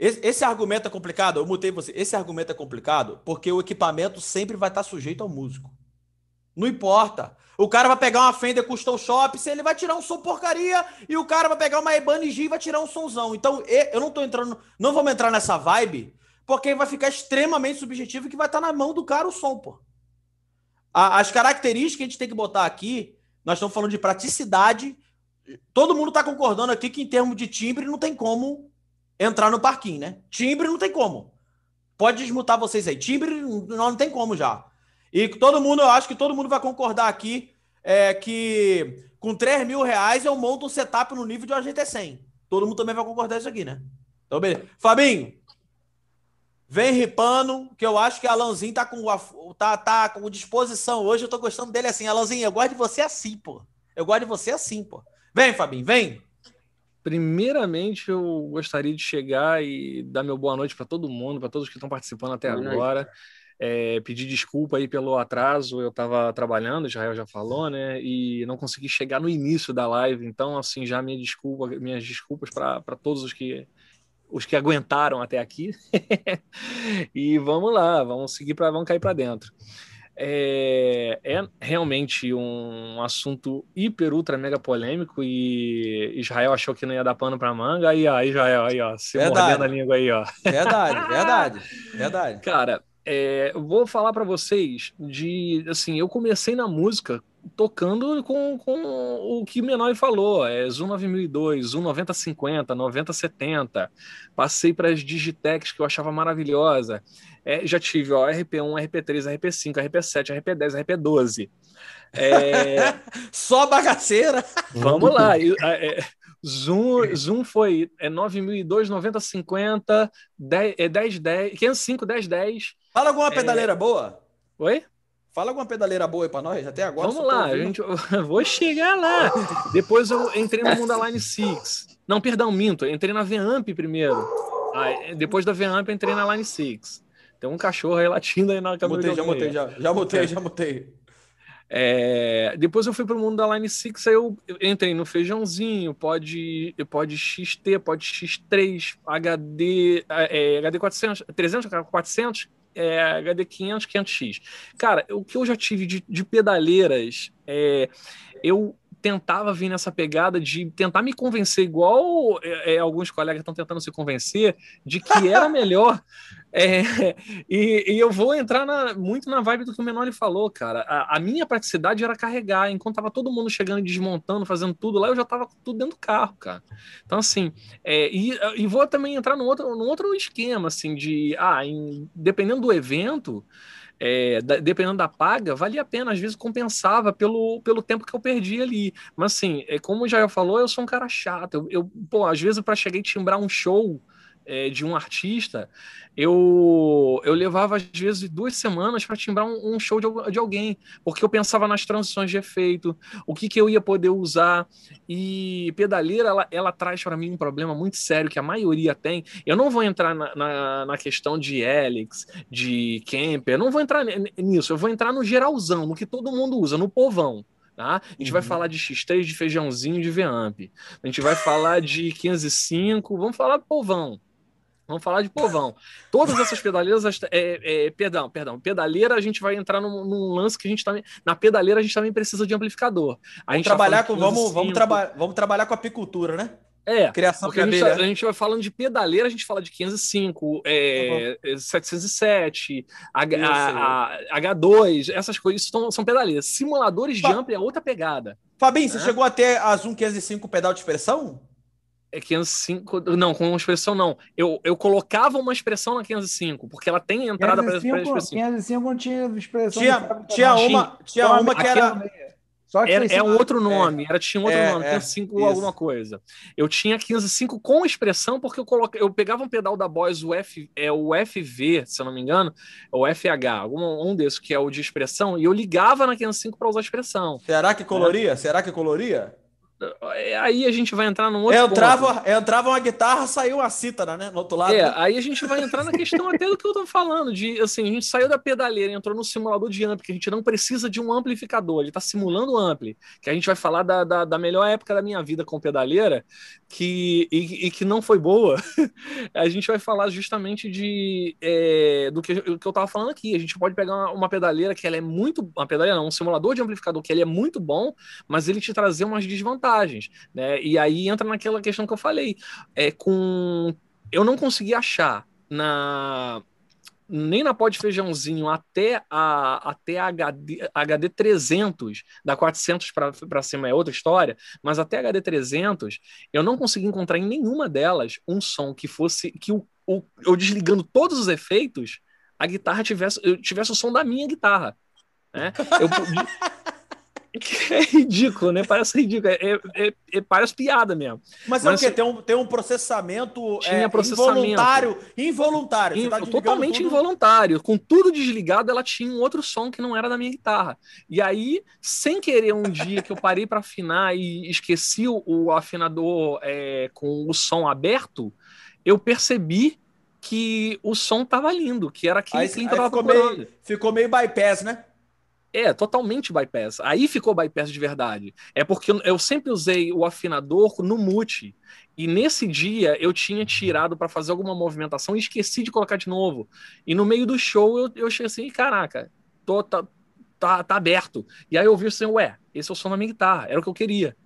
Esse, esse argumento é complicado, eu mutei você. Esse argumento é complicado porque o equipamento sempre vai estar sujeito ao músico. Não importa. O cara vai pegar uma Fender Custom Shop, se ele vai tirar um som porcaria, e o cara vai pegar uma Ibanez e vai tirar um sonzão. Então, eu não tô entrando, não vamos entrar nessa vibe, porque vai ficar extremamente subjetivo que vai estar na mão do cara o som, pô. As características que a gente tem que botar aqui, nós estamos falando de praticidade. Todo mundo está concordando aqui que em termos de timbre não tem como entrar no parquinho, né? Timbre não tem como. Pode desmutar vocês aí. Timbre não, tem como já. E todo mundo, eu acho que todo mundo vai concordar aqui é, que com 3 mil reais eu monto um setup no nível de uma GT100. Todo mundo também vai concordar isso aqui, né? Então, beleza. Fabinho, vem ripando, que eu acho que Alanzinho tá com, tá, tá com disposição hoje. Eu tô gostando dele assim. Alanzinho, eu gosto de você assim, pô. Eu gosto de você assim, pô. Vem, Fabinho, vem. Primeiramente, eu gostaria de chegar e dar meu boa noite para todo mundo, para todos que estão participando até boa agora. É, pedir desculpa aí pelo atraso, eu estava trabalhando, Israel já falou, né? E não consegui chegar no início da live, então, assim, já minha desculpa, minhas desculpas para todos os que os que aguentaram até aqui. e vamos lá, vamos seguir para vamos cair para dentro. É, é, realmente um assunto hiper, ultra, mega polêmico e Israel achou que não ia dar pano para manga. Aí, ó, Israel, aí, ó, se verdade. mordendo a língua aí, ó. Verdade, verdade, verdade. Cara, é, eu vou falar para vocês de, assim, eu comecei na música tocando com, com o que Menor falou, é Zoom 9002, Zoom 9050, 9070. Passei para as Digitex que eu achava maravilhosa. É, já tive ó, RP1, RP3, RP5, RP7, RP10, RP12. É... Só bagaceira. Vamos lá. É, Zoom, Zoom foi é 9002, 9050, 10, é 1010, 505, 1010. Fala alguma pedaleira boa? Oi? Fala alguma pedaleira boa aí pra nós, até agora. Vamos lá, a gente, vou chegar lá. Depois eu entrei no Mundo Line 6. Não, perdão, minto. entrei na Vamp primeiro. Ah, depois da Vamp entrei na Line 6. Tem um cachorro aí latindo aí na câmera. Mutei, já mutei, já, já mutei, já mutei. É, depois eu fui para o mundo da Line 6, aí eu entrei no feijãozinho, pode, pode XT, pode X3, HD, é, HD 400, 300, 400, é, HD 500, 500X. Cara, o que eu já tive de, de pedaleiras, é, eu tentava vir nessa pegada de tentar me convencer, igual é, é alguns colegas estão tentando se convencer, de que era melhor. É, e, e, eu vou entrar na, muito na vibe do que o Menor falou, cara. A, a, minha praticidade era carregar, enquanto tava todo mundo chegando e desmontando, fazendo tudo lá, eu já tava tudo dentro do carro, cara. Então, assim, é, e, e vou também entrar num outro, num outro esquema, assim, de, ah, em, dependendo do evento, é, dependendo da paga, valia a pena, às vezes compensava pelo, pelo tempo que eu perdi ali. Mas assim, é, como o Jair falou, eu sou um cara chato. Eu, eu pô, às vezes para chegar e timbrar um show é, de um artista, eu, eu levava às vezes duas semanas para timbrar um, um, show de, de alguém, porque eu pensava nas transições de efeito, o que, que eu ia poder usar. E pedaleira, ela, ela traz para mim um problema muito sério que a maioria tem. Eu não vou entrar na, na, na questão de Helix, de Camper, não vou entrar nisso, eu vou entrar no geralzão, no que todo mundo usa, no povão. Tá? A gente uhum. vai falar de X3, de feijãozinho, de Vamp. A gente vai falar de 505, vamos falar do povão. Vamos falar de povão. Todas essas pedaleiras, é, é, perdão, perdão, pedaleira a gente vai entrar num, num, lance que a gente também, na pedaleira a gente também precisa de amplificador. A vamos trabalhar com, vamos, vamos, traba vamos trabalhar com apicultura, né? É, criação porque a gente, a gente, vai falando de pedaleira, a gente fala de 505, é, uhum. 707, H, a, a, H2, essas coisas são, são pedaleiras. Simuladores Fa de ampli é outra pegada. Fabinho, né? você chegou até a Zoom 505 pedal de expressão? É 505. Não, com uma expressão não. Eu, eu colocava uma expressão na 505, porque ela tem entrada para expressão. 505 não tinha expressão. Tinha, tinha uma, tinha uma que era. Só que era, é um outro nome, é, era, tinha um outro é, nome, é, 5 alguma coisa. Eu tinha 155 com expressão, porque eu, coloca, eu pegava um pedal da Boys, o, F, é o FV, se eu não me engano, ou FH, algum, um desses, que é o de expressão, e eu ligava na 505 para usar expressão. Será que coloria? Será que coloria? Aí a gente vai entrar num outro entrava, ponto. Entrava uma guitarra, saiu uma cítara, né? No outro lado. É, aí a gente vai entrar na questão até do que eu tô falando, de assim, a gente saiu da pedaleira, entrou no simulador de ampli, que a gente não precisa de um amplificador, ele tá simulando ampli, que a gente vai falar da, da, da melhor época da minha vida com pedaleira, que, e, e que não foi boa. a gente vai falar justamente de é, do que, que eu tava falando aqui. A gente pode pegar uma, uma pedaleira que ela é muito. Uma pedaleira não, um simulador de amplificador que ele é muito bom, mas ele te trazer umas desvantagens vantagens, né? E aí entra naquela questão que eu falei, é com eu não consegui achar na nem na pó de feijãozinho até a até a HD, HD 300, da 400 para cima é outra história, mas até a HD 300, eu não consegui encontrar em nenhuma delas um som que fosse que o, o eu desligando todos os efeitos, a guitarra tivesse eu tivesse o som da minha guitarra, né? Eu É ridículo, né? Parece ridículo. É, é, é, parece piada mesmo. Mas, é o quê? Tem um, tem um processamento, é, processamento. involuntário. Involuntário. In, tá totalmente tudo... involuntário. Com tudo desligado, ela tinha um outro som que não era da minha guitarra. E aí, sem querer, um dia que eu parei para afinar e esqueci o, o afinador é, com o som aberto, eu percebi que o som tava lindo, que era aquele aí, que aí ficou meio, ficou meio bypass, né? É, totalmente bypass. Aí ficou bypass de verdade. É porque eu sempre usei o afinador no mute. E nesse dia eu tinha tirado para fazer alguma movimentação e esqueci de colocar de novo. E no meio do show eu, eu achei assim: caraca, tô, tá, tá, tá aberto. E aí eu vi assim: ué, esse é o som da minha guitarra, era o que eu queria.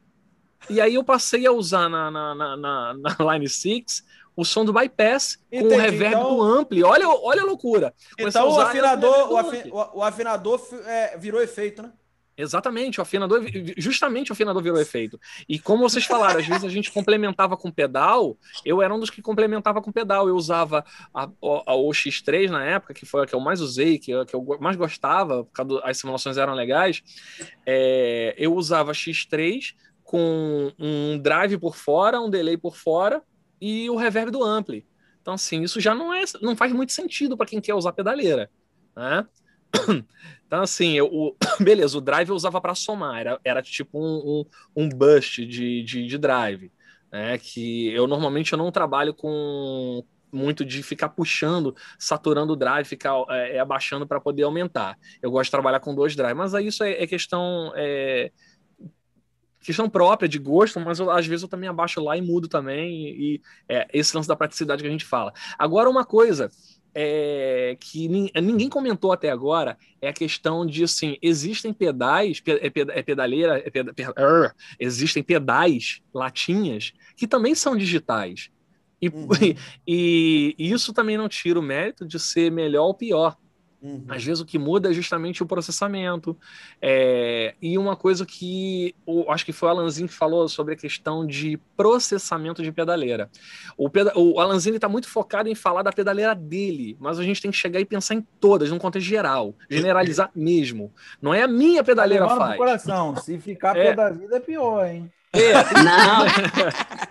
E aí eu passei a usar na, na, na, na, na Line 6 o som do bypass Entendi, com o reverb então... do ampli. Olha, olha a loucura. então o afinador, o, afi... o, afinador é, virou efeito, né? Exatamente, o afinador, justamente o afinador virou efeito. E como vocês falaram, às vezes a gente complementava com pedal, eu era um dos que complementava com pedal. Eu usava a, a, a OX3 na época, que foi a que eu mais usei, que, que eu mais gostava, porque as simulações eram legais. É, eu usava X3 com um drive por fora, um delay por fora, e o reverb do ampli. Então, assim, isso já não, é, não faz muito sentido para quem quer usar pedaleira. Né? Então, assim, eu, o, beleza, o drive eu usava para somar, era, era tipo um, um, um bust de, de, de, drive. Né? Que eu normalmente eu não trabalho com muito de ficar puxando, saturando o drive, ficar é, é abaixando para poder aumentar. Eu gosto de trabalhar com dois drives, mas aí isso é, é questão. É, questão própria de gosto, mas eu, às vezes eu também abaixo lá e mudo também, e, e é esse lance da praticidade que a gente fala. Agora, uma coisa é, que ninguém comentou até agora é a questão de assim existem pedais é, é pedaleira é peda, existem pedais latinhas que também são digitais e, uhum. e, e, isso também não tira o mérito de ser melhor ou pior Uhum. Às vezes o que muda é justamente o processamento. É, e uma coisa que o, acho que foi o Alanzinho que falou sobre a questão de processamento de pedaleira. O, peda, o Alanzinho está muito focado em falar da pedaleira dele, mas a gente tem que chegar e pensar em todas, num contexto geral, generalizar mesmo. Não é a minha pedaleira faz. coração, se ficar é. pé da vida é pior, hein? Não,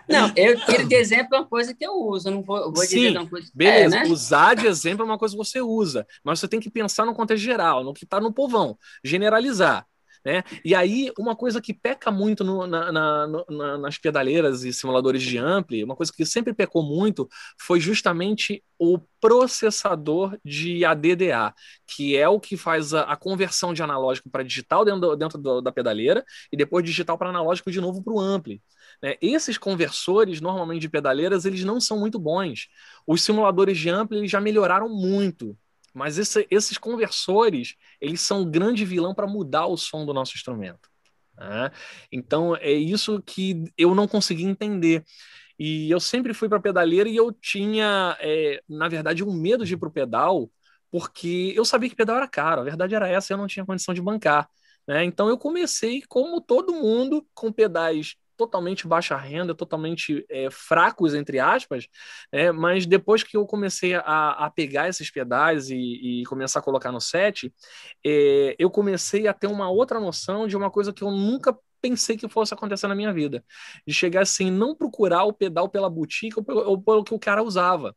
não, eu tiro de exemplo uma coisa que eu uso, não vou, vou Sim, dizer uma coisa. Beleza, é, né? usar de exemplo é uma coisa que você usa, mas você tem que pensar no contexto geral, no que está no povão, generalizar. Né? E aí, uma coisa que peca muito no, na, na, na, nas pedaleiras e simuladores de ampli, uma coisa que sempre pecou muito, foi justamente o processador de ADDA, que é o que faz a, a conversão de analógico para digital dentro, dentro do, da pedaleira e depois digital para analógico de novo para o ampli. Né? Esses conversores, normalmente de pedaleiras, eles não são muito bons. Os simuladores de ampli já melhoraram muito. Mas esse, esses conversores, eles são um grande vilão para mudar o som do nosso instrumento. Né? Então, é isso que eu não consegui entender. E eu sempre fui para pedaleira e eu tinha, é, na verdade, um medo de ir para o pedal, porque eu sabia que pedal era caro. A verdade era essa, eu não tinha condição de bancar. Né? Então eu comecei, como todo mundo, com pedais totalmente baixa renda, totalmente é, fracos, entre aspas, é, mas depois que eu comecei a, a pegar esses pedais e, e, começar a colocar no set, é, eu comecei a ter uma outra noção de uma coisa que eu nunca pensei que fosse acontecer na minha vida, de chegar assim, não procurar o pedal pela boutique ou pelo, ou pelo que o cara usava,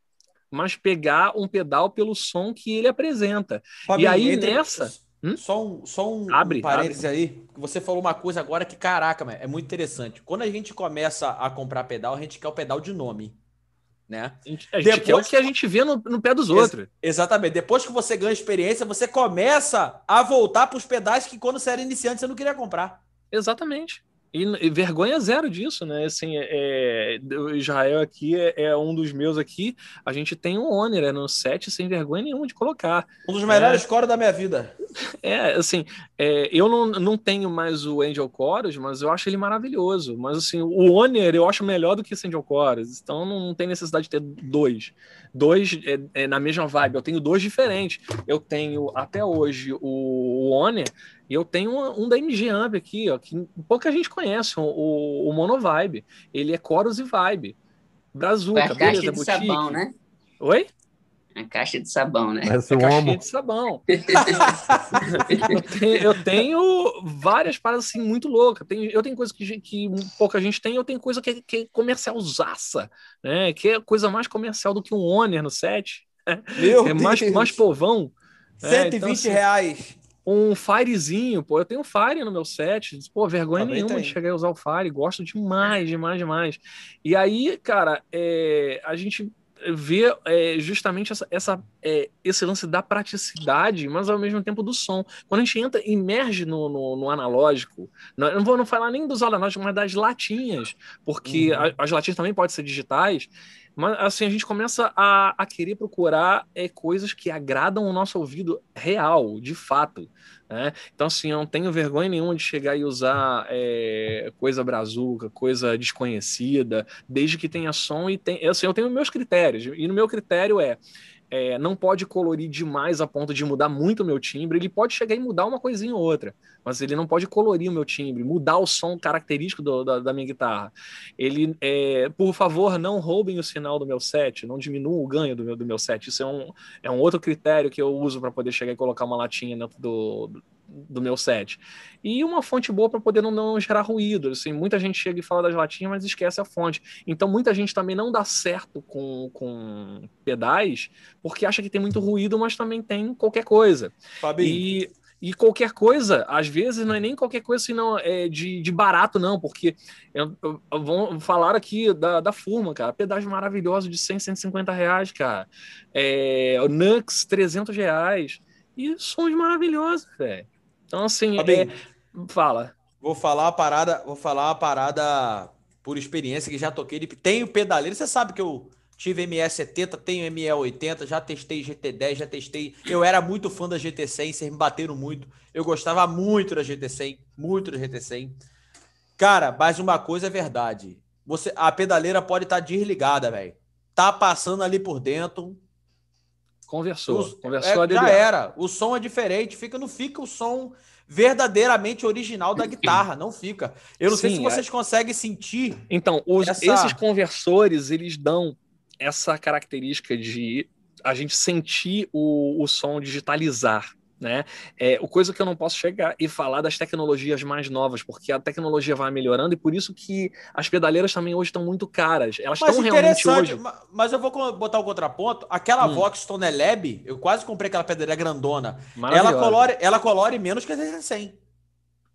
mas pegar um pedal pelo som que ele apresenta. Fabinho, e aí entre... nessa Hum? Só um, só um, abre, um parênteses abre. aí, você falou uma coisa agora que, caraca, é muito interessante. Quando a gente começa a comprar pedal, a gente quer o pedal de nome. Né? A gente, a gente Depois... quer o que a gente vê no, no pé dos outros. Ex exatamente. Depois que você ganha experiência, você começa a voltar para os pedais que quando você era iniciante você não queria comprar. Exatamente. E, e vergonha zero disso, né? Assim, é, o Israel aqui é, é um dos meus aqui. A gente tem um Honor, é no set sem vergonha nenhuma de colocar. Um dos melhores coros da minha vida. É, assim, é, eu não, não tenho mais o Angel Chorus, mas eu acho ele maravilhoso. Mas, assim, o Honor eu acho melhor do que esse Angel Chorus. Então, não, tem necessidade de ter dois. Dois é, é, na mesma vibe. Eu tenho dois diferentes. Eu tenho, até hoje, o, o Honor e eu tenho um, um da MG Amp aqui, ó, que pouca gente conhece, o, o, o Mono Vibe. Ele é Chorus e Vibe. Brazuca, a caixa beleza, de boutique. sabão, né? Oi? A caixa de sabão, né? Esse a caixinha de sabão. eu, tenho, eu, tenho, várias paradas assim muito loucas. Tem, eu tenho coisa que, que pouca gente tem, eu tenho coisa que, que é comercialzaça, né? Que é coisa mais comercial do que um Honor no set. Meu é mais, mais povão. 120 é, então, assim, reais um Firezinho, pô, eu tenho Fire no meu set, pô, vergonha Também nenhuma tem. de chegar a usar o Fire, gosto demais, demais, demais. E aí, cara, é, a gente vê é, justamente essa, essa é, esse lance da praticidade, mas ao mesmo tempo do som. Quando a gente entra, emerge no, no, no analógico, não, não vou não falar nem dos analógicos, mas das latinhas, porque uhum. a, as latinhas também podem ser digitais, mas assim, a gente começa a, a querer procurar é, coisas que agradam o nosso ouvido real, de fato. Né? Então, assim, eu não tenho vergonha nenhuma de chegar e usar é, coisa brazuca, coisa desconhecida, desde que tenha som e tem. Assim, eu tenho meus critérios, e no meu critério é é, não pode colorir demais a ponto de mudar muito o meu timbre. Ele pode chegar e mudar uma coisinha ou outra, mas ele não pode colorir o meu timbre, mudar o som característico do, da, da, minha guitarra. Ele, é, por favor, não roubem o sinal do meu set, não diminuam o ganho do meu, do meu set. Isso é um, é um outro critério que eu uso para poder chegar e colocar uma latinha dentro do, do meu set. E uma fonte boa para poder não, não, gerar ruído. Assim, muita gente chega e fala das latinhas, mas esquece a fonte. Então, muita gente também não dá certo com, com pedais, porque acha que tem muito ruído, mas também tem qualquer coisa. Fabinho. E, e qualquer coisa, às vezes, não é nem qualquer coisa senão é de, de barato, não, porque eu, eu, eu vou falar aqui da, da Furma, cara. Pedágio maravilhoso de 100, 150 reais, cara. É, Nux, 300 reais. E sons maravilhosos, velho. Então, assim, é... fala. Vou falar uma parada, vou falar uma parada por experiência que já toquei. Tenho pedaleiro, você sabe que eu tive ME70, tenho ME80, já testei GT10, já testei. Eu era muito fã da GT100, vocês me bateram muito. Eu gostava muito da GT100, muito da GT100. Cara, mas uma coisa é verdade. Você, a pedaleira pode estar tá desligada, velho. Tá passando ali por dentro, Conversou. O, conversou é, já era. O som é diferente. Fica, não fica o som verdadeiramente original da guitarra. Não fica. Eu não Sim, sei se vocês é... conseguem sentir. Então, os, essa... esses conversores, eles dão essa característica de a gente sentir o, o som digitalizar né? É, o coisa que eu não posso chegar e falar das tecnologias mais novas, porque a tecnologia vai melhorando e por isso que as pedaleiras também hoje estão muito caras. Elas estão realmente hoje. Mas eu vou botar o um contraponto. Aquela hum. Vox Stone Lab, eu quase comprei aquela pedaleira grandona. Ela colore, ela colore menos que a 100.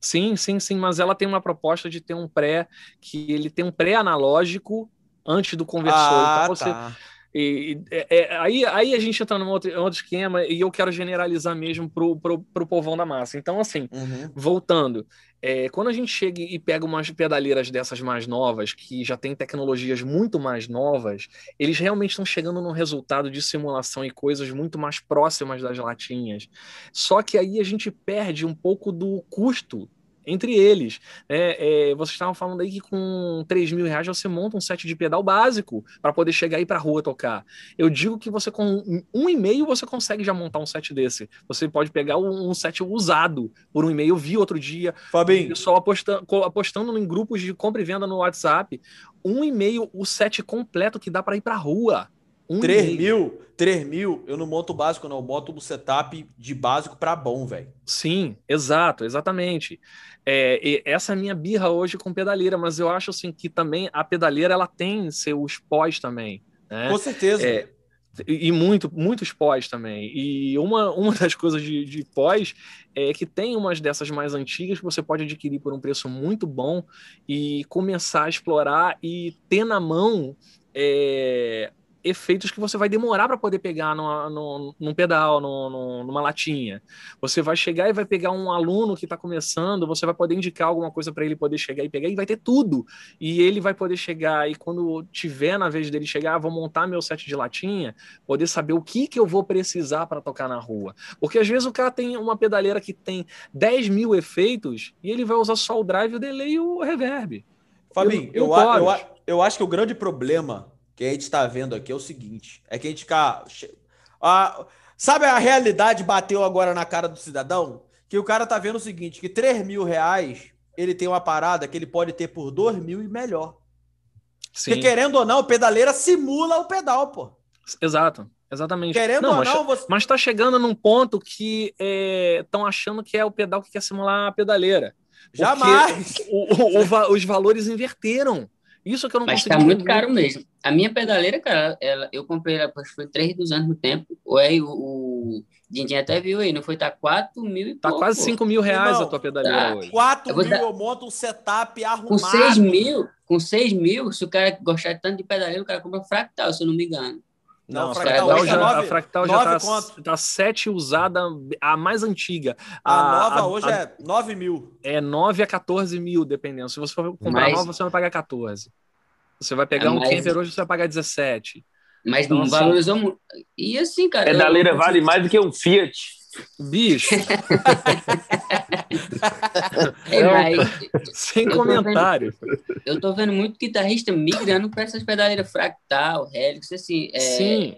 Sim, sim, sim, mas ela tem uma proposta de ter um pré que ele tem um pré analógico antes do conversor. Ah, então você tá e, é, é, aí, aí a gente entra num outro, outro esquema e eu quero generalizar mesmo pro, pro, pro povão da massa. Então, assim, uhum. voltando, é, quando a gente chega e pega umas pedaleiras dessas mais novas, que já tem tecnologias muito mais novas, eles realmente estão chegando num resultado de simulação e coisas muito mais próximas das latinhas. Só que aí a gente perde um pouco do custo entre eles. É, é, vocês estavam falando aí que com 3 mil reais você monta um set de pedal básico para poder chegar aí para a rua tocar. Eu digo que você com um e-mail você consegue já montar um set desse. Você pode pegar um, set usado por um e-mail. Eu vi outro dia Fabinho. o pessoal apostando, apostando em grupos de compra e venda no WhatsApp. Um e-mail, o set completo que dá para ir para a rua. Um 3 mil, 3 mil, eu não monto básico, não. Eu boto o setup de básico para bom, velho. Sim, exato, exatamente. É, essa é a minha birra hoje com pedaleira, mas eu acho assim que também a pedaleira ela tem seus pós também. Né? Com certeza. É, e muito, muitos pós também. E uma, uma das coisas de, de pós é que tem umas dessas mais antigas que você pode adquirir por um preço muito bom e começar a explorar e ter na mão é, efeitos que você vai demorar para poder pegar numa, num, num pedal, num, numa latinha. Você vai chegar e vai pegar um aluno que está começando, você vai poder indicar alguma coisa para ele poder chegar e pegar, e vai ter tudo. E ele vai poder chegar, e quando tiver na vez dele chegar, ah, vou montar meu set de latinha, poder saber o que, que eu vou precisar para tocar na rua. Porque às vezes o cara tem uma pedaleira que tem 10 mil efeitos e ele vai usar só o drive, o delay e o reverb. Fabinho, eu, eu, eu, eu acho que o grande problema que a gente está vendo aqui é o seguinte: é que a gente fica. A, sabe a realidade bateu agora na cara do cidadão? Que o cara tá vendo o seguinte: que 3 mil reais ele tem uma parada que ele pode ter por 2 mil e melhor. Sim. Porque querendo ou não, o pedaleira simula o pedal, pô. Exato. Exatamente. Querendo não, ou mas, não, você... mas tá chegando num ponto que estão é, achando que é o pedal que quer simular a pedaleira. Jamais! O, o, o, os valores inverteram. Isso que eu não Mas tá muito caro mesmo. A minha pedaleira, cara, ela, eu comprei ela, acho que foi 3,200 no tempo. Aí o, o até viu aí, não foi? Tá 4 mil e Tá pouco, quase 5 mil reais a tua pedaleira tá. hoje. 4 mil dar... eu monto um setup arrumado. Com 6 mil, com 6 mil, se o cara gostar tanto de pedaleira, o cara compra fractal, se eu não me engano. Não, não a Fractal, já, nove, a Fractal já tá, tá 7 usada, a mais antiga. A, a nova a, hoje a, é 9 mil. É 9 a 14 mil, dependendo. Se você for comprar mas, nova, você vai pagar 14. Você vai pegar é, um camper hoje, você vai pagar 17. Mas então, não assim, valorizou muito. E assim, cara. Pedaleira eu... vale mais do que um Fiat. Bicho. é, mas, Sem eu comentário. Tô vendo, eu tô vendo muito guitarrista migrando para essas pedaleiras fractal, Helix, assim. É... Sim.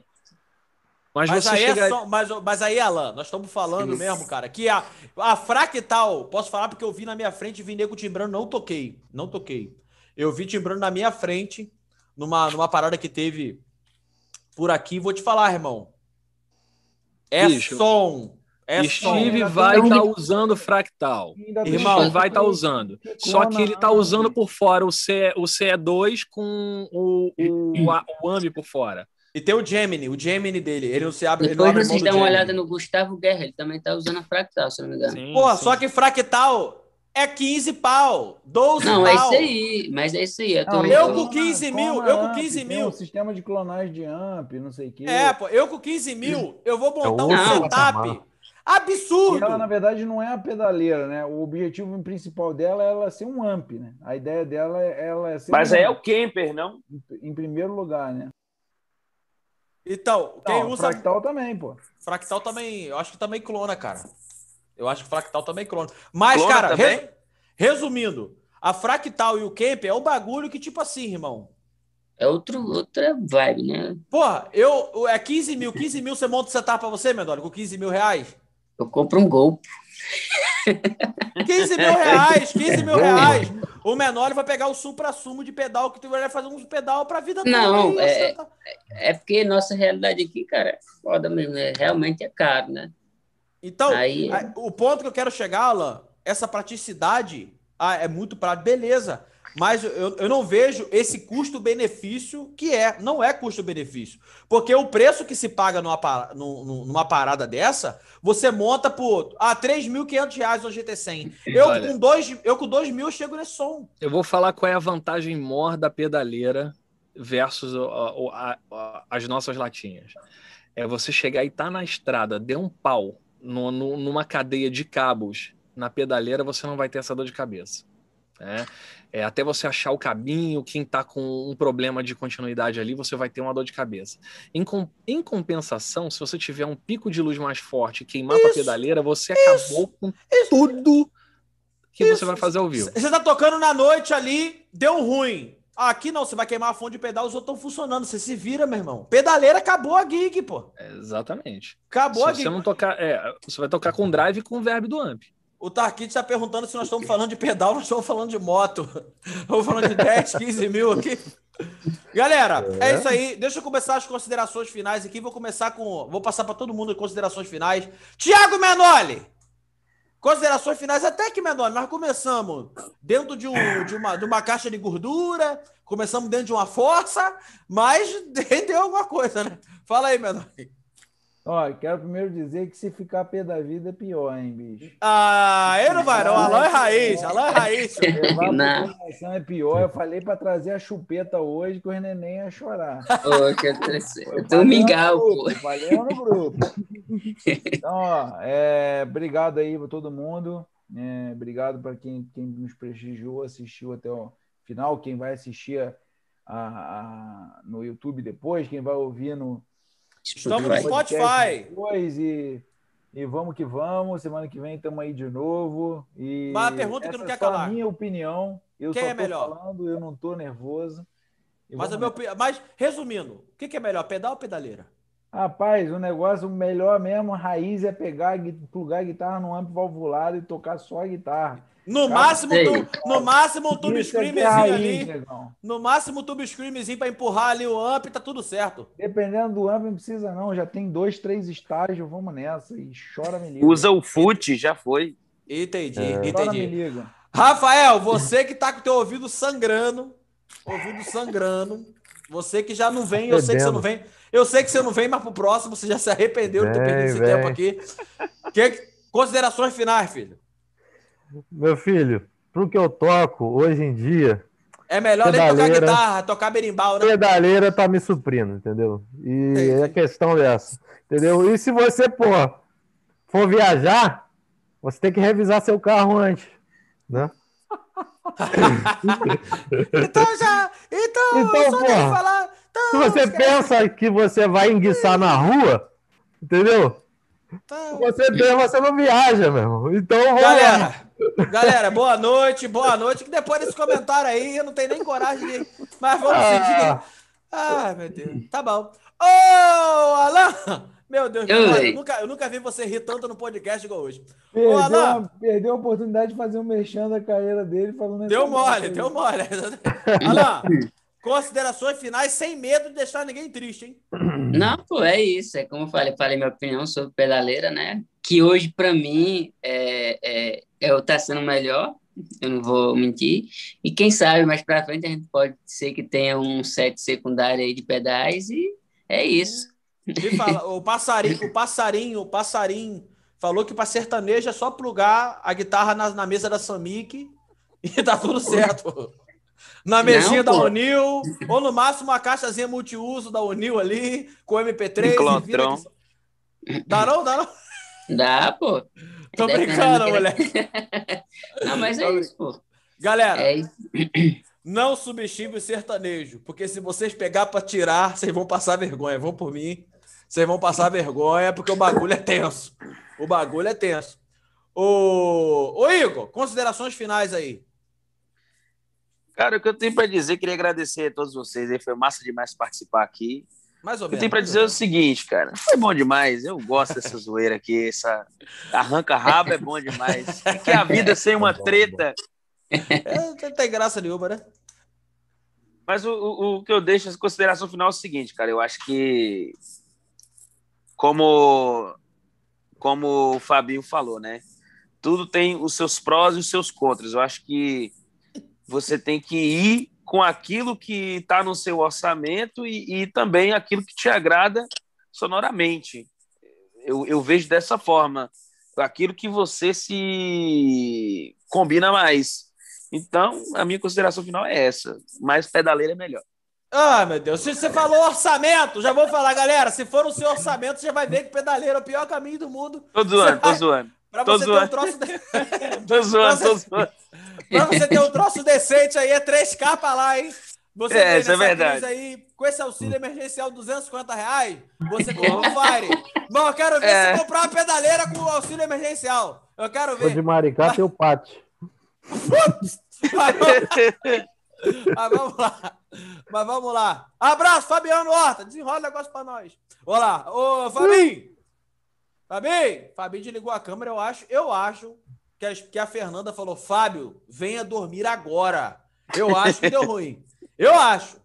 Mas, mas aí chega... é só, mas, mas aí, Alan, nós estamos falando Sim. mesmo, cara, que a, a fractal, posso falar porque eu vi na minha frente e vi nego timbrando, não toquei. Não toquei. Eu vi timbrando na minha frente, numa, numa parada que teve por aqui. Vou te falar, irmão. É Bicho. som. É Steve som. vai estar tá usando fractal. Irmão, vai estar tá usando. Só que ele está usando por fora o, C, o CE2 com o, o, o, o AMI por fora. E tem o Gemini, o Gemini dele. Ele não se abre. Depois ele não vocês dão uma olhada no Gustavo Guerra, ele também está usando a fractal, se não me engano. Sim, Pô, sim. só que fractal é 15 pau, 12 não, pau. Não, é isso aí, mas é isso aí. Eu, não, eu com 15 mil, eu com 15 amp, mil. Um sistema de clonagem de amp, não sei o quê. É, pô, eu com 15 mil, eu vou montar um setup absurdo. Ela, na verdade, não é a pedaleira, né? O objetivo principal dela é ela ser um amp, né? A ideia dela é ela é ser Mas um aí é o camper, não? Em, em primeiro lugar, né? Então, quem não, usa. Fractal também, pô. Fractal também, eu acho que também clona, cara. Eu acho que fractal também clona. Mas, clona cara, re... resumindo, a fractal e o camp é o bagulho que, tipo assim, irmão. É outro, outra vibe, né? Porra, eu. É 15 mil. 15 mil você monta o setup pra você, Mendonça, com 15 mil reais? Eu compro um gol. 15 mil reais, 15 mil reais. O menor vai pegar o supra-sumo de pedal que tu vai fazer um pedal pra vida toda. Não, é, tá... é porque nossa realidade aqui, cara, é foda mesmo. É, realmente é caro, né? Então, Aí... o ponto que eu quero chegar, Alan, essa praticidade ah, é muito prático, beleza. Mas eu, eu não vejo esse custo-benefício que é. Não é custo-benefício. Porque o preço que se paga numa, numa parada dessa, você monta por ah, 3.500 reais no GT100. Eu Olha, com, dois, eu com 2 mil chego nesse som. Eu vou falar qual é a vantagem maior da pedaleira versus a, a, a, as nossas latinhas. É você chegar e tá na estrada, deu um pau no, no, numa cadeia de cabos na pedaleira, você não vai ter essa dor de cabeça. Né? É, até você achar o caminho, quem está com um problema de continuidade ali, você vai ter uma dor de cabeça. Em, com, em compensação, se você tiver um pico de luz mais forte e queimar a pedaleira, você isso, acabou com isso, tudo que isso. você vai fazer ao vivo. Você está tocando na noite ali, deu ruim. Aqui não, você vai queimar a fonte de pedal, os outros estão funcionando. Você se vira, meu irmão. Pedaleira acabou a gig, pô. É, exatamente. Acabou se a gig. Você não tocar, é, você vai tocar com drive com o verbo do amp. O Tarquite está perguntando se nós estamos falando de pedal, nós estamos falando de moto. Estamos falando de 10, 15 mil aqui. Galera, é. é. isso aí. Deixa eu começar as considerações finais aqui. Vou começar com. Vou passar para todo mundo as considerações finais. Tiago Menoli! Considerações finais, até que, Menoli, nós começamos dentro de, um, de, uma, de uma caixa de gordura, começamos dentro de uma força, mas rendeu alguma coisa, né? Fala aí, Menoli. Ó, quero primeiro dizer que se ficar pé da vida é pior, hein, bicho. Ah, eu não vai não. Alô é raiz, alô é raiz. Levar é pior. Eu falei pra trazer a chupeta hoje que o neném ia chorar. Pô, que no pô. grupo, Falei no grupo. Então, ó, é, obrigado aí pra todo mundo. É, obrigado para quem, quem nos prestigiou, assistiu até o final, quem vai assistir a- a- no YouTube depois, quem vai ouvir no Estamos no Vai. Spotify. depois e, e vamos que vamos. Semana que vem estamos aí de novo. E Mas a pergunta que não é quer só calar. a minha opinião. Eu Quem só é tô melhor? falando, eu não tô nervoso. Mas, meu, mas, resumindo, o que, que é melhor, pedal ou pedaleira? Rapaz, o negócio melhor mesmo, raiz, é pegar, plugar a guitarra no amplo valvulado e tocar só a guitarra. No máximo, sei. tu- no máximo um tube é é screamzinho raiz, ali. negão. No máximo um tube screamzinho pra empurrar ali o amp, tá tudo certo. Dependendo do amplo, não precisa não. Já tem dois, três estágios, vamos nessa. E chora, me liga. Usa o fute, já foi. Entendi, Chora, me entendi. liga. Rafael, você que tá com teu ouvido sangrando, ouvido sangrando, você que já não vem, eu sei que você não vem, eu sei que você não vem, mas pro próximo você já se arrependeu de ter perdido esse vem. tempo aqui. Que, considerações finais, filho. Meu filho, pro que eu toco hoje em dia, É melhor nem tocar guitarra, tocar berimbau, né? pedaleira tá me suprindo, entendeu? E Entendi. a questão é essa, entendeu? E se você, pô, for viajar, você tem que revisar seu carro antes, né? Então já. Então, Então, só porra, falar. Então, Se você pensa que você vai enguiçar na rua, entendeu? então. Você tem, você não viaja, meu irmão. Então, vamos lá. Galera, boa noite, boa noite. Que depois desse comentário aí, eu não tenho nem coragem de. Mas vamos Ah. seguir. Ai, meu Deus. Tá bom. Ô, Alan! Meu Deus, Eu cara, eu, nunca, eu nunca vi você rir tanto no podcast igual hoje. Perdeu, Alan. a, perdeu a oportunidade de fazer um mexendo da carreira dele falando Deu mole, deu mole. Alan, considerações finais sem medo de deixar ninguém triste, hein? Não, pô, é isso. É como eu falei, falei minha opinião sobre pedaleira, né? Que hoje, para mim, é, é, é, tá sendo melhor. Eu não vou mentir. E quem sabe mais para frente a gente pode ser que tenha um set secundário aí de pedais e é isso. Me fala, o passarinho, o passarinho, o passarinho falou que para sertanejo é só plugar a guitarra na, na mesa da Samic e tá tudo certo. Na mesinha Não, da pô. Unil, ou no máximo uma caixazinha multiuso da Unil ali, com MP3. e Clontron. vira aqui. Dá não? Dá não? Dá, pô. Tô brincando, do que- moleque. Não, mas é isso, pô. Galera, É isso. não subestime o sertanejo, porque se vocês pegar pra tirar, vocês vão passar vergonha. Vão por mim, vocês vão passar vergonha, porque o bagulho é tenso. O bagulho é tenso. Ô, ô Igor, considerações finais aí. Cara, o que eu tenho para dizer, queria agradecer a todos vocês. Foi massa demais participar aqui. Mais ou que eu menos. tenho para dizer o menos. seguinte, cara. Foi bom demais. Eu gosto dessa zoeira aqui. Essa arranca-rabo é bom demais. O que é a vida sem uma treta? É, não tem graça nenhuma, né? Mas o, o, o que eu deixo em consideração final é o seguinte, cara. Eu acho que, como, como o Fabinho falou, né? Tudo tem os seus prós e os seus contras. Eu acho que você tem que ir com aquilo que está no seu orçamento e, e também aquilo que te agrada sonoramente. Eu, eu vejo dessa forma. Aquilo que você se combina mais. Então, a minha consideração final é essa. Mais pedaleira é melhor. Ah, meu Deus. Se você falou orçamento, já vou falar, galera. Se for no seu orçamento, você já vai ver que pedaleiro é o pior caminho do mundo. Tô zoando, tô vai- zoando. Pra Tô você ter um zoando. troço. Tô zoando, tô zoando. Pra você ter um troço decente aí, é 3K pra lá, hein? Você É, isso é verdade. crise aí, com esse auxílio emergencial de 250 reais, você compra um Fire. Mas eu quero ver É. você comprar uma pedaleira com o auxílio emergencial. Eu quero Sou de ver. Maricá, tem o pátio. Mas vamos- Mas vamos lá. Mas vamos lá. Abraço, Fabiano Horta. Desenrola o negócio pra nós. Olá. Ô, Fabinho. Fabinho. Fabinho desligou a câmera, eu acho. Eu acho que a, que a Fernanda falou, Fábio, venha dormir agora. Eu acho que deu ruim. Eu acho.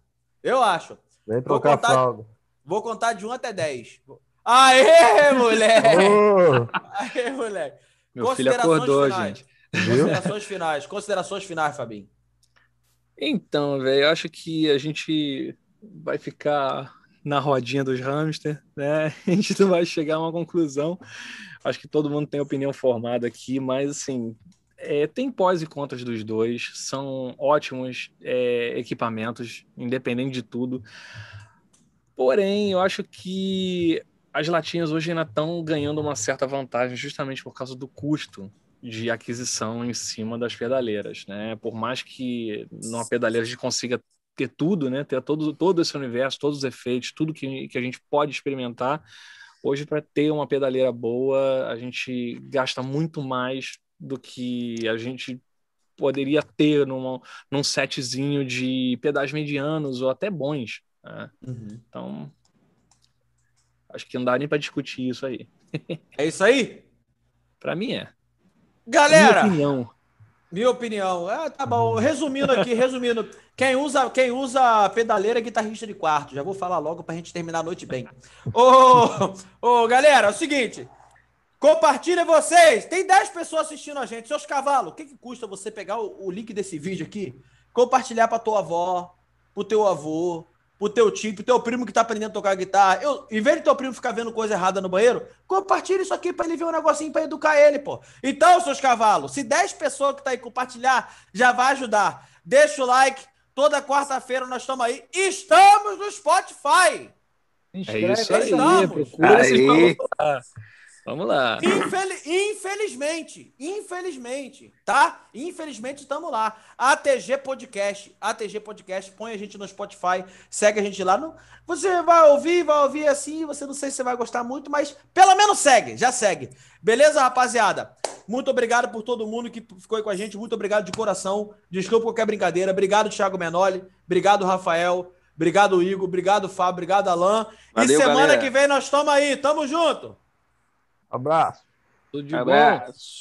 Eu acho. Vem trocar contar- fralda. Vou contar de 1 até 10. Aê, moleque! Ô, Aê, moleque! Meu filho acordou, finais. gente. viu? Considerações finais. Considerações finais, Fabinho. Então, velho, eu acho que a gente vai ficar na rodinha dos hamster, né? A gente não vai chegar a uma conclusão. Acho que todo mundo tem opinião formada aqui, mas assim, é, tem pós e contras dos dois, são ótimos é, equipamentos, independente de tudo. Porém, eu acho que as latinhas hoje ainda estão ganhando uma certa vantagem justamente por causa do custo de aquisição em cima das pedaleiras, né? Por mais que numa pedaleira a gente consiga ter tudo, né? Ter todo, todo esse universo, todos os efeitos, tudo que, que a gente pode experimentar. Hoje, para ter uma pedaleira boa, a gente gasta muito mais do que a gente poderia ter numa, num setzinho de pedais medianos ou até bons. Né? Uhum. Então, acho que não dá nem para discutir isso aí. É isso aí? para mim é. Galera! Minha opinião. Ah, tá bom. Resumindo aqui, resumindo. Quem usa, quem usa pedaleira é guitarrista de quarto. Já vou falar logo pra gente terminar a noite bem. Ô, galera, é o seguinte. Compartilha vocês. Tem 10 pessoas assistindo a gente. Seus cavalos, o que, que custa você pegar o, o link desse vídeo aqui, compartilhar pra tua avó, pro teu avô, pro teu tio, pro teu primo que tá aprendendo a tocar guitarra. Eu, em vez de teu primo ficar vendo coisa errada no banheiro, compartilha isso aqui para ele ver um negocinho para educar ele, pô. Então, seus cavalos, se 10 pessoas que tá aí compartilhar, já vai ajudar. Deixa o like. Toda quarta-feira nós estamos aí. Estamos no Spotify. É isso aí, estamos. procura aí. Vamos lá. Infelizmente, infelizmente, tá? Infelizmente estamos lá. ATG Podcast, ATG Podcast, põe a gente no Spotify, segue a gente lá. No... Você vai ouvir, vai ouvir assim, você não sei se vai gostar muito, mas pelo menos segue, já segue. Beleza, rapaziada? Muito obrigado por todo mundo que ficou aí com a gente, muito obrigado de coração. Desculpa qualquer brincadeira. Obrigado, Thiago Menoli. Obrigado, Rafael. Obrigado, Igor. Obrigado, Fábio. Obrigado, Alan. Valeu, e semana galera. que vem nós estamos aí. Tamo junto. Abraço. Tudo de Abraço. bom.